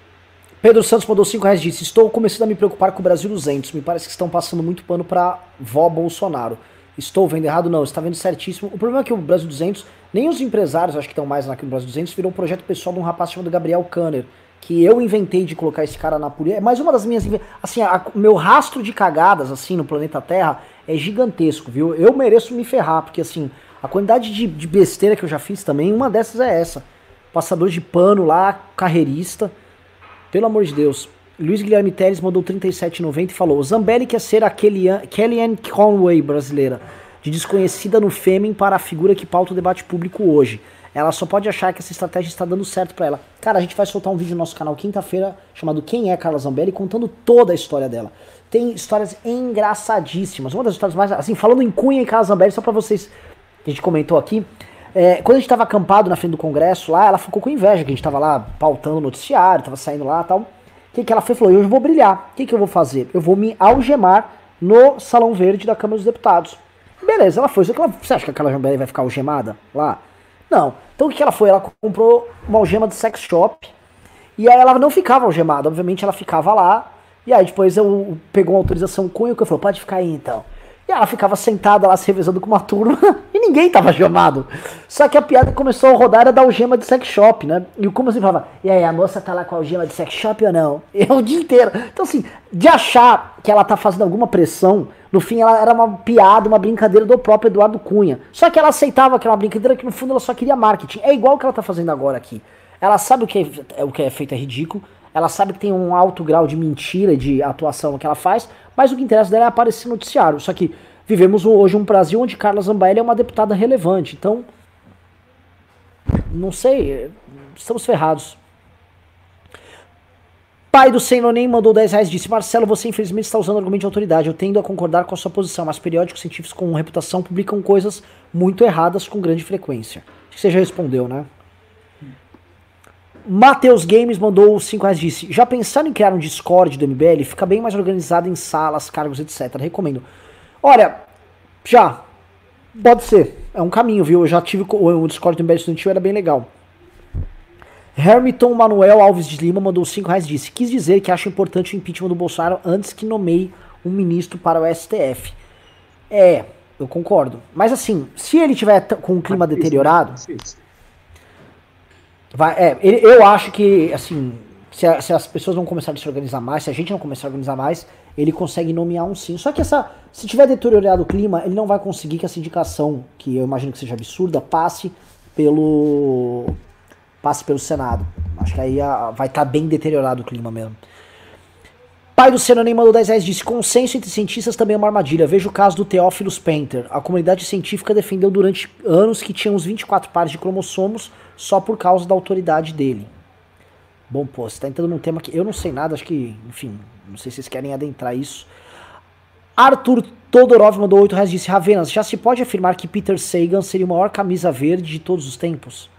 Pedro Santos mandou 5 reais disse: Estou começando a me preocupar com o Brasil 200. Me parece que estão passando muito pano para vó Bolsonaro. Estou vendo errado? Não, está vendo certíssimo. O problema é que o Brasil 200, nem os empresários, acho que estão mais naquele Brasil 200, virou um projeto pessoal de um rapaz chamado Gabriel Kanner, que eu inventei de colocar esse cara na polícia. É mais uma das minhas. Assim, o meu rastro de cagadas, assim, no planeta Terra é gigantesco, viu? Eu mereço me ferrar, porque, assim, a quantidade de, de besteira que eu já fiz também, uma dessas é essa. Passador de pano lá, carreirista. Pelo amor de Deus. Luiz Guilherme Teles mandou 37,90 e falou: Zambelli quer ser a Kellyanne Conway brasileira, de desconhecida no Fêmen para a figura que pauta o debate público hoje. Ela só pode achar que essa estratégia está dando certo para ela. Cara, a gente vai soltar um vídeo no nosso canal quinta-feira chamado Quem é Carla Zambelli, contando toda a história dela. Tem histórias engraçadíssimas. Uma das histórias mais. Assim, falando em Cunha e Carla Zambelli, só para vocês. A gente comentou aqui. É, quando a gente estava acampado na frente do Congresso lá, ela ficou com inveja, que a gente estava lá pautando o noticiário, tava saindo lá e tal que, que ela fez? Falou, eu vou brilhar. O que, que eu vou fazer? Eu vou me algemar no Salão Verde da Câmara dos Deputados. Beleza, ela foi. Você acha que aquela Jambelli vai ficar algemada lá? Não. Então o que, que ela foi? Ela comprou uma algema de sex shop. E aí ela não ficava algemada, obviamente ela ficava lá. E aí depois eu pegou uma autorização cunha que eu falou, pode ficar aí então. E ela ficava sentada lá se revezando com uma turma e ninguém tava gemado. Só que a piada começou a rodar era da algema de sex shop, né? E como assim falava, e aí, a moça tá lá com a algema de sex shop ou não? E o dia inteiro. Então, assim, de achar que ela tá fazendo alguma pressão, no fim ela era uma piada, uma brincadeira do próprio Eduardo Cunha. Só que ela aceitava que era uma brincadeira que no fundo ela só queria marketing. É igual o que ela tá fazendo agora aqui. Ela sabe o que é, o que é feito é ridículo, ela sabe que tem um alto grau de mentira, de atuação que ela faz, mas o que interessa dela é aparecer no noticiário. Só que vivemos hoje um Brasil onde Carla Zambelli é uma deputada relevante. Então, não sei, estamos ferrados. Pai do Senonem mandou 10 reais disse: Marcelo, você infelizmente está usando argumento de autoridade. Eu tendo a concordar com a sua posição, mas periódicos científicos com reputação publicam coisas muito erradas com grande frequência. Acho que você já respondeu, né? Matheus Games mandou 5 reais disse: Já pensaram em criar um Discord do MBL? Fica bem mais organizado em salas, cargos, etc. Recomendo. Olha, já. Pode ser. É um caminho, viu? Eu já tive o Discord do MBL Estudantil, era bem legal. Hermiton Manuel Alves de Lima mandou 5 reais disse: Quis dizer que acho importante o impeachment do Bolsonaro antes que nomeie um ministro para o STF. É, eu concordo. Mas assim, se ele tiver com um clima deteriorado. Vai, é, eu acho que, assim, se, a, se, as pessoas não começarem a se organizar mais, se a gente não começar a organizar mais, ele consegue nomear um sim. Só que essa, se tiver deteriorado o clima, ele não vai conseguir que essa indicação, que eu imagino que seja absurda, passe pelo passe pelo Senado. Acho que aí a, vai estar tá bem deteriorado o clima mesmo. Pai do Senna nem mandou 10 reais disse: Consenso entre cientistas também é uma armadilha. Veja o caso do Theophilus Painter. A comunidade científica defendeu durante anos que tinha uns 24 pares de cromossomos só por causa da autoridade dele. Bom, pô, você tá entrando num tema que eu não sei nada, acho que, enfim, não sei se vocês querem adentrar isso. Arthur Todorov mandou 8 reais disse: Ravenas, já se pode afirmar que Peter Sagan seria o maior camisa verde de todos os tempos?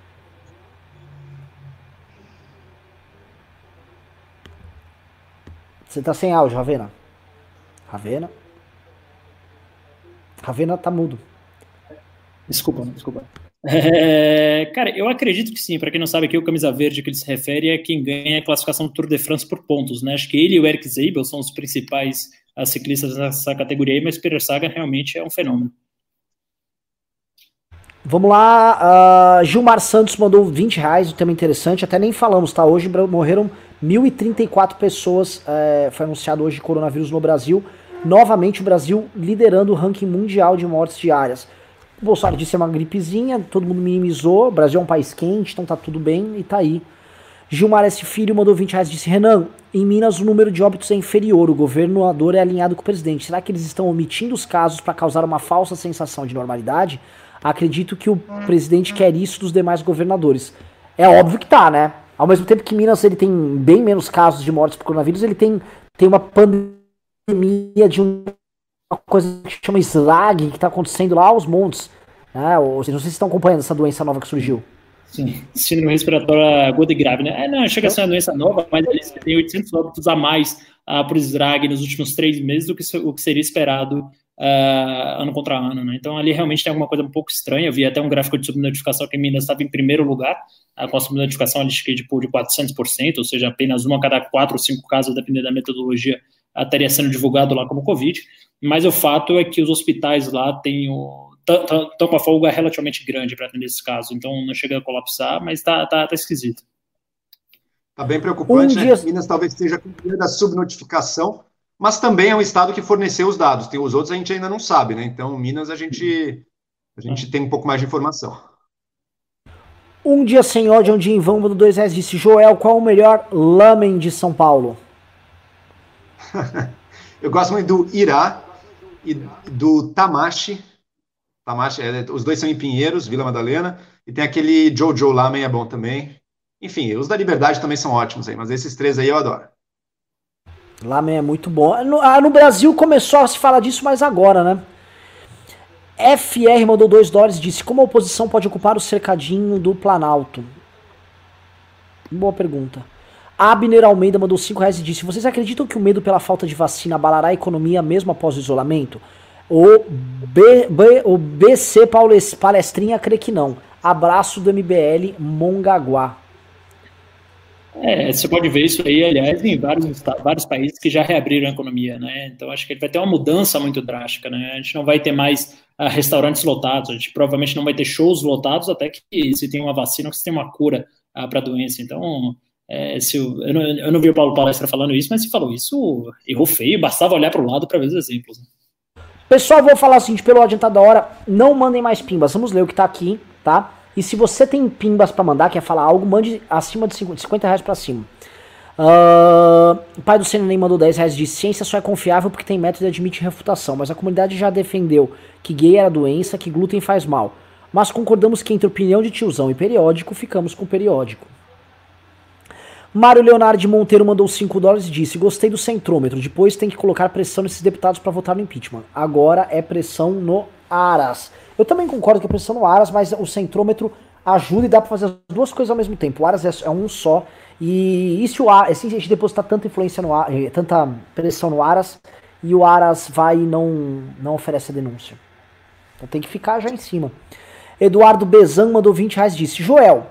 Você tá sem áudio, Ravena. Ravena. Ravena tá mudo. Desculpa, desculpa. É, cara, eu acredito que sim. Para quem não sabe aqui, o camisa verde que ele se refere é quem ganha a classificação do Tour de France por pontos, né? Acho que ele e o Eric Zabel são os principais ciclistas nessa categoria, mas Peter Sagan realmente é um fenômeno. Vamos lá, uh, Gilmar Santos mandou 20 reais, um tema interessante, até nem falamos, tá? Hoje morreram 1.034 pessoas, é, foi anunciado hoje coronavírus no Brasil. Novamente o Brasil liderando o ranking mundial de mortes diárias. O Bolsonaro disse que é uma gripezinha, todo mundo minimizou. O Brasil é um país quente, então tá tudo bem e tá aí. Gilmar S. Filho mandou 20 reais disse: Renan, em Minas o número de óbitos é inferior, o governador é alinhado com o presidente. Será que eles estão omitindo os casos para causar uma falsa sensação de normalidade? Acredito que o presidente quer isso dos demais governadores. É óbvio que tá, né? Ao mesmo tempo que Minas ele tem bem menos casos de mortes por coronavírus, ele tem, tem uma pandemia de um uma coisa que chama slag, que está acontecendo lá aos montes. Né? Ou, não sei se estão acompanhando essa doença nova que surgiu. Sim, síndrome respiratória aguda e grave, né? É, não, chega a ser uma doença nova, mas eles têm 800 óbitos a mais uh, por SRAG nos últimos três meses do que o que seria esperado uh, ano contra ano, né? Então ali realmente tem alguma coisa um pouco estranha. Eu vi até um gráfico de subnotificação que Minas estava em primeiro lugar, uh, com a subnotificação ali de, tipo, de 400%, ou seja, apenas uma a cada quatro ou cinco casos, dependendo da metodologia, estaria sendo divulgado lá como Covid. Mas o fato é que os hospitais lá têm o estão com a folga relativamente grande para atender esses casos, então não chega a colapsar, mas está tá, tá esquisito. Está bem preocupante, um né? Minas talvez seja campeã da subnotificação, mas também é um estado que forneceu os dados. Tem os outros a gente ainda não sabe, né? Então, Minas a gente a gente tem um pouco mais de informação. Um dia sem ódio, um dia em vão, do dois reais disse, Joel, qual o melhor lamen de São Paulo? Eu gosto muito do Irá e do Tamashi, Tamashi, é, os dois são em Pinheiros, Vila Madalena, e tem aquele Jojo Lamen é bom também. Enfim, os da Liberdade também são ótimos aí, mas esses três aí eu adoro. Lamen é muito bom. No, ah, no Brasil começou a se falar disso mais agora, né? FR mandou 2 dólares e disse: Como a oposição pode ocupar o cercadinho do Planalto? Boa pergunta. Abner Almeida mandou 5 reais e disse: Vocês acreditam que o medo pela falta de vacina abalará a economia mesmo após o isolamento? O, B, B, o BC Palestrinha crê que não. Abraço do MBL Mongaguá. É, você pode ver isso aí, aliás, em vários, vários países que já reabriram a economia, né? Então acho que vai ter uma mudança muito drástica, né? A gente não vai ter mais uh, restaurantes lotados, a gente provavelmente não vai ter shows lotados até que se tem uma vacina, que se tem uma cura uh, para a doença. Então, é, se eu, eu, não, eu não vi o Paulo Palestra falando isso, mas se falou isso, errou feio, bastava olhar para o lado para ver os exemplos. Né? Pessoal, vou falar assim, pelo adiantado da hora, não mandem mais pimbas. Vamos ler o que tá aqui, tá? E se você tem pimbas para mandar, quer falar algo, mande acima de 50 reais pra cima. Uh, o pai do nem mandou 10 reais de ciência só é confiável porque tem método e admite refutação, mas a comunidade já defendeu que gay era doença, que glúten faz mal. Mas concordamos que entre opinião de tiozão e periódico, ficamos com periódico. Mário Leonardo Monteiro mandou 5 dólares e disse: Gostei do centrômetro. Depois tem que colocar pressão nesses deputados para votar no impeachment. Agora é pressão no Aras. Eu também concordo que é pressão no Aras, mas o centrômetro ajuda e dá para fazer as duas coisas ao mesmo tempo. O Aras é, é um só. E, e se, o Aras, se a gente depositar tanta influência no Aras, tanta pressão no Aras, e o Aras vai e não, não oferece a denúncia. Então tem que ficar já em cima. Eduardo Bezan mandou 20 reais disse: Joel,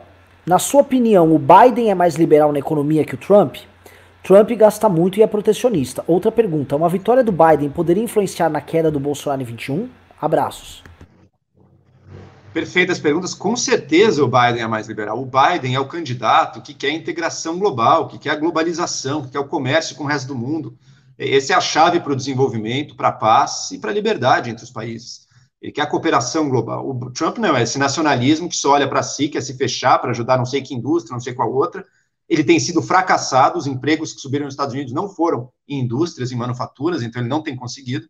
na sua opinião, o Biden é mais liberal na economia que o Trump? Trump gasta muito e é protecionista. Outra pergunta: uma vitória do Biden poderia influenciar na queda do Bolsonaro em 21? Abraços. Perfeitas perguntas. Com certeza o Biden é mais liberal. O Biden é o candidato que quer integração global, que quer a globalização, que quer o comércio com o resto do mundo. Essa é a chave para o desenvolvimento, para a paz e para a liberdade entre os países. Ele quer a cooperação global. O Trump não, é esse nacionalismo que só olha para si, quer se fechar para ajudar não sei que indústria, não sei qual outra. Ele tem sido fracassado, os empregos que subiram nos Estados Unidos não foram em indústrias, em manufaturas, então ele não tem conseguido.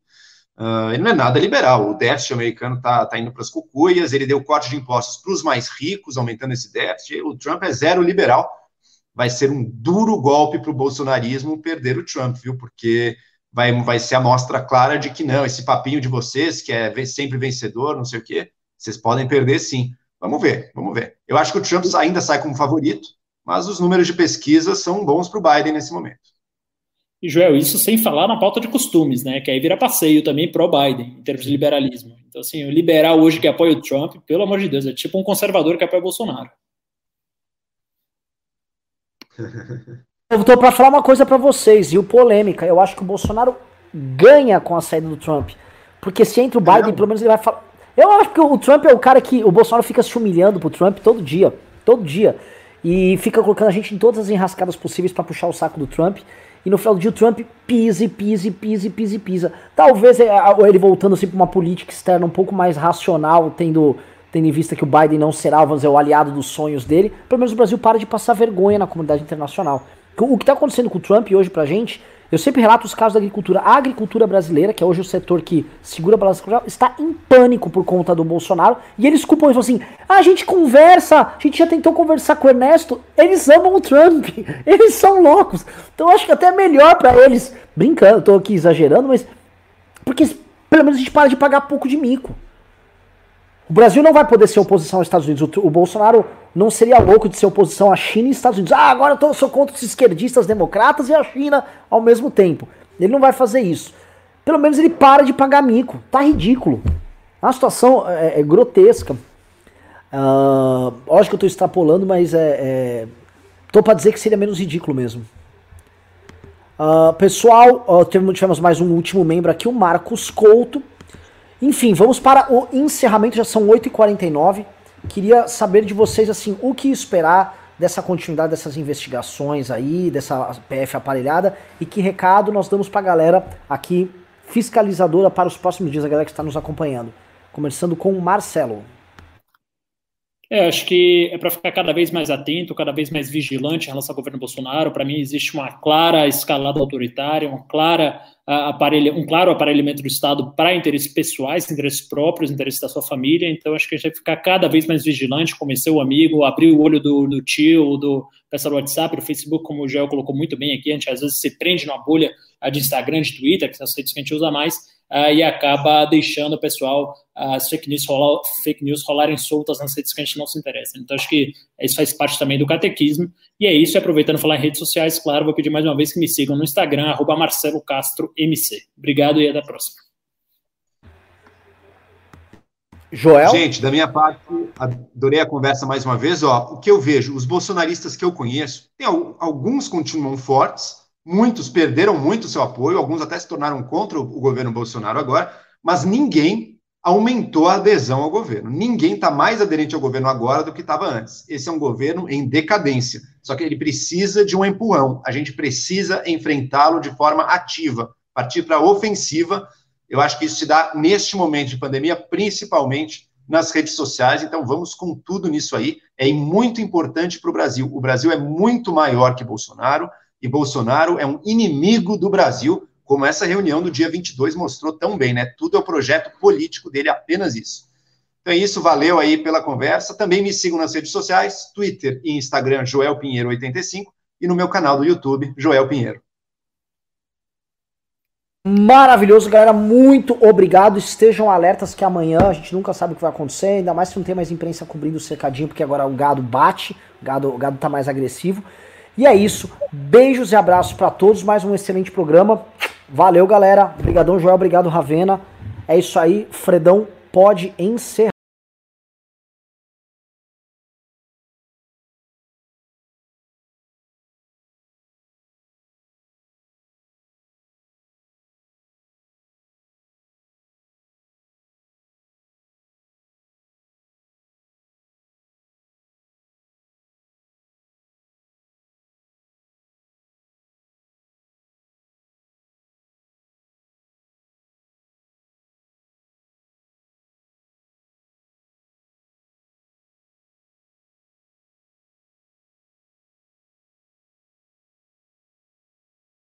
Uh, ele não é nada liberal. O déficit americano está tá indo para as cucuias, ele deu corte de impostos para os mais ricos, aumentando esse déficit. O Trump é zero liberal. Vai ser um duro golpe para o bolsonarismo perder o Trump, viu? Porque vai, vai ser a mostra clara de que não, esse papinho de vocês, que é sempre vencedor, não sei o quê, vocês podem perder sim. Vamos ver, vamos ver. Eu acho que o Trump ainda sai como favorito, mas os números de pesquisa são bons para o Biden nesse momento. E, Joel, isso sem falar na pauta de costumes, né? Que aí vira passeio também pro Biden, em termos de liberalismo. Então, assim, o liberal hoje que apoia o Trump, pelo amor de Deus, é tipo um conservador que apoia o Bolsonaro. Eu tô para falar uma coisa para vocês, e o polêmica, eu acho que o Bolsonaro ganha com a saída do Trump. Porque se entra o Biden, pelo menos ele vai falar. Eu acho que o Trump é o cara que. O Bolsonaro fica se humilhando pro Trump todo dia. Todo dia. E fica colocando a gente em todas as enrascadas possíveis para puxar o saco do Trump. E no final do dia o Trump pisa, pisa, pisa, pisa, pisa. Talvez é, ele voltando assim pra uma política externa um pouco mais racional, tendo, tendo em vista que o Biden não será, dizer, o aliado dos sonhos dele. Pelo menos o Brasil para de passar vergonha na comunidade internacional. O que está acontecendo com o Trump hoje pra gente, eu sempre relato os casos da agricultura. A agricultura brasileira, que é hoje o setor que segura a balança comercial, está em pânico por conta do Bolsonaro. E eles culpam isso assim: ah, a gente conversa, a gente já tentou conversar com o Ernesto. Eles amam o Trump, eles são loucos. Então acho que até é melhor para eles, brincando, tô aqui exagerando, mas. Porque pelo menos a gente para de pagar pouco de mico. O Brasil não vai poder ser oposição aos Estados Unidos. O, o Bolsonaro não seria louco de ser oposição à China e Estados Unidos. Ah, agora eu sou contra os esquerdistas democratas e a China ao mesmo tempo. Ele não vai fazer isso. Pelo menos ele para de pagar mico. Tá ridículo. A situação é, é grotesca. Uh, lógico que eu tô extrapolando, mas é, é tô para dizer que seria menos ridículo mesmo. Uh, pessoal, uh, tivemos mais um último membro aqui, o Marcos Couto. Enfim, vamos para o encerramento, já são 8h49. Queria saber de vocês, assim, o que esperar dessa continuidade dessas investigações aí, dessa PF aparelhada, e que recado nós damos para a galera aqui, fiscalizadora para os próximos dias, a galera que está nos acompanhando. Começando com o Marcelo. É, acho que é para ficar cada vez mais atento, cada vez mais vigilante em relação ao governo Bolsonaro. Para mim, existe uma clara escalada autoritária, uma clara, uh, aparelho, um claro aparelhamento do Estado para interesses pessoais, interesses próprios, interesses da sua família. Então, acho que a gente vai ficar cada vez mais vigilante, convencer o amigo, abrir o olho do, do tio, do pessoal do WhatsApp, do Facebook, como o Joel colocou muito bem aqui. A gente às vezes se prende numa bolha de Instagram, de Twitter, que são as redes que a gente usa mais uh, e acaba deixando o pessoal as fake news, rolar, fake news rolarem soltas nas redes que a gente não se interessa. Então, acho que isso faz parte também do catequismo. E é isso, e aproveitando falar em redes sociais, claro, vou pedir mais uma vez que me sigam no Instagram, arroba Marcelo Castro MC. Obrigado e até a próxima. Joel? Gente, da minha parte, adorei a conversa mais uma vez. Ó, o que eu vejo, os bolsonaristas que eu conheço, tem alguns continuam fortes, Muitos perderam muito seu apoio, alguns até se tornaram contra o governo Bolsonaro agora, mas ninguém aumentou a adesão ao governo. Ninguém está mais aderente ao governo agora do que estava antes. Esse é um governo em decadência. Só que ele precisa de um empurrão. A gente precisa enfrentá-lo de forma ativa, partir para a ofensiva. Eu acho que isso se dá neste momento de pandemia, principalmente nas redes sociais. Então vamos com tudo nisso aí. É muito importante para o Brasil. O Brasil é muito maior que Bolsonaro e Bolsonaro é um inimigo do Brasil, como essa reunião do dia 22 mostrou tão bem, né? Tudo é o projeto político dele, apenas isso. Então é isso, valeu aí pela conversa. Também me sigam nas redes sociais, Twitter e Instagram, Joel Pinheiro85, e no meu canal do YouTube, Joel Pinheiro. Maravilhoso, galera. Muito obrigado. Estejam alertas que amanhã a gente nunca sabe o que vai acontecer, ainda mais se não tem mais imprensa cobrindo o cercadinho, porque agora o gado bate, o gado, o gado tá mais agressivo. E é isso. Beijos e abraços para todos. Mais um excelente programa. Valeu, galera. Obrigadão, Joel. Obrigado, Ravena. É isso aí. Fredão pode encerrar.